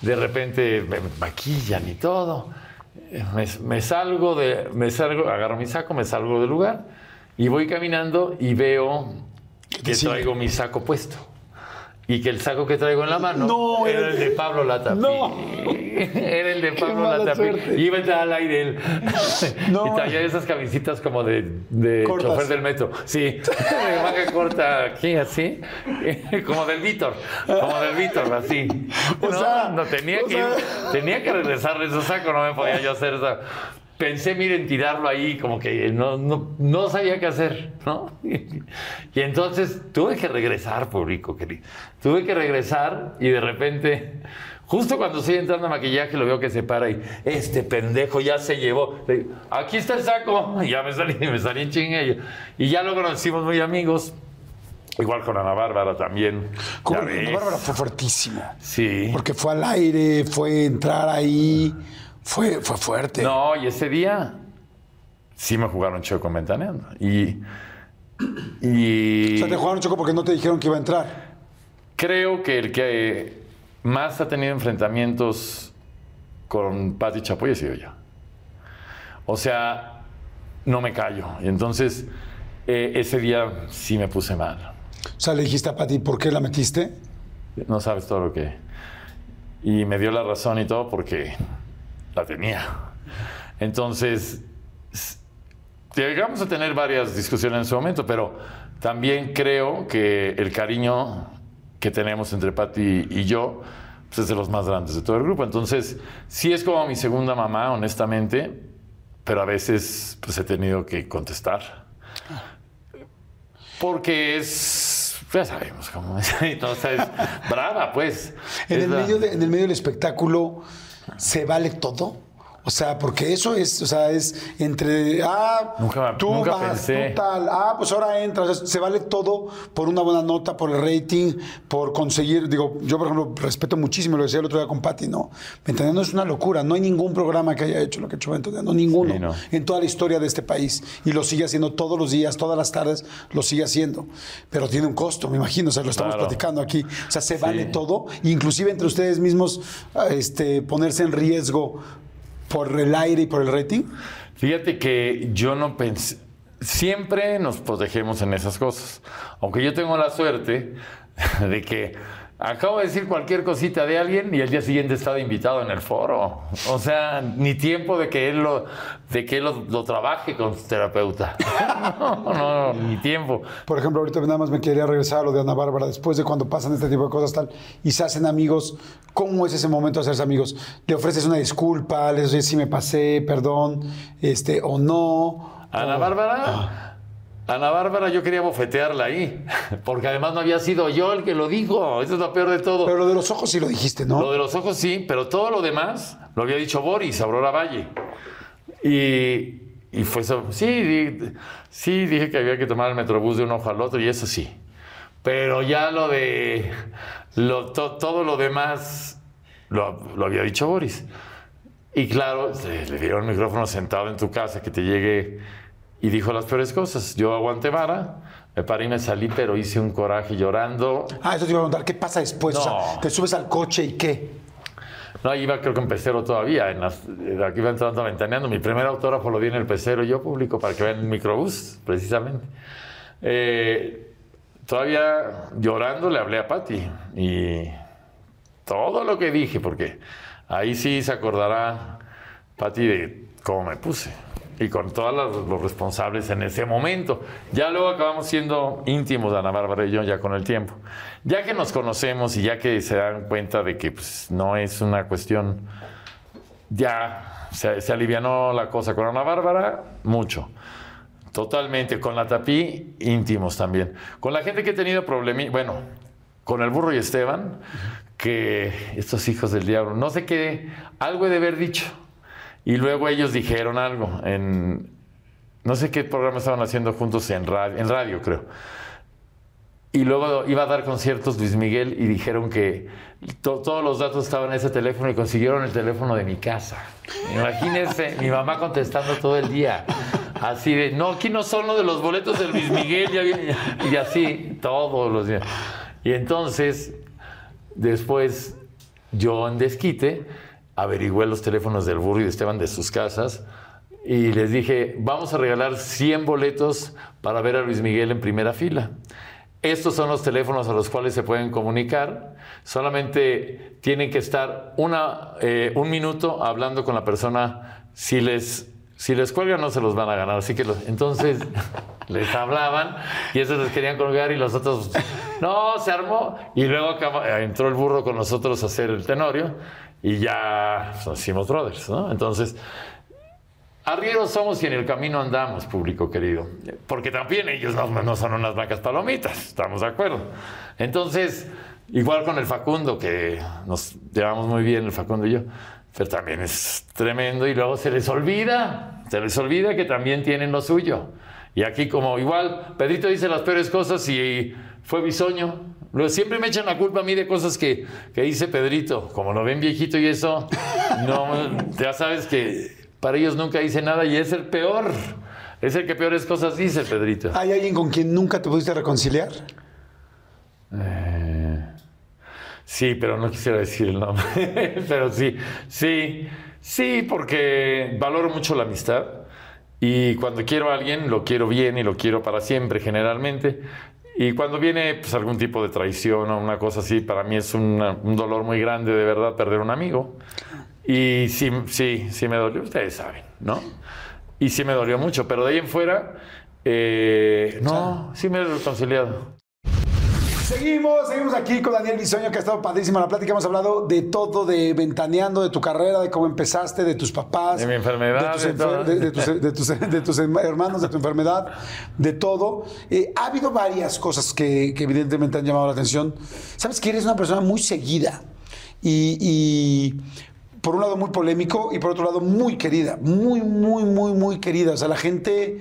[SPEAKER 2] de repente me maquillan y todo. Me, me salgo de, me salgo, agarro mi saco, me salgo del lugar y voy caminando y veo que traigo mi saco puesto. Y que el saco que traigo en la mano
[SPEAKER 1] No,
[SPEAKER 2] era el de Pablo Latapi.
[SPEAKER 1] No. <laughs>
[SPEAKER 2] Era el de Pablo. Y iba a entrar al aire él. <laughs>
[SPEAKER 1] No.
[SPEAKER 2] Y traía esas camisitas como de, de chofer del metro. Sí, <laughs> de manga corta aquí, así. Como del Víctor. Como del Víctor, así.
[SPEAKER 1] O
[SPEAKER 2] no,
[SPEAKER 1] sea,
[SPEAKER 2] no, tenía que,
[SPEAKER 1] sea-
[SPEAKER 2] tenía que regresarle su saco, no me podía yo hacer eso. Pensé, miren, tirarlo ahí, como que no, no, no sabía qué hacer, ¿no? <laughs> Y entonces tuve que regresar, público querido. Tuve que regresar y de repente, justo cuando estoy entrando a maquillaje, lo veo que se para y este pendejo ya se llevó. Le digo, Aquí está el saco. <laughs> Y ya me salí, me salí en chingue. Y ya luego nos hicimos muy amigos. Igual con Ana Bárbara también. Ves.
[SPEAKER 1] Bárbara fue fuertísimo.
[SPEAKER 2] Sí.
[SPEAKER 1] Porque fue al aire, fue entrar ahí, fue, fue fuerte.
[SPEAKER 2] No, y ese día sí me jugaron choco con Ventaneando. Y, y
[SPEAKER 1] O sea, te jugaron choco porque no te dijeron que iba a entrar.
[SPEAKER 2] creo que el que más ha tenido enfrentamientos con Pati Chapoy he sido yo. O sea, no me callo. Y entonces, eh, ese día sí me puse mal.
[SPEAKER 1] O sea, le dijiste a Pati, ¿por qué la metiste?
[SPEAKER 2] No sabes todo lo que... Y me dio la razón y todo porque la tenía. Entonces, llegamos a tener varias discusiones en su momento, pero también creo que el cariño que tenemos entre Patti y yo pues, es de los más grandes de todo el grupo. Entonces, sí es como mi segunda mamá, honestamente, pero a veces pues he tenido que contestar. Porque es, ya sabemos cómo es, <laughs> entonces brava pues.
[SPEAKER 1] En
[SPEAKER 2] Es
[SPEAKER 1] el,
[SPEAKER 2] la-
[SPEAKER 1] medio de- en el medio del espectáculo, ¿se vale todo? O sea, porque eso es, o sea, es entre, ah,
[SPEAKER 2] Nunca-
[SPEAKER 1] tú
[SPEAKER 2] nunca
[SPEAKER 1] vas,
[SPEAKER 2] pensé.
[SPEAKER 1] tú tal, ah, pues ahora entras. O sea, se vale todo por una buena nota, por el rating, por conseguir, digo, yo por ejemplo respeto muchísimo, lo decía el otro día con Pati, ¿no? Ventaneando es una locura, no hay ningún programa que haya hecho lo que ha hecho Ventaneando, ninguno,
[SPEAKER 2] Sí, no.
[SPEAKER 1] en toda la historia de este país. Y lo sigue haciendo todos los días, todas las tardes, lo sigue haciendo. Pero tiene un costo, me imagino, o sea, lo estamos
[SPEAKER 2] Claro.
[SPEAKER 1] platicando aquí. O sea, se vale
[SPEAKER 2] Sí.
[SPEAKER 1] todo, inclusive entre ustedes mismos, este, ponerse en riesgo por el aire y por el rating.
[SPEAKER 2] Fíjate que yo no pensé, siempre nos protegemos en esas cosas. Aunque yo tengo la suerte <laughs> de que acabo de decir cualquier cosita de alguien y el día siguiente estaba invitado en el foro. O sea, ni tiempo de que él lo, de que él lo, lo trabaje con su terapeuta. <laughs> No, no, ni tiempo.
[SPEAKER 1] Por ejemplo, ahorita nada más me quería regresar a lo de Ana Bárbara. Después de cuando pasan este tipo de cosas tal y se hacen amigos, ¿cómo es ese momento de hacerse amigos? ¿Le ofreces una disculpa? ¿Le dices si me pasé, perdón, este, o no?
[SPEAKER 2] Ana
[SPEAKER 1] O-
[SPEAKER 2] Bárbara.
[SPEAKER 1] Ah.
[SPEAKER 2] Ana Bárbara, yo quería bofetearla ahí, <laughs> porque además no había sido yo el que lo dijo. Eso es lo peor de todo.
[SPEAKER 1] Pero lo de los ojos sí lo dijiste, ¿no?
[SPEAKER 2] Lo de los ojos sí, pero todo lo demás lo había dicho Boris, Aurora Valle. Y, y fue eso. Sí, sí, dije que había que tomar el metrobús de un ojo al otro y eso sí. Pero ya lo de. lo- to- todo lo demás lo, lo había dicho Boris. Y claro, le, le dieron el micrófono sentado en tu casa que te llegue y dijo las peores cosas. Yo aguanté vara, me paré y me salí, pero hice un coraje llorando.
[SPEAKER 1] Ah, eso te iba a preguntar, ¿qué pasa después? O sea,
[SPEAKER 2] No.
[SPEAKER 1] te subes al coche y qué.
[SPEAKER 2] No, iba creo que en pecero todavía. En las- eh, aquí iba entrando ventaneando. Mi primer autógrafo lo di en el pecero yo público para que vean el microbús, precisamente. Eh, todavía llorando le hablé a Patti y todo lo que dije, porque ahí sí se acordará Patti de cómo me puse. Y con todos los, responsables en ese momento. Ya luego acabamos siendo íntimos, Ana Bárbara y yo, ya con el tiempo. Ya que nos conocemos y ya que se dan cuenta de que pues, no es una cuestión, ya se, se alivianó la cosa con Ana Bárbara, mucho. Totalmente. Con la tapí, íntimos también. Con la gente que he tenido problemas, bueno, con el burro y Esteban, que estos hijos del diablo, no sé qué, algo he de haber dicho. Y luego ellos dijeron algo en, no sé qué programa estaban haciendo juntos en radio, en radio creo. Y luego iba a dar conciertos Luis Miguel y dijeron que to- todos los datos estaban en ese teléfono y consiguieron el teléfono de mi casa. Imagínense, mi mamá contestando todo el día. Así de, no, aquí no son lo de los boletos de Luis Miguel. ya viene". y así, todos los días. Y entonces, después, yo en desquite, averigüé los teléfonos del burro y de Esteban de sus casas y les dije, vamos a regalar 100 boletos para ver a Luis Miguel en primera fila. Estos son los teléfonos a los cuales se pueden comunicar. Solamente tienen que estar una, eh, un minuto hablando con la persona. Si les, si les cuelgan, no se los van a ganar. Así que los- entonces <laughs> les hablaban y esos les querían colgar y los otros, no, se armó. Y luego entró el burro con nosotros a hacer el tenorio y ya nos hicimos brothers, ¿no? Entonces, Arrieros somos y en el camino andamos, público querido. Porque también ellos no, no son unas blancas palomitas, estamos de acuerdo. Entonces, igual con el Facundo, que nos llevamos muy bien el Facundo y yo, pero también es tremendo y luego se les olvida, se les olvida que también tienen lo suyo. Y aquí como igual, Pedrito dice las peores cosas y fue bisoño. Luego siempre me echan la culpa a mí de cosas que, que dice Pedrito. Como lo ven viejito y eso, no, ya sabes que para ellos nunca dice nada y es el peor. Es el que peores cosas dice, Pedrito.
[SPEAKER 1] ¿Hay alguien con quien nunca te pudiste reconciliar?
[SPEAKER 2] Sí, pero no quisiera decir el nombre. <laughs> pero sí, sí, sí, porque valoro mucho la amistad. Y cuando quiero a alguien, lo quiero bien y lo quiero para siempre, generalmente. Y cuando viene pues, algún tipo de traición o una cosa así, para mí es una- un dolor muy grande de verdad perder un amigo. Y sí, sí, sí me dolió, ustedes saben, ¿no? Y sí me dolió mucho, pero de ahí en fuera, eh, no, sí me he reconciliado.
[SPEAKER 1] Seguimos, seguimos aquí con Daniel Bisoño, que ha estado padrísima la plática. Hemos hablado de todo, de ventaneando, de tu carrera, de cómo empezaste, de tus papás.
[SPEAKER 2] De mi enfermedad,
[SPEAKER 1] De tus, hermanos, de tu enfermedad, de todo. Eh, ha habido varias cosas que, que evidentemente han llamado la atención. Sabes que eres una persona muy seguida y, y por un lado muy polémico y por otro lado muy querida. Muy, muy, muy, muy querida. O sea, la gente...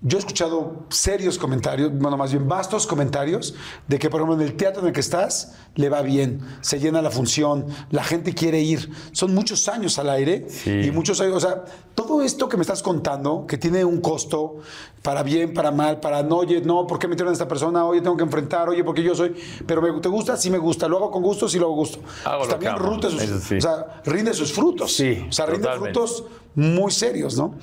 [SPEAKER 1] Yo he escuchado serios comentarios, bueno, más bien vastos comentarios, de que, por ejemplo, en el teatro en el que estás, le va bien, se llena la función, la gente quiere ir. Son muchos años al aire
[SPEAKER 2] Sí.
[SPEAKER 1] y muchos años, o sea, todo esto que me estás contando, que tiene un costo para bien, para mal, para no, oye, no, ¿por qué metieron a esta persona? Oye, tengo que enfrentar, oye, porque yo soy, pero me, ¿te gusta? Sí me gusta, lo hago con gusto, sí lo hago gusto.
[SPEAKER 2] Hago
[SPEAKER 1] Pues también rute sus,
[SPEAKER 2] sí.
[SPEAKER 1] o sea, rinde sus frutos.
[SPEAKER 2] Sí,
[SPEAKER 1] o sea, rinde
[SPEAKER 2] totalmente.
[SPEAKER 1] frutos muy serios, ¿no?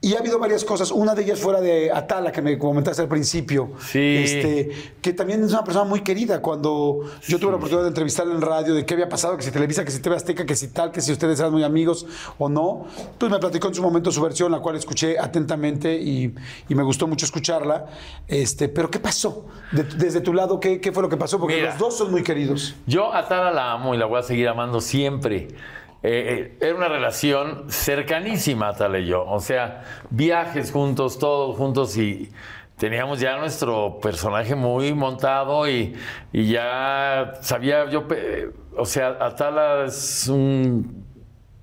[SPEAKER 1] Y ha habido varias cosas. Una de ellas fuera de Atala, que me comentaste al principio.
[SPEAKER 2] Sí.
[SPEAKER 1] Este, que también es una persona muy querida. Cuando yo tuve la oportunidad de entrevistarla en radio, de qué había pasado, que si Televisa, que si TV Azteca, que si tal, que si ustedes eran muy amigos o no, pues me platicó en su momento su versión, la cual escuché atentamente y, y me gustó mucho escucharla. Este, pero ¿qué pasó? De- desde tu lado, ¿qué, qué fue lo que pasó? Porque
[SPEAKER 2] Mira.
[SPEAKER 1] los dos son muy queridos.
[SPEAKER 2] Yo a Tara la amo y la voy a seguir amando siempre. Eh, eh, era una relación cercanísima, Tala y yo. O sea, viajes juntos, todos juntos y teníamos ya nuestro personaje muy montado y, y ya sabía yo, pe- o sea, Atala es un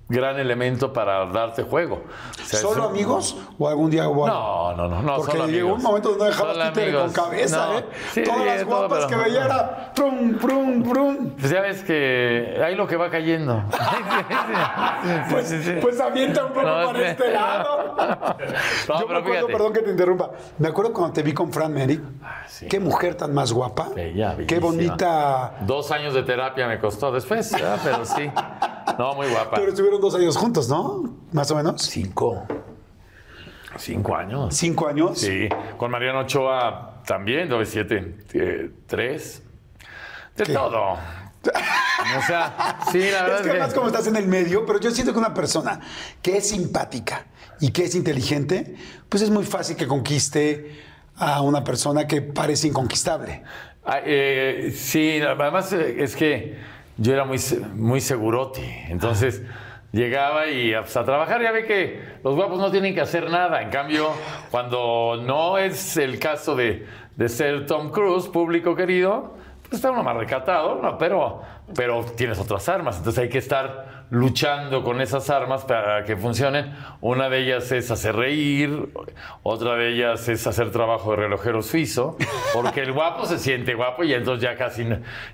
[SPEAKER 2] gran elemento para darte juego. O sea,
[SPEAKER 1] ¿Solo
[SPEAKER 2] un-
[SPEAKER 1] amigos o algún día algo?
[SPEAKER 2] No, no, no, no.
[SPEAKER 1] Porque
[SPEAKER 2] solo
[SPEAKER 1] llegó
[SPEAKER 2] amigos.
[SPEAKER 1] un momento donde no dejabas títere con cabeza,
[SPEAKER 2] No,
[SPEAKER 1] ¿eh?
[SPEAKER 2] sí,
[SPEAKER 1] Todas las
[SPEAKER 2] todo,
[SPEAKER 1] guapas
[SPEAKER 2] pero-
[SPEAKER 1] que veía era prum, prum, prum.
[SPEAKER 2] Pues ya ves que hay lo que va cayendo. <laughs>
[SPEAKER 1] Pues, pues avienta un poco
[SPEAKER 2] No,
[SPEAKER 1] para
[SPEAKER 2] sí.
[SPEAKER 1] este lado. <laughs> Yo me acuerdo,
[SPEAKER 2] fíjate.
[SPEAKER 1] perdón que te interrumpa, me acuerdo cuando te vi con Fran Merrick.
[SPEAKER 2] sí.
[SPEAKER 1] Qué mujer tan más guapa.
[SPEAKER 2] Bella,
[SPEAKER 1] Qué bonita.
[SPEAKER 2] Dos años de terapia me costó después, ¿verdad? pero sí. No, muy guapa.
[SPEAKER 1] Pero estuvieron dos años juntos, ¿no? Más o menos.
[SPEAKER 2] Cinco. Cinco años.
[SPEAKER 1] Cinco años.
[SPEAKER 2] Sí. Con Mariano Ochoa también, doble siete, eh, tres. De todo. O sea, sí, la <laughs> verdad
[SPEAKER 1] Es que además como estás en el medio, pero yo siento que una persona que es simpática y que es inteligente, pues es muy fácil que conquiste a una persona que parece inconquistable.
[SPEAKER 2] Ah, eh, sí, además eh, es que yo era muy, muy segurote. Entonces llegaba y pues, a trabajar. Ya ve que los guapos no tienen que hacer nada. En cambio, cuando no es el caso de, de ser Tom Cruise, público querido, está uno más recatado, ¿no? pero, pero tienes otras armas. Entonces hay que estar luchando con esas armas para que funcionen. Una de ellas es hacer reír, otra de ellas es hacer trabajo de relojero suizo, porque el guapo se siente guapo y entonces ya casi,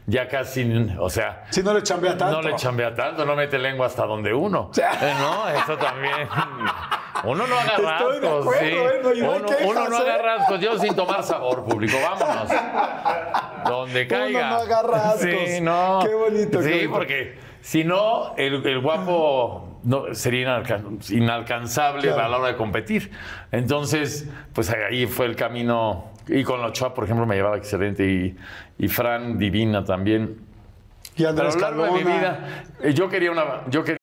[SPEAKER 2] ya casi, o sea,
[SPEAKER 1] Si no le chambea tanto.
[SPEAKER 2] no le chambea tanto, no mete lengua hasta donde uno. Eh, No, eso también. Uno no haga
[SPEAKER 1] acuerdo,
[SPEAKER 2] sí.
[SPEAKER 1] ¿eh? No,
[SPEAKER 2] uno, uno no haga
[SPEAKER 1] ¿eh?
[SPEAKER 2] rasgos, yo sin tomar sabor público, vámonos. Donde caiga.
[SPEAKER 1] no haga rasgos.
[SPEAKER 2] Sí, no.
[SPEAKER 1] Qué bonito, qué
[SPEAKER 2] Sí,
[SPEAKER 1] bonito.
[SPEAKER 2] porque si no, el, el guapo no, sería inalcan- inalcanzable
[SPEAKER 1] Claro.
[SPEAKER 2] a la hora de competir. Entonces, pues ahí fue el camino. Y con Ochoa, por ejemplo, me llevaba excelente. Y, y Fran, divina también.
[SPEAKER 1] Y
[SPEAKER 2] a
[SPEAKER 1] Andrés
[SPEAKER 2] lo largo de mi vida, eh, yo quería una. Yo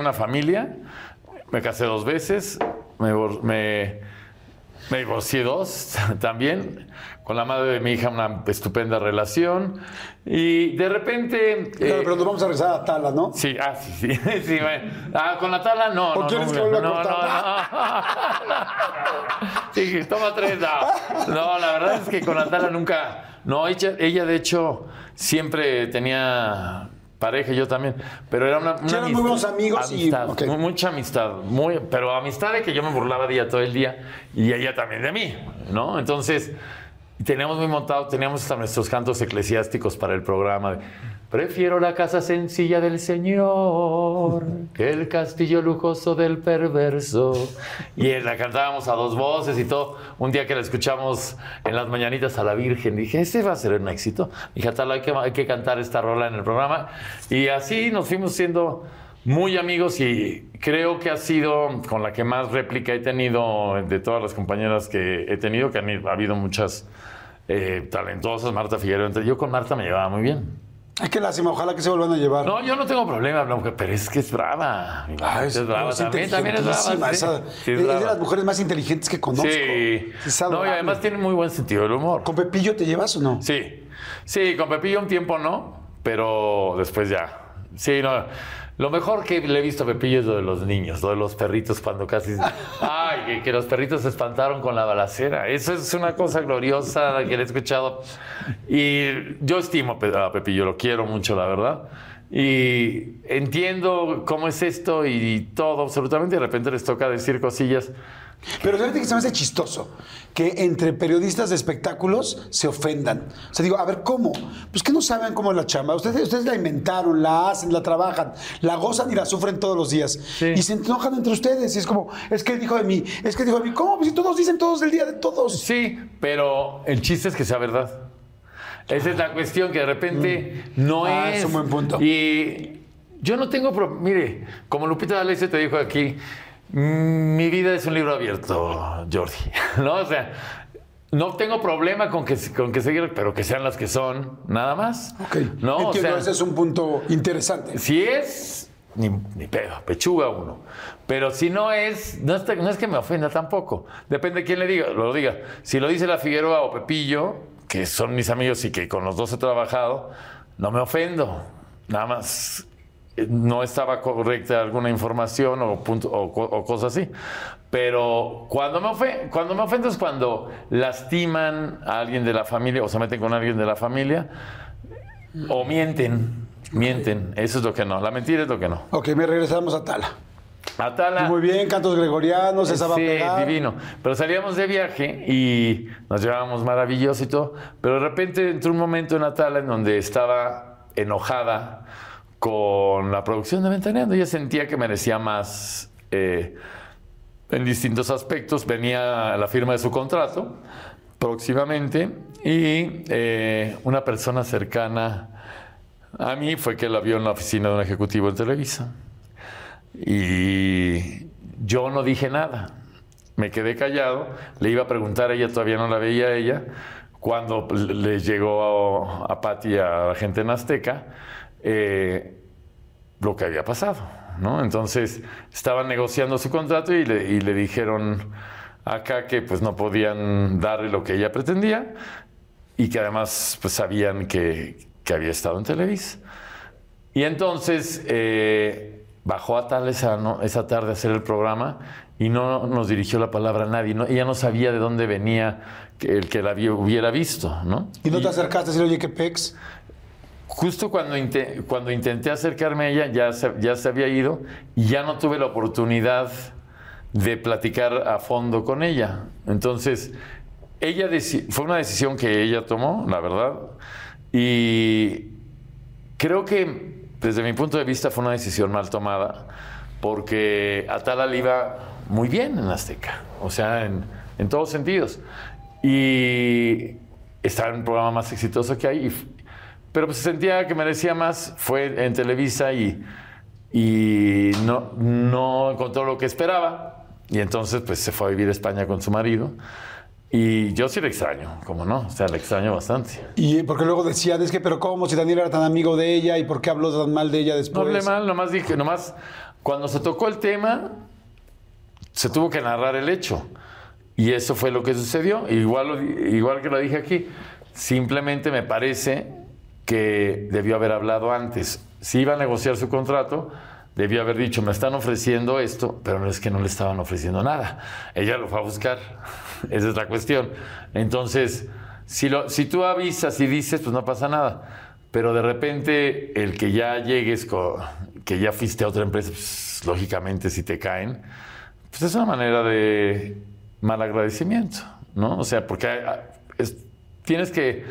[SPEAKER 2] Una familia, me casé dos veces, me, me, me divorcié dos <laughs> también, con la madre de mi hija una estupenda relación, y de repente...
[SPEAKER 1] Claro,
[SPEAKER 2] eh,
[SPEAKER 1] pero nos vamos a regresar a Tala, ¿no?
[SPEAKER 2] Sí, ah, sí, sí, <laughs> sí, bueno. Ah, con la tala no,
[SPEAKER 1] ¿O
[SPEAKER 2] no,
[SPEAKER 1] quieres
[SPEAKER 2] no,
[SPEAKER 1] que vuelva a
[SPEAKER 2] no,
[SPEAKER 1] cortar?
[SPEAKER 2] no, <laughs> no. Sí, toma tres, no. No, la verdad es que con la tala nunca, no, ella, ella de hecho siempre tenía pareja, yo también, pero era una, una
[SPEAKER 1] eran muy buenos amigos y-
[SPEAKER 2] amistad, mu- mucha amistad, muy, pero amistad de que yo me burlaba de ella todo el día y ella también de mí, ¿no? Entonces, teníamos muy montado, teníamos hasta nuestros cantos eclesiásticos para el programa. de, Prefiero la casa sencilla del Señor que el castillo lujoso del perverso. Y la cantábamos a dos voces y todo. Un día que la escuchamos en las mañanitas a la Virgen, dije, este va a ser un éxito. Dije, tal, hay que, hay que cantar esta rola en el programa. Y así nos fuimos siendo muy amigos y creo que ha sido con la que más réplica he tenido de todas las compañeras que he tenido, que han, ha habido muchas eh, talentosas, Marta Figueroa. Entonces, yo con Marta me llevaba muy bien.
[SPEAKER 1] Ay, qué lástima, ojalá que se vuelvan a llevar.
[SPEAKER 2] No, yo no tengo problema, pero es que es brava. Mi
[SPEAKER 1] Ah,
[SPEAKER 2] es, brava
[SPEAKER 1] es
[SPEAKER 2] también, también es brava.
[SPEAKER 1] esa-
[SPEAKER 2] Sí, es
[SPEAKER 1] es de las mujeres más inteligentes que conozco.
[SPEAKER 2] Sí. No, y además tiene muy buen sentido del humor.
[SPEAKER 1] ¿Con Pepillo te llevas o no?
[SPEAKER 2] Sí, sí, con Pepillo un tiempo no, pero después ya. Sí, no. Lo mejor que le he visto a Pepillo es lo de los niños, lo de los perritos cuando casi... <laughs> Ay, que, que los perritos se espantaron con la balacera. Eso es una cosa gloriosa que le he escuchado. Y yo estimo a Pepillo, lo quiero mucho, la verdad. Y entiendo cómo es esto y todo, absolutamente. De repente les toca decir cosillas.
[SPEAKER 1] Pero fíjate que se me hace chistoso que entre periodistas de espectáculos se ofendan. O sea, digo, a ver, ¿cómo? Pues que no saben cómo es la chamba. Ustedes, ustedes la inventaron, la hacen, la trabajan, la gozan y la sufren todos los días. Y se enojan entre ustedes. Y es como, es que dijo de mí, es que dijo de mí. ¿Cómo? Pues si todos dicen todos el día de todos.
[SPEAKER 2] Sí, pero el chiste es que sea verdad. Esa es la cuestión, que de repente no
[SPEAKER 1] Ah,
[SPEAKER 2] es.
[SPEAKER 1] es un buen punto.
[SPEAKER 2] Y yo no tengo. Mire, como Lupita D'Alessio te dijo aquí, mm, mi vida es un libro abierto, Jordi. <laughs> ¿No? O sea, no tengo problema con que, con que seguir, pero que sean las que son, nada más.
[SPEAKER 1] Ok.
[SPEAKER 2] ¿No? O
[SPEAKER 1] Entiendo,
[SPEAKER 2] sea,
[SPEAKER 1] ese es un punto interesante.
[SPEAKER 2] si es, ni, ni pedo, pechuga uno. Pero si no es, no es, no es que me ofenda tampoco. Depende de quién le diga, lo diga. Si lo dice la Figueroa o Pepillo, que son mis amigos y que con los dos he trabajado, no me ofendo. Nada más no estaba correcta alguna información o, punto, o, co- o cosas así. Pero cuando me, ofe- cuando me ofendo es cuando lastiman a alguien de la familia o se meten con alguien de la familia o mienten. Mienten. Eso es lo que no. La mentira es lo que no.
[SPEAKER 1] Ok, me regresamos a Tala.
[SPEAKER 2] Atala.
[SPEAKER 1] Muy bien, cantos gregorianos, esa va a
[SPEAKER 2] Sí, divino. Pero salíamos de viaje y nos llevábamos maravilloso y todo. Pero de repente entró un momento en Atala en donde estaba enojada con la producción de Ventaneando. Ella sentía que merecía más eh, en distintos aspectos. Venía la firma de su contrato próximamente y eh, una persona cercana a mí fue que la vio en la oficina de un ejecutivo en Televisa. Y yo no dije nada. Me quedé callado. Le iba a preguntar a ella, todavía no la veía a ella. Cuando le le llegó a, a a la gente en Azteca, eh, lo que había pasado. ¿no? Entonces estaban negociando su contrato y le, y le dijeron acá que pues no podían darle lo que ella pretendía y que además pues sabían que, que había estado en Televisa. Y entonces eh, bajó a tal esa, no- esa tarde a hacer el programa y no nos dirigió la palabra a nadie. No- ella no sabía de dónde venía el que la hubiera visto, ¿no?
[SPEAKER 1] ¿Y no te acercaste a decir, oye, qué pex?
[SPEAKER 2] Justo cuando, cuando intenté acercarme a ella, ya se, ya se había ido y ya no tuve la oportunidad de platicar a fondo con ella. Entonces, ella fue una decisión que ella tomó, la verdad, y creo que desde mi punto de vista fue una decisión mal tomada, porque Atala le iba muy bien en Azteca, o sea, en, en todos sentidos. Y estaba en un programa más exitoso que hay, pero pues sentía que merecía más, fue en Televisa y, y no, no encontró lo que esperaba, y entonces pues se fue a vivir a España con su marido. Y yo sí le extraño, como no, o sea, le extraño bastante.
[SPEAKER 1] Y porque luego decían, es que, pero ¿cómo? Si Daniel era tan amigo de ella y por qué habló tan mal de ella
[SPEAKER 2] No
[SPEAKER 1] después.
[SPEAKER 2] hablé mal, nomás dije, nomás cuando se tocó el tema, se tuvo que narrar el hecho. Y eso fue lo que sucedió. Igual, igual que lo dije aquí, simplemente me parece que debió haber hablado antes. Si iba a negociar su contrato, debió haber dicho, me están ofreciendo esto, pero no es que no le estaban ofreciendo nada. Ella lo fue a buscar. <laughs> Esa es la cuestión. Entonces, si, tú avisas y dices, pues no pasa nada. Pero de repente, el que ya llegues, que ya fuiste a otra empresa, pues, lógicamente si te caen, pues es una manera de mal agradecimiento, ¿no? O sea, porque ah, es- tienes que,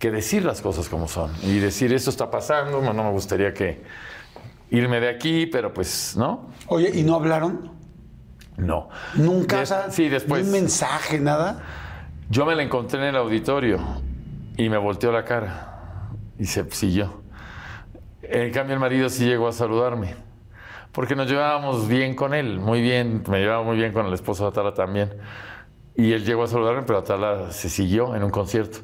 [SPEAKER 2] que decir las cosas como son y decir, esto está pasando, no, me gustaría que irme de aquí, pero pues, ¿no?
[SPEAKER 1] Oye, ¿y no hablaron?
[SPEAKER 2] No.
[SPEAKER 1] Nunca,
[SPEAKER 2] Des- sí, después.
[SPEAKER 1] un mensaje, nada.
[SPEAKER 2] Yo me la encontré en el auditorio y me volteó la cara y se siguió. En cambio, el marido sí llegó a saludarme porque nos llevábamos bien con él, muy bien. Me llevaba muy bien con el esposo de Atala también. Y él llegó a saludarme, pero Atala se siguió en un concierto.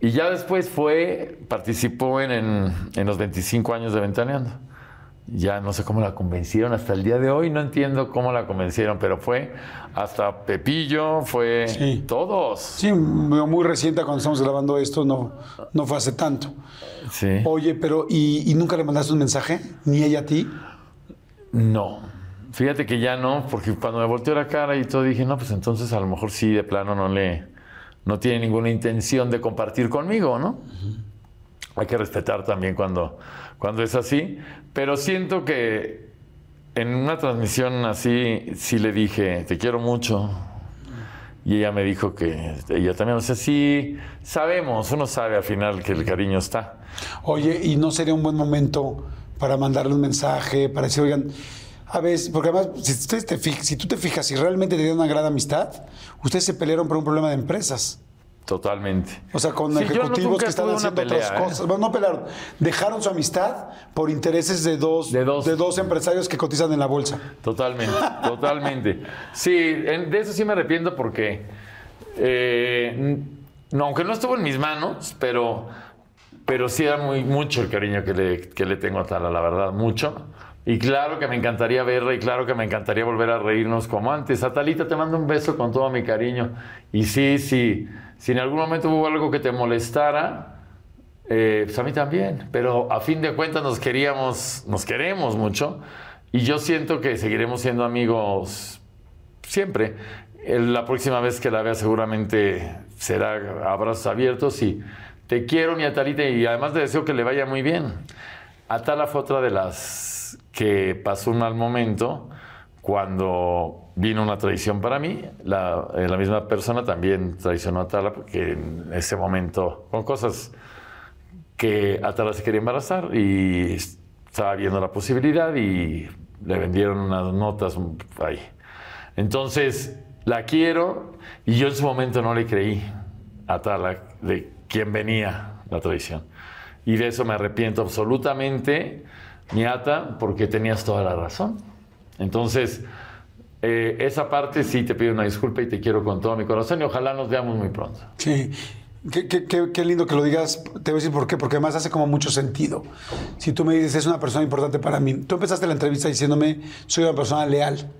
[SPEAKER 2] Y ya después fue, participó en, en, en los 25 años de Ventaneando. Ya no sé cómo la convencieron hasta el día de hoy, no entiendo cómo la convencieron, pero fue hasta Pepillo, fue
[SPEAKER 1] Sí.
[SPEAKER 2] todos.
[SPEAKER 1] Sí, muy muy reciente cuando estamos grabando esto, no, no fue hace tanto.
[SPEAKER 2] Sí.
[SPEAKER 1] Oye, pero ¿y, y nunca le mandaste un mensaje? ¿Ni ella a ti?
[SPEAKER 2] No. Fíjate que ya no, porque cuando me volteó la cara y todo dije, no, pues entonces a lo mejor sí, de plano no le, no tiene ninguna intención de compartir conmigo, ¿no? Hay que respetar también cuando, cuando es así, pero siento que en una transmisión así sí le dije, te quiero mucho. Y ella me dijo que ella también, o sea, sí, sabemos, uno sabe al final que el cariño está.
[SPEAKER 1] Oye, ¿y no sería un buen momento para mandarle un mensaje, para decir, oigan, a veces, porque además, si, ustedes te si tú te fijas, si realmente tenían una gran amistad, ustedes se pelearon por un problema de empresas.
[SPEAKER 2] Totalmente.
[SPEAKER 1] O sea, con
[SPEAKER 2] Sí, no-
[SPEAKER 1] ejecutivos
[SPEAKER 2] nunca
[SPEAKER 1] que están haciendo
[SPEAKER 2] pelea,
[SPEAKER 1] otras
[SPEAKER 2] ¿eh?
[SPEAKER 1] cosas. Bueno, no pelearon, dejaron su amistad por intereses de dos,
[SPEAKER 2] De dos.
[SPEAKER 1] empresarios que cotizan en la bolsa.
[SPEAKER 2] Totalmente, totalmente. Sí, en- de eso sí me arrepiento porque, eh, no, aunque no estuvo en mis manos, pero, pero sí era muy, mucho el cariño que le, que le tengo a Tala, la verdad, mucho. Y claro que me encantaría verla y claro que me encantaría volver a reírnos como antes. Atalita, te mando un beso con todo mi cariño. Y sí, sí, si en algún momento hubo algo que te molestara, eh, pues a mí también, pero a fin de cuentas nos queríamos, nos queremos mucho y yo siento que seguiremos siendo amigos siempre. La próxima vez que la vea seguramente será abrazos abiertos y te quiero mi Atalita y además te deseo que le vaya muy bien. Atala fue otra de las que pasó un mal momento cuando vino una traición para mí. La, eh, la misma persona también traicionó a Atala porque en ese momento, con cosas que Atala se quería embarazar y estaba viendo la posibilidad y le vendieron unas notas ahí. Entonces, la quiero y yo en su momento no le creí a Atala de quién venía la traición. Y de eso me arrepiento absolutamente, mi Ata, porque tenías toda la razón. Entonces, eh, esa parte sí te pido una disculpa y te quiero con todo mi corazón y ojalá nos veamos muy pronto.
[SPEAKER 1] Sí. Qué, qué- qué- qué lindo que lo digas. Te voy a decir por qué. Porque además hace como mucho sentido. Si tú me dices, es una persona importante para mí. Tú empezaste la entrevista diciéndome, soy una persona leal.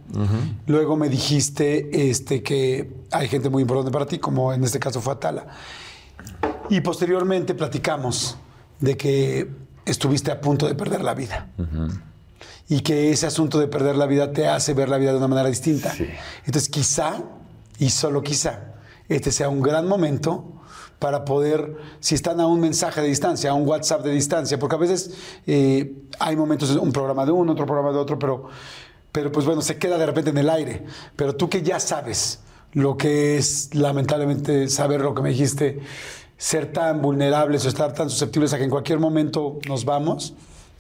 [SPEAKER 1] Luego me dijiste este, que hay gente muy importante para ti, como en este caso fue Atala. Y posteriormente platicamos de que estuviste a punto de perder la vida. Y que ese asunto de perder la vida te hace ver la vida de una manera distinta.
[SPEAKER 2] Sí.
[SPEAKER 1] Entonces, quizá, y solo quizá, este sea un gran momento para poder, si están a un mensaje de distancia, a un WhatsApp de distancia, porque a veces eh, hay momentos, un programa de uno, otro programa de otro, pero, pero pues bueno, se queda de repente en el aire. Pero tú que ya sabes lo que es lamentablemente saber lo que me dijiste, ser tan vulnerables o estar tan susceptibles a que en cualquier momento nos vamos,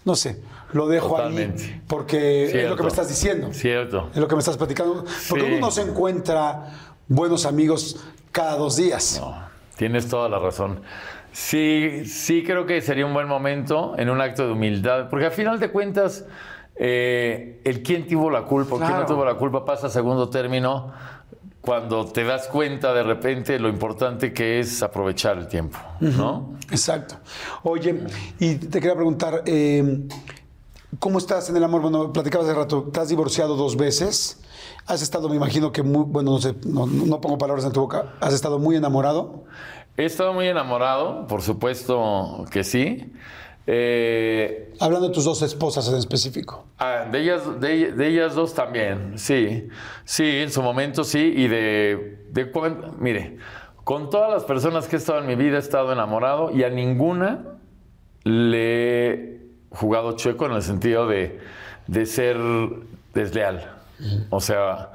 [SPEAKER 1] no sé, lo dejo ahí
[SPEAKER 2] Totalmente.
[SPEAKER 1] porque es lo que me estás diciendo.
[SPEAKER 2] Cierto.
[SPEAKER 1] Es lo que me estás platicando. Porque
[SPEAKER 2] Sí.
[SPEAKER 1] uno no se encuentra buenos amigos cada dos días.
[SPEAKER 2] No, tienes toda la razón. Sí, sí creo que sería un buen momento en un acto de humildad, porque al final de cuentas, eh, el quién tuvo la culpa, o quién no
[SPEAKER 1] Claro.
[SPEAKER 2] tuvo la culpa pasa a segundo término cuando te das cuenta de repente lo importante que es aprovechar el tiempo, ¿no?
[SPEAKER 1] Exacto. Oye, y te quería preguntar, eh, ¿cómo estás en el amor? Bueno, platicabas hace rato, te has divorciado dos veces. Has estado, me imagino que muy, bueno, no sé, no, no pongo palabras en tu boca, has estado muy enamorado.
[SPEAKER 2] He estado muy enamorado, por supuesto que sí. Eh,
[SPEAKER 1] Hablando de tus dos esposas en específico.
[SPEAKER 2] Ah, de ellas, de, de ellas dos también, sí. Sí, en su momento sí. Y de, de Mire, con todas las personas que he estado en mi vida he estado enamorado y a ninguna le he jugado chueco en el sentido de, de ser desleal. O sea,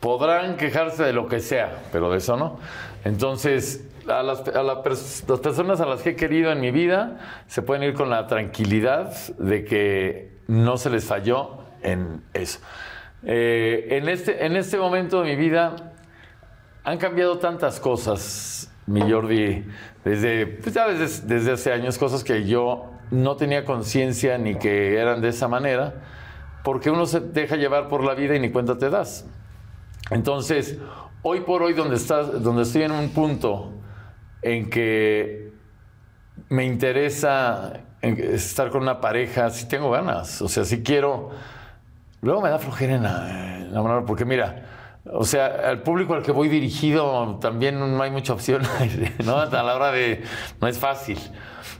[SPEAKER 2] podrán quejarse de lo que sea, pero de eso no. Entonces, a, las, a la pers- las personas a las que he querido en mi vida se pueden ir con la tranquilidad de que no se les falló en eso. Eh, en, este, en este momento de mi vida han cambiado tantas cosas, mi Jordi, desde, pues ya desde, desde hace años, cosas que yo no tenía conciencia ni que eran de esa manera, porque uno se deja llevar por la vida y ni cuenta te das. Entonces, hoy por hoy, donde, estás, donde estoy en un punto en que me interesa estar con una pareja, si tengo ganas, o sea, si quiero. Luego me da flojera enamorar, porque mira, o sea, al público al que voy dirigido también no hay mucha opción, <laughs> ¿no? A la hora de. No es fácil.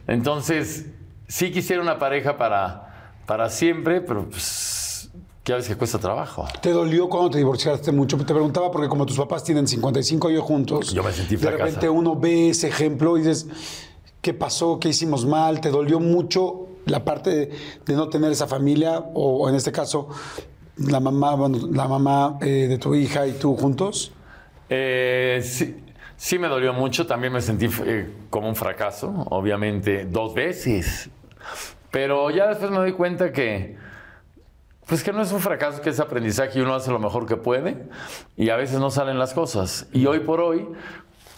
[SPEAKER 2] Entonces, sí quisiera una pareja para, para siempre, pero pues. Ya ves que cuesta trabajo.
[SPEAKER 1] ¿Te dolió cuando te divorciaste mucho? Te preguntaba porque como tus papás tienen 55 años juntos,
[SPEAKER 2] Yo me sentí
[SPEAKER 1] de repente uno ve ese ejemplo y dices, ¿qué pasó? ¿Qué hicimos mal? ¿Te dolió mucho la parte de, de no tener esa familia o, o en este caso la mamá, bueno, la mamá eh, de tu hija y tú juntos?
[SPEAKER 2] Eh, sí, sí me dolió mucho, también me sentí eh, como un fracaso, obviamente, dos veces. Pero ya después me doy cuenta que, pues que no es un fracaso, que es aprendizaje y uno hace lo mejor que puede y a veces no salen las cosas. Y hoy por hoy,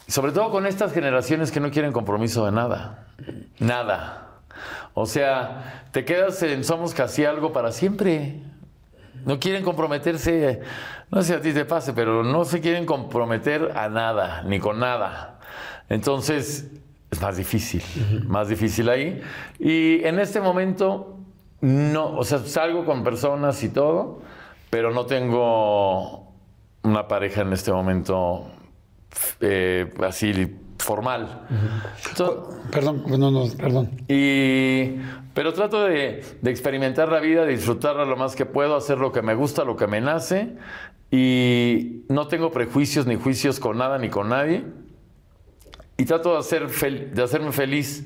[SPEAKER 2] sobre todo con estas generaciones que no quieren compromiso de nada, nada. O sea, te quedas en somos casi algo para siempre. No quieren comprometerse, no sé si a ti te pase, pero no se quieren comprometer a nada, ni con nada. Entonces, es más difícil, más difícil ahí. Y en este momento, no, o sea, salgo con personas y todo, pero no tengo una pareja en este momento eh, así formal. Entonces,
[SPEAKER 1] Perdón, no, no, perdón.
[SPEAKER 2] y, pero trato de, de experimentar la vida, de disfrutarla lo más que puedo, hacer lo que me gusta, lo que me nace. Y no tengo prejuicios ni juicios con nada ni con nadie. Y trato de, hacer fel- de hacerme feliz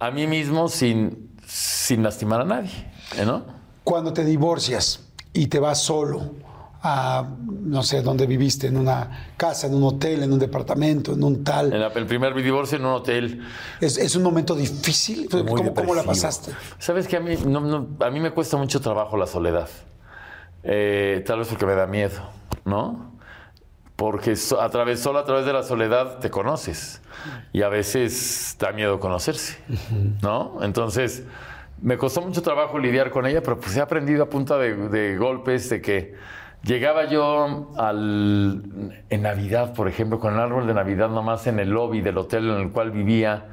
[SPEAKER 2] a mí mismo sin, sin lastimar a nadie. ¿eh, ¿no?
[SPEAKER 1] Cuando te divorcias y te vas solo a, no sé, dónde viviste, en una casa, en un hotel, en un departamento, en un tal,
[SPEAKER 2] En la- el primer divorcio en un hotel.
[SPEAKER 1] ¿es, es un momento difícil?
[SPEAKER 2] Muy
[SPEAKER 1] ¿Cómo, cómo la pasaste?
[SPEAKER 2] Sabes que a mí, no- no- a mí me cuesta mucho trabajo la soledad. Eh, tal vez porque me da miedo, ¿no? Porque a través, solo a través de la soledad te conoces. Y a veces da miedo conocerse, ¿no? Entonces, me costó mucho trabajo lidiar con ella, pero pues he aprendido a punta de, de golpes, de que llegaba yo al, en Navidad, por ejemplo, con el árbol de Navidad nomás en el lobby del hotel en el cual vivía,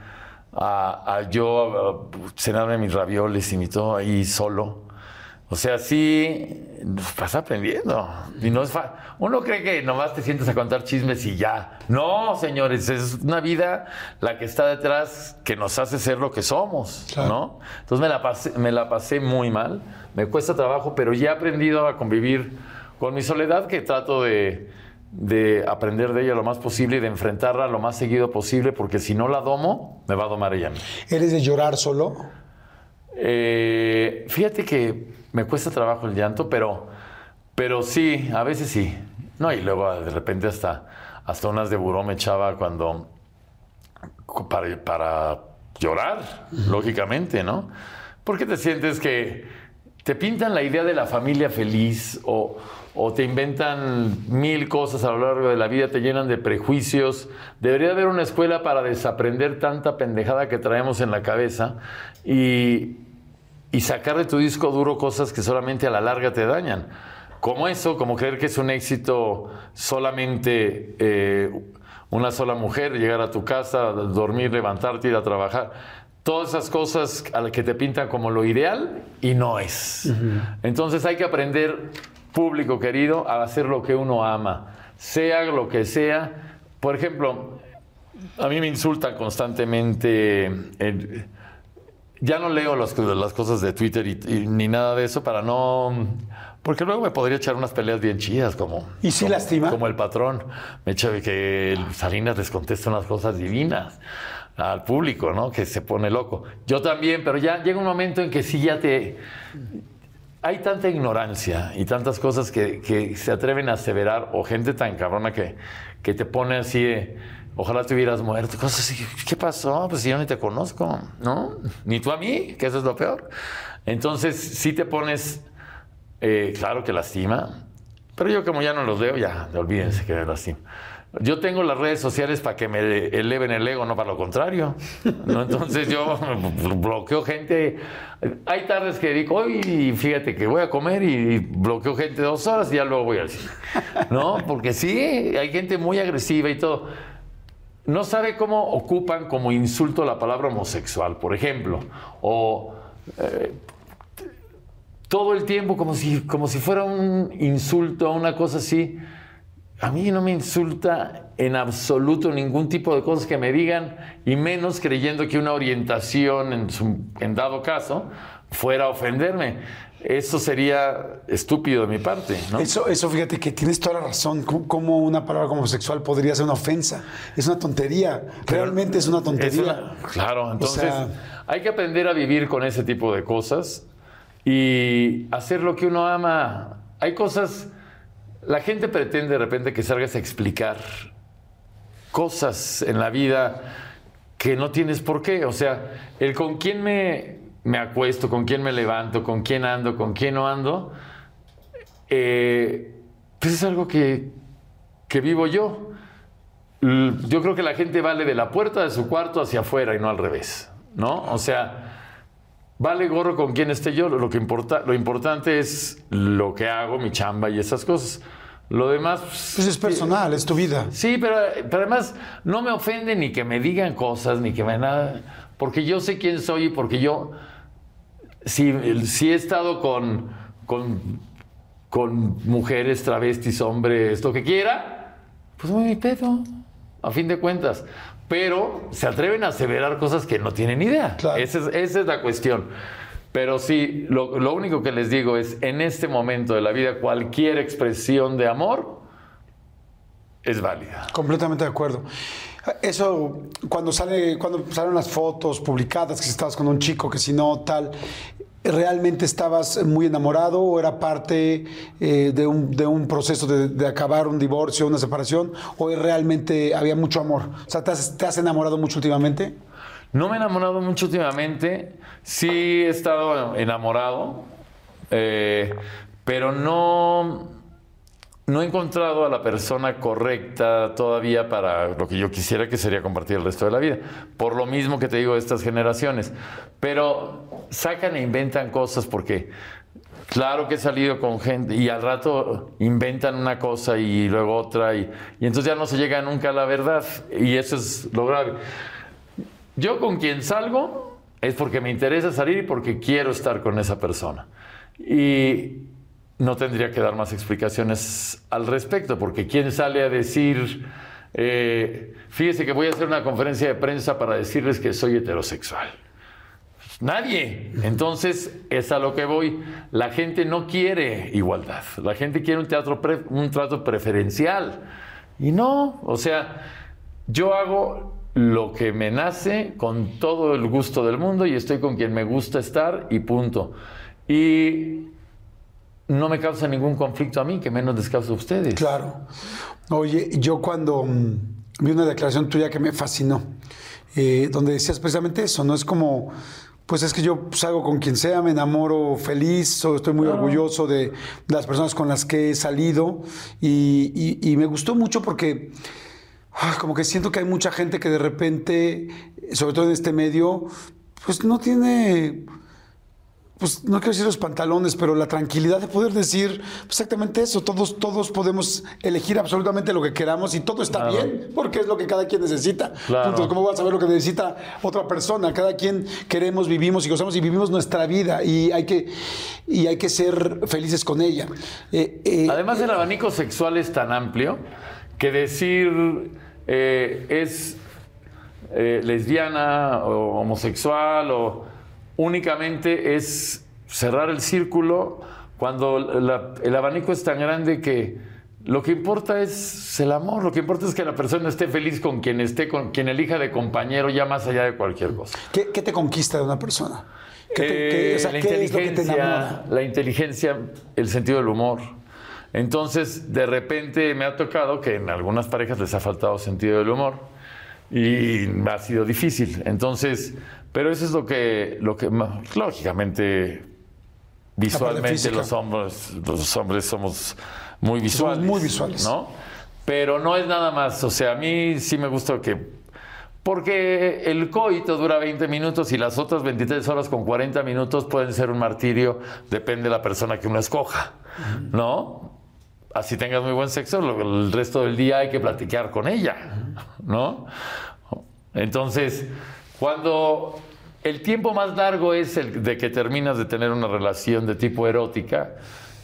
[SPEAKER 2] a, a yo a cenarme mis ravioles y mi todo ahí solo. O sea, sí, vas aprendiendo. Y no es fa- Uno cree que nomás te sientes a contar chismes y ya. No, señores, es una vida la que está detrás que nos hace ser lo que somos,
[SPEAKER 1] Claro.
[SPEAKER 2] ¿no? Entonces me la, pasé, me la pasé muy mal, me cuesta trabajo, pero ya he aprendido a convivir con mi soledad, que trato de, de aprender de ella lo más posible y de enfrentarla lo más seguido posible, porque si no la domo, me va a domar ella.
[SPEAKER 1] ¿Eres de llorar solo?
[SPEAKER 2] Eh, fíjate que me cuesta trabajo el llanto, pero, pero sí, a veces sí. No, y luego de repente hasta, hasta unas de buró me echaba cuando. para, para llorar, lógicamente, ¿no? Porque te sientes que te pintan la idea de la familia feliz o, o te inventan mil cosas a lo largo de la vida, te llenan de prejuicios. Debería haber una escuela para desaprender tanta pendejada que traemos en la cabeza y, y sacar de tu disco duro cosas que solamente a la larga te dañan. Como eso, como creer que es un éxito solamente eh, una sola mujer, llegar a tu casa, dormir, levantarte, ir a trabajar. Todas esas cosas a las que te pintan como lo ideal y no es. Entonces hay que aprender, público querido, a hacer lo que uno ama, sea lo que sea. Por ejemplo, a mí me insultan constantemente. Ya no leo las, las cosas de Twitter y, y ni nada de eso para no. Porque luego me podría echar unas peleas bien chidas, como.
[SPEAKER 1] ¿Y sí
[SPEAKER 2] como-
[SPEAKER 1] lastima?
[SPEAKER 2] Como el patrón. Me echa que Salinas les contesta unas cosas divinas al público, ¿no? Que se pone loco. Yo también, pero ya llega un momento en que sí ya te. Hay tanta ignorancia y tantas cosas que, que se atreven a aseverar, o gente tan cabrona que, que te pone así de, ojalá te hubieras muerto, cosas así. ¿Qué pasó? Pues si yo ni te conozco, ¿no? Ni tú a mí, que eso es lo peor. Entonces, sí te pones, eh, claro que lastima, pero yo como ya no los veo, ya, olvídense que lastima. Yo tengo las redes sociales para que me eleven el ego, no para lo contrario. ¿no? Entonces yo <laughs> bloqueo gente. Hay tardes que dedico, hoy fíjate que voy a comer y bloqueo gente dos horas y ya luego voy al cine. ¿No? Porque sí, hay gente muy agresiva y todo. No sabe cómo ocupan como insulto la palabra homosexual, por ejemplo, o eh, todo el tiempo como si, como si fuera un insulto, una cosa así. A mí no me insulta en absoluto ningún tipo de cosas que me digan, y menos creyendo que una orientación, en, en dado caso, fuera a ofenderme. Eso sería estúpido de mi parte, ¿no?
[SPEAKER 1] Eso, eso, fíjate que tienes toda la razón. ¿Cómo, una palabra como homosexual podría ser una ofensa? Es una tontería. Realmente es una tontería.
[SPEAKER 2] Es una- claro, entonces
[SPEAKER 1] sea-
[SPEAKER 2] hay que aprender a vivir con ese tipo de cosas y hacer lo que uno ama. Hay cosas, la gente pretende de repente que salgas a explicar cosas en la vida que no tienes por qué. O sea, el con quién me, me acuesto, con quién me levanto, con quién ando, con quién no ando, eh, pues es algo que, que vivo yo. Yo creo que la gente vale de la puerta de su cuarto hacia afuera y no al revés, ¿no? O sea, vale gorro con quién esté yo. Lo, que importa, lo importante es lo que hago, mi chamba y esas cosas. Lo demás... pues,
[SPEAKER 1] Pues es personal, es tu vida.
[SPEAKER 2] Sí, pero, pero además no me ofende ni que me digan cosas, ni que me nada, porque yo sé quién soy y porque yo, si, si he estado con, con, con mujeres, travestis, hombres, lo que quiera, pues muy mi pedo, a fin de cuentas. Pero se atreven a aseverar cosas que no tienen idea.
[SPEAKER 1] Claro.
[SPEAKER 2] Esa, es, esa es la cuestión. Pero sí, lo, lo único que les digo es, en este momento de la vida, cualquier expresión de amor es válida.
[SPEAKER 1] Completamente de acuerdo. Eso, cuando sale, cuando salieron las fotos publicadas, que si estabas con un chico, que si no, tal, ¿realmente estabas muy enamorado o era parte eh, de, un, de un proceso de, acabar un divorcio, una separación? ¿O realmente había mucho amor? O sea, ¿te has, te has enamorado mucho últimamente?
[SPEAKER 2] No me he enamorado mucho últimamente. Sí he estado enamorado, eh, pero no, no he encontrado a la persona correcta todavía para lo que yo quisiera, que sería compartir el resto de la vida. Por lo mismo que te digo de estas generaciones. Pero sacan e inventan cosas porque Claro que he salido con gente y al rato inventan una cosa y luego otra y, y entonces ya no se llega nunca a la verdad y eso es lo grave. Yo con quien salgo es porque me interesa salir y porque quiero estar con esa persona. Y no tendría que dar más explicaciones al respecto, porque ¿quién sale a decir, eh, fíjese que voy a hacer una conferencia de prensa para decirles que soy heterosexual? Nadie. Entonces, es a lo que voy. La gente no quiere igualdad. La gente quiere un, teatro un trato preferencial. Y no, o sea, yo hago lo que me nace con todo el gusto del mundo y estoy con quien me gusta estar y punto. Y no me causa ningún conflicto a mí, que menos les causa a ustedes.
[SPEAKER 1] Claro. Oye, yo cuando mm, vi una declaración tuya que me fascinó, eh, donde decías precisamente eso, ¿no? Es como, pues es que yo salgo con quien sea, me enamoro feliz, estoy muy orgulloso de, de las personas con las que he salido y, y- y me gustó mucho porque ah, como que siento que hay mucha gente que de repente, sobre todo en este medio, pues no tiene pues no quiero decir los pantalones, pero la tranquilidad de poder decir exactamente eso. Todos, todos podemos elegir absolutamente lo que queramos y todo está
[SPEAKER 2] Claro.
[SPEAKER 1] bien, porque es lo que cada quien necesita.
[SPEAKER 2] Claro.
[SPEAKER 1] Punto. ¿Cómo vas a saber lo que necesita otra persona? Cada quien queremos, vivimos y gozamos y vivimos nuestra vida y hay que, y hay que ser felices con ella. Eh, eh,
[SPEAKER 2] Además, el abanico sexual es tan amplio que decir eh, es lesbiana o homosexual o únicamente es cerrar el círculo cuando la- el abanico es tan grande que lo que importa es el amor, lo que importa es que la persona esté feliz con quien esté, con quien elija de compañero, ya más allá de cualquier cosa.
[SPEAKER 1] ¿qué, qué te conquista de una persona? ¿Qué, te- qué- o sea,
[SPEAKER 2] Eh, la
[SPEAKER 1] te
[SPEAKER 2] inteligencia, la inteligencia, el sentido del humor. Entonces, de repente me ha tocado que en algunas parejas les ha faltado sentido del humor y ha sido difícil. Entonces, pero eso es lo que, lo que lógicamente, visualmente los hombres, los hombres somos muy visuales.
[SPEAKER 1] muy visuales.
[SPEAKER 2] ¿no? Pero no es nada más. O sea, a mí sí me gusta que porque el coito dura 20 minutos y las otras 23 horas con 40 minutos pueden ser un martirio, depende de la persona que uno escoja, ¿no? Así tengas muy buen sexo, el resto del día hay que platicar con ella, ¿no? Entonces, cuando el tiempo más largo es el de que terminas de tener una relación de tipo erótica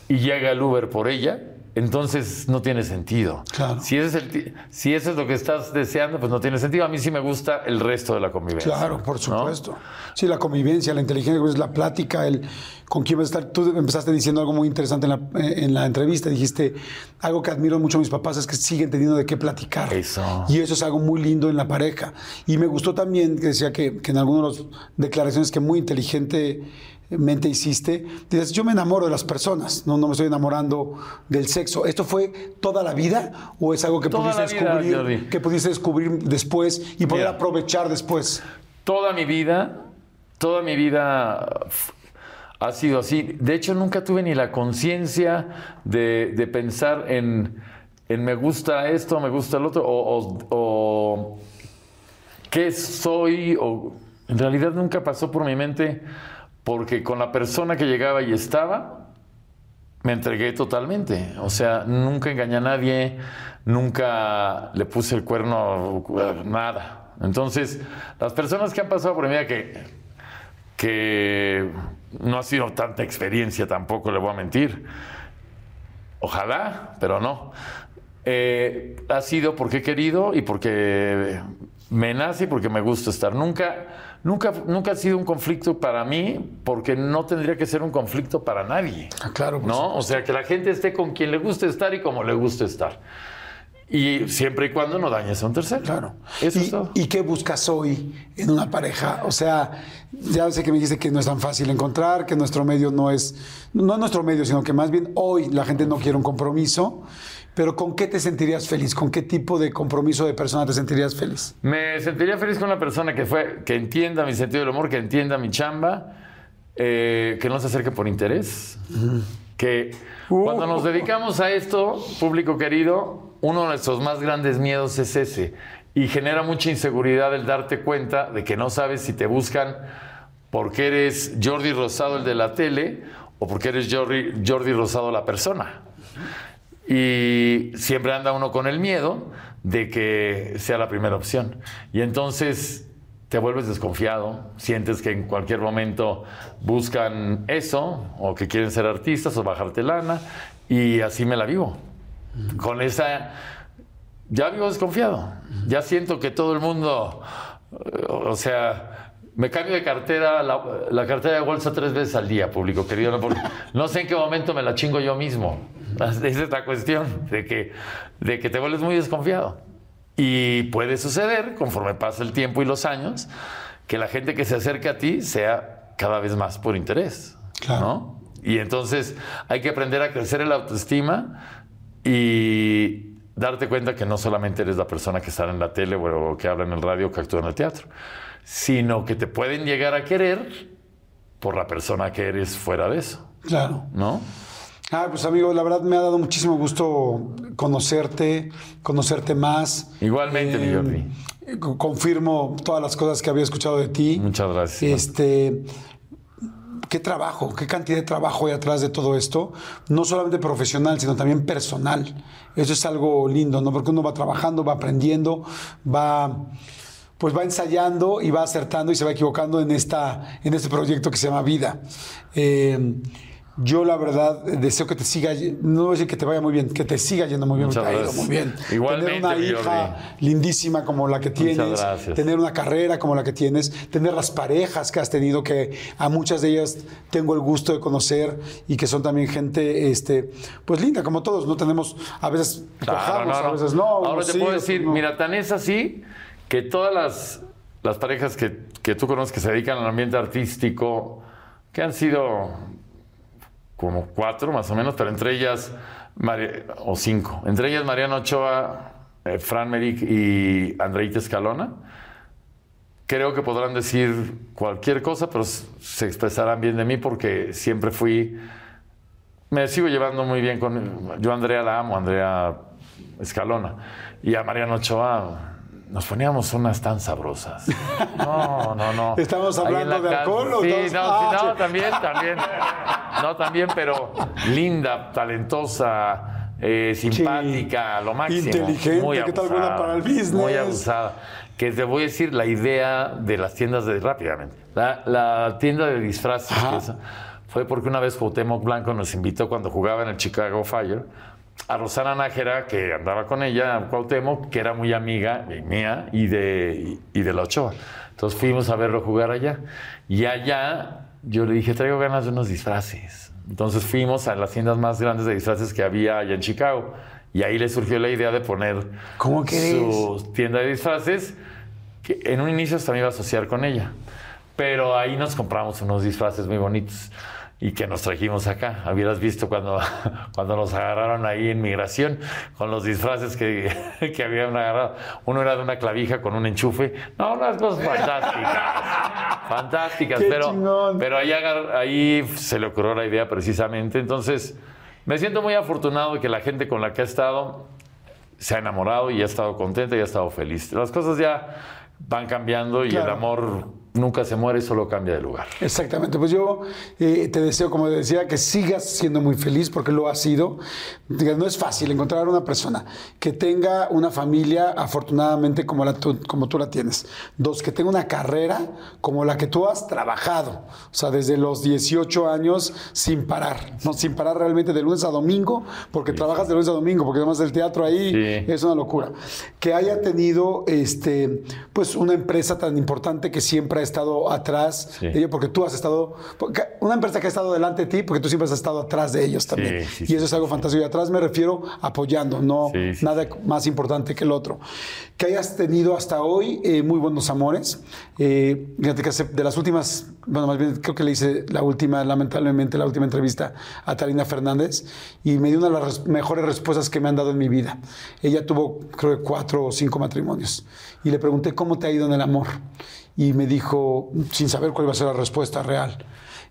[SPEAKER 2] y llega el Uber por ella, entonces no tiene sentido.
[SPEAKER 1] Claro.
[SPEAKER 2] Si, ese es el ti- si eso es lo que estás deseando, pues no tiene sentido. A mí sí me gusta el resto de la convivencia.
[SPEAKER 1] Claro, por
[SPEAKER 2] ¿no?
[SPEAKER 1] supuesto. Sí, la convivencia, la inteligencia, pues, la plática, el con quién vas a estar. Tú empezaste diciendo algo muy interesante en la, eh, en la entrevista. Dijiste algo que admiro mucho a mis papás es que siguen teniendo de qué platicar.
[SPEAKER 2] Eso.
[SPEAKER 1] Y eso es algo muy lindo en la pareja. Y me gustó también que decía que, que en algunas de las declaraciones que muy inteligentemente hiciste, dices, yo me enamoro de las personas, no, no me estoy enamorando del sexo. ¿Esto fue toda la vida o es algo que
[SPEAKER 2] Toda
[SPEAKER 1] pudiste
[SPEAKER 2] vida,
[SPEAKER 1] descubrir, que pudiste descubrir después y poder
[SPEAKER 2] Mira.
[SPEAKER 1] aprovechar después?
[SPEAKER 2] Toda mi vida, toda mi vida ha sido así. De hecho, nunca tuve ni la conciencia de, de pensar en, en me gusta esto, me gusta el otro, o, o- o qué soy, o en realidad nunca pasó por mi mente, porque con la persona que llegaba y estaba, me entregué totalmente. O sea, nunca engañé a nadie, nunca le puse el cuerno, nada. Entonces, las personas que han pasado por vida que, que no ha sido tanta experiencia tampoco, le voy a mentir. Ojalá, pero no. Eh, ha sido porque he querido y porque me nace y porque me gusta estar. Nunca, nunca, nunca ha sido un conflicto para mí porque no tendría que ser un conflicto para nadie.
[SPEAKER 1] Ah, claro,
[SPEAKER 2] ¿no? O sea, que la gente esté con quien le guste estar y como le guste estar. Y siempre y cuando no dañes a un tercero.
[SPEAKER 1] Claro.
[SPEAKER 2] Eso
[SPEAKER 1] ¿Y,
[SPEAKER 2] es todo.
[SPEAKER 1] ¿Y qué buscas hoy en una pareja? O sea, ya sé que me dijiste que no es tan fácil encontrar, que nuestro medio no es, no es nuestro medio, sino que más bien hoy la gente no quiere un compromiso. Pero ¿con qué te sentirías feliz? ¿Con qué tipo de compromiso de persona te sentirías feliz?
[SPEAKER 2] Me sentiría feliz con una persona que fue, que entienda mi sentido del humor, que entienda mi chamba, eh, que no se acerque por interés. Que cuando nos dedicamos a esto, público querido, uno de nuestros más grandes miedos es ese. Y genera mucha inseguridad el darte cuenta de que no sabes si te buscan porque eres Jordi Rosado el de la tele o porque eres Jordi, Jordi Rosado la persona. Y siempre anda uno con el miedo de que sea la primera opción. Y entonces te vuelves desconfiado, sientes que en cualquier momento buscan eso, o que quieren ser artistas, o bajarte lana, y así me la vivo. Con esa... Ya vivo desconfiado. Ya siento que todo el mundo, eh, o sea, me cambio de cartera, la, la cartera de bolsa tres veces al día, público querido, ¿no? no sé en qué momento me la chingo yo mismo. <laughs> Es la cuestión, de que, de que te vuelves muy desconfiado. Y puede suceder, conforme pasa el tiempo y los años, que la gente que se acerque a ti sea cada vez más por interés.
[SPEAKER 1] Claro.
[SPEAKER 2] ¿no? Y entonces hay que aprender a crecer en la autoestima y darte cuenta que no solamente eres la persona que está en la tele o que habla en el radio o que actúa en el teatro, sino que te pueden llegar a querer por la persona que eres fuera de eso,
[SPEAKER 1] Claro.
[SPEAKER 2] ¿no?
[SPEAKER 1] Ah, pues amigo, la verdad me ha dado muchísimo gusto conocerte, conocerte más.
[SPEAKER 2] Igualmente, mi Jordi.
[SPEAKER 1] eh, co- Confirmo todas las cosas que había escuchado de ti.
[SPEAKER 2] Muchas gracias.
[SPEAKER 1] Este, qué trabajo, qué cantidad de trabajo hay atrás de todo esto, no solamente profesional, sino también personal. Eso es algo lindo, ¿no? Porque uno va trabajando, va aprendiendo, va pues va ensayando y va acertando y se va equivocando en esta en este proyecto que se llama vida. Eh, yo la verdad deseo que te siga, no voy a decir que te vaya muy bien, que te siga yendo muy bien,
[SPEAKER 2] Muchas
[SPEAKER 1] te ha ido muy bien.
[SPEAKER 2] Igualmente,
[SPEAKER 1] tener una hija
[SPEAKER 2] Jordi.
[SPEAKER 1] lindísima como la que tienes, tener una carrera como la que tienes, tener las parejas que has tenido, que a muchas de ellas tengo el gusto de conocer y que son también gente, este, pues linda, como todos, ¿no? Tenemos, a veces
[SPEAKER 2] Claro,
[SPEAKER 1] cojamos,
[SPEAKER 2] no, no.
[SPEAKER 1] a veces no.
[SPEAKER 2] Ahora te
[SPEAKER 1] sí,
[SPEAKER 2] puedo decir,
[SPEAKER 1] no.
[SPEAKER 2] mira, tan es así que todas las, las parejas que, que tú conoces que se dedican al ambiente artístico, que han sido como cuatro más o menos, pero entre ellas, o cinco, entre ellas Mariano Ochoa, eh, Fran Merrick y Andreita Escalona, creo que podrán decir cualquier cosa, pero se expresarán bien de mí porque siempre fui me sigo llevando muy bien con. Yo Andrea la amo, Andrea Escalona. Y a Mariano Ochoa nos poníamos unas tan sabrosas. No, no, no. <laughs>
[SPEAKER 1] ¿Estamos hablando
[SPEAKER 2] la
[SPEAKER 1] de alcohol o
[SPEAKER 2] Sí, no,
[SPEAKER 1] Ah,
[SPEAKER 2] sí, no, también, también. No, también, pero linda, talentosa. eh, simpática, lo máximo.
[SPEAKER 1] Inteligente,
[SPEAKER 2] muy
[SPEAKER 1] ¿qué tal
[SPEAKER 2] abusada,
[SPEAKER 1] buena para el business?
[SPEAKER 2] Muy abusada. Que te voy a decir la idea de las tiendas de rápidamente. La, la tienda de disfraces fue porque una vez Cuauhtémoc Blanco nos invitó cuando jugaba en el Chicago Fire a Rosana Nájera, que andaba con ella, a Cuauhtémoc, que era muy amiga y mía y de, y de la Ochoa. Entonces fuimos a verlo jugar allá. Y allá yo le dije, traigo ganas de unos disfraces. Entonces fuimos a las tiendas más grandes de disfraces que había allá en Chicago. Y ahí le surgió la idea de poner
[SPEAKER 1] ¿Cómo
[SPEAKER 2] su tienda de disfraces, que en un inicio hasta me iba a asociar con ella. Pero ahí nos compramos unos disfraces muy bonitos y que nos trajimos acá. Hubieras visto cuando, <laughs> cuando nos agarraron ahí en migración con los disfraces que, <laughs> que habían agarrado. Uno era de una clavija con un enchufe. No, unas cosas fantásticas. <laughs> fantásticas.
[SPEAKER 1] Qué
[SPEAKER 2] pero,
[SPEAKER 1] chingón.
[SPEAKER 2] pero ahí, ahí se le ocurrió la idea precisamente. Entonces, me siento muy afortunado de que la gente con la que he estado se ha enamorado y ha estado contenta y ha estado feliz. Las cosas ya van cambiando y
[SPEAKER 1] Claro.
[SPEAKER 2] el amor nunca se muere, solo cambia de lugar.
[SPEAKER 1] Exactamente, pues yo eh, te deseo, como decía, que sigas siendo muy feliz porque lo has sido. No es fácil encontrar una persona que tenga una familia afortunadamente como, la tú, como tú la tienes. Dos, que tenga una carrera como la que tú has trabajado. O sea, desde los 18 años sin parar. No, sin parar realmente de lunes a domingo, porque trabajas de lunes a domingo, porque además el teatro ahí
[SPEAKER 2] Sí.
[SPEAKER 1] es una locura. Que haya tenido este, pues una empresa tan importante que siempre ha estado atrás
[SPEAKER 2] Sí.
[SPEAKER 1] de ello, porque tú has estado, una empresa que ha estado delante de ti, porque tú siempre has estado atrás de ellos también.
[SPEAKER 2] Sí, sí,
[SPEAKER 1] y eso es algo fantástico. Y atrás me refiero apoyando, no nada más importante que el otro. Que hayas tenido hasta hoy eh, muy buenos amores. Eh, fíjate que de las últimas, bueno, más bien creo que le hice la última, lamentablemente, la última entrevista a Tarina Fernández y me dio una de las res- mejores respuestas que me han dado en mi vida. Ella tuvo, creo que cuatro o cinco matrimonios. Y le pregunté cómo te ha ido en el amor. Y me dijo, sin saber cuál iba a ser la respuesta real,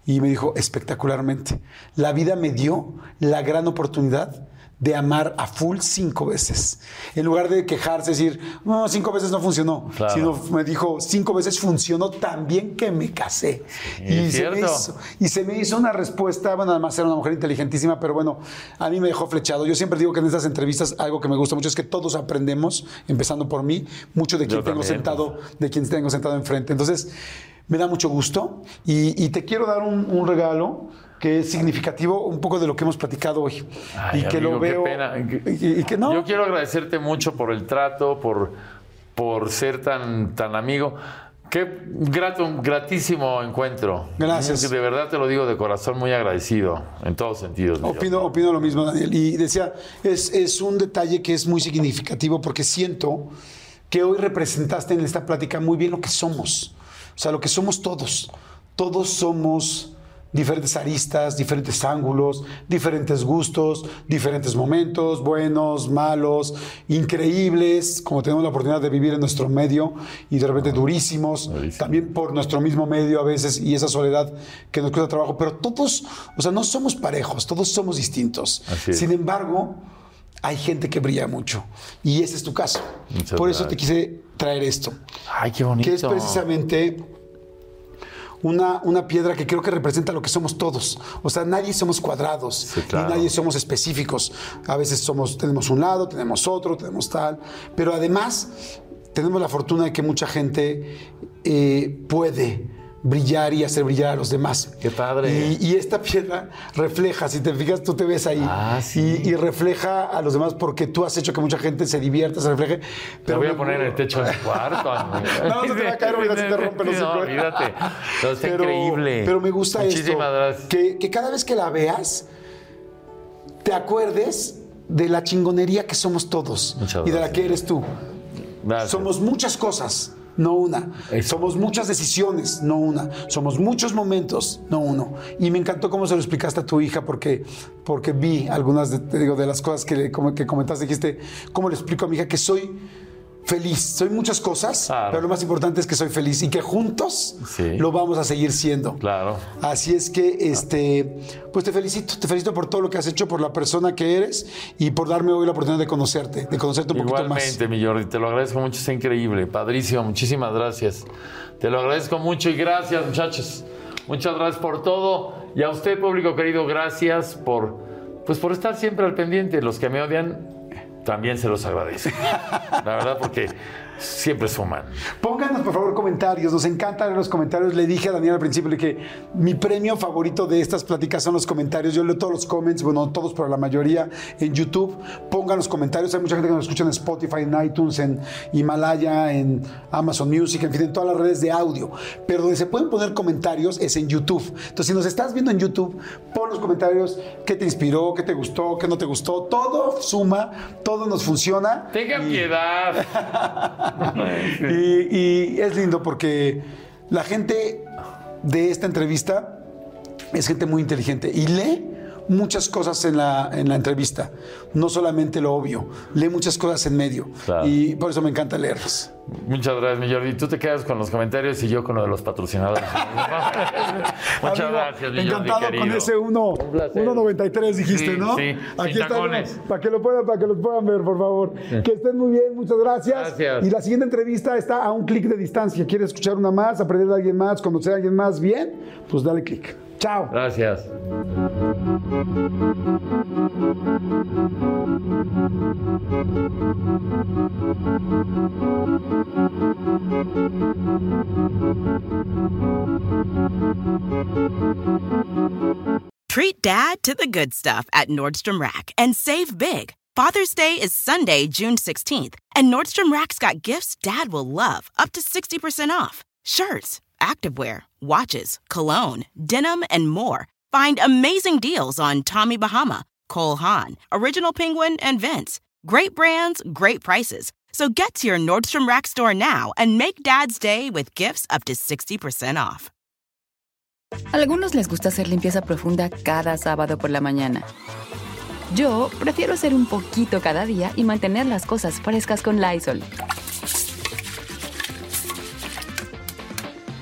[SPEAKER 1] y me dijo espectacularmente, la vida me dio la gran oportunidad de amar a full cinco veces. En lugar de quejarse, decir, no, cinco veces no funcionó,
[SPEAKER 2] Claro.
[SPEAKER 1] sino me dijo, cinco veces funcionó tan bien que me casé.
[SPEAKER 2] es
[SPEAKER 1] se me hizo, y se me hizo una respuesta, bueno, además era una mujer inteligentísima, pero bueno, a mí me dejó flechado. Yo siempre digo que en estas entrevistas algo que me gusta mucho es que todos aprendemos, empezando por mí, mucho de quien
[SPEAKER 2] Yo
[SPEAKER 1] tengo
[SPEAKER 2] también,
[SPEAKER 1] sentado, de quien tengo sentado enfrente. Entonces, me da mucho gusto y, y te quiero dar un, un regalo que es significativo un poco de lo que hemos platicado hoy.
[SPEAKER 2] Ay,
[SPEAKER 1] y que
[SPEAKER 2] amigo,
[SPEAKER 1] lo
[SPEAKER 2] qué
[SPEAKER 1] veo.
[SPEAKER 2] pena.
[SPEAKER 1] Y, y que no.
[SPEAKER 2] Yo quiero agradecerte mucho por el trato, por, por ser tan, tan amigo. Qué grato, gratísimo encuentro.
[SPEAKER 1] Gracias.
[SPEAKER 2] De verdad te lo digo de corazón, muy agradecido en todos sentidos.
[SPEAKER 1] Opino, opino lo mismo, Daniel. Y decía, es, es un detalle que es muy significativo porque siento que hoy representaste en esta plática muy bien lo que somos. O sea, lo que somos todos. Todos somos diferentes aristas, diferentes ángulos, diferentes gustos, diferentes momentos, buenos, malos, increíbles, como tenemos la oportunidad de vivir en nuestro medio y de repente durísimos,
[SPEAKER 2] Durísimo.
[SPEAKER 1] también por nuestro mismo medio a veces y esa soledad que nos cuesta trabajo, pero todos, o sea, no somos parejos, todos somos distintos.
[SPEAKER 2] Así.
[SPEAKER 1] Sin embargo, hay gente que brilla mucho y ese es tu caso.
[SPEAKER 2] Muchas
[SPEAKER 1] por eso te
[SPEAKER 2] gracias.
[SPEAKER 1] quise traer esto,
[SPEAKER 2] Ay, qué bonito.
[SPEAKER 1] que es precisamente una, una piedra que creo que representa lo que somos todos. O sea, nadie somos cuadrados
[SPEAKER 2] Sí, claro.
[SPEAKER 1] y nadie somos específicos. A veces somos, tenemos un lado, tenemos otro, tenemos tal. Pero además, tenemos la fortuna de que mucha gente eh, puede brillar y hacer brillar a los demás.
[SPEAKER 2] Qué padre.
[SPEAKER 1] Y, y esta piedra refleja, si te fijas, tú te ves ahí.
[SPEAKER 2] Ah, sí.
[SPEAKER 1] y, y refleja a los demás porque tú has hecho que mucha gente se divierta, se refleje.
[SPEAKER 2] Te voy a
[SPEAKER 1] me-
[SPEAKER 2] poner en el techo del cuarto. <laughs>
[SPEAKER 1] No, se te va a caer, mira, se te <laughs> rompe los
[SPEAKER 2] No,
[SPEAKER 1] hocico.
[SPEAKER 2] olvídate. No, está increíble.
[SPEAKER 1] Pero me gusta
[SPEAKER 2] Muchísimas
[SPEAKER 1] esto.
[SPEAKER 2] gracias.
[SPEAKER 1] Que, que cada vez que la veas, te acuerdes de la chingonería que somos todos y de la que eres tú.
[SPEAKER 2] Gracias.
[SPEAKER 1] Somos muchas cosas, no una. Somos muchas decisiones, no una. Somos muchos momentos, no uno. Y me encantó cómo se lo explicaste a tu hija, porque, porque vi algunas de, te digo, de las cosas que, le- como que comentaste. Dijiste, ¿cómo le explico a mi hija que soy feliz? Soy muchas cosas,
[SPEAKER 2] Claro.
[SPEAKER 1] pero lo más importante es que soy feliz y que juntos
[SPEAKER 2] Sí.
[SPEAKER 1] lo vamos a seguir siendo.
[SPEAKER 2] Claro.
[SPEAKER 1] Así es que, este, pues te felicito, te felicito por todo lo que has hecho, por la persona que eres y por darme hoy la oportunidad de conocerte, de conocerte un poquito más.
[SPEAKER 2] Igualmente, mi Jordi, te lo agradezco mucho, está increíble, padrísimo, muchísimas gracias. Te lo agradezco mucho y gracias, muchachos. Muchas gracias por todo. Y a usted, público querido, gracias por, pues por estar siempre al pendiente. Los que me odian, también se los agradezco. La verdad, porque siempre suman.
[SPEAKER 1] Pónganos por favor comentarios, nos encanta leer los comentarios. Le dije a Daniel al principio que mi premio favorito de estas pláticas son los comentarios. Yo leo todos los comments, bueno, no todos, pero la mayoría en YouTube. Pongan los comentarios. Hay mucha gente que nos escucha en Spotify, en iTunes, en Himalaya, en Amazon Music, en fin, en todas las redes de audio. Pero donde se pueden poner comentarios es en YouTube. Entonces, si nos estás viendo en YouTube, pon los comentarios qué te inspiró, qué te gustó, qué no te gustó. Todo suma, todo nos funciona.
[SPEAKER 2] Tengan piedad. <laughs> <laughs>
[SPEAKER 1] y, es lindo porque la gente de esta entrevista es gente muy inteligente y lee muchas cosas en la, en la entrevista, no solamente lo obvio, lee muchas cosas en medio
[SPEAKER 2] Claro.
[SPEAKER 1] y por eso me encanta leerlas.
[SPEAKER 2] Muchas gracias, mi Jordi. Tú te quedas con los comentarios y yo con lo de los patrocinadores. <laughs> Muchas
[SPEAKER 1] Amigo,
[SPEAKER 2] gracias, mi Jordi,
[SPEAKER 1] Encantado
[SPEAKER 2] querido.
[SPEAKER 1] con ese 1
[SPEAKER 2] placer.
[SPEAKER 1] 1.93 dijiste,
[SPEAKER 2] Sí,
[SPEAKER 1] ¿no?
[SPEAKER 2] sí,
[SPEAKER 1] Aquí está, para que lo puedan, para que los puedan ver, por favor. Que estén muy bien, muchas gracias.
[SPEAKER 2] Gracias.
[SPEAKER 1] Y la siguiente entrevista está a un clic de distancia. ¿Quieres escuchar una más, aprender de alguien más, conocer a alguien más bien? Pues dale clic. Chao.
[SPEAKER 2] Gracias.
[SPEAKER 3] Treat dad to the good stuff at Nordstrom Rack and save big. Father's Day is Sunday, June 16th, and Nordstrom Rack's got gifts dad will love up to 60% off. Shirts, activewear, watches, cologne, denim, and more. Find amazing deals on Tommy Bahama, Cole Haan, Original Penguin, and Vince. Great brands, great prices. So get to your Nordstrom Rack store now and make dad's day with gifts up to 60% off.
[SPEAKER 4] Algunos les gusta hacer limpieza profunda cada sábado por la mañana. Yo prefiero hacer un poquito cada día y mantener las cosas frescas con Lysol.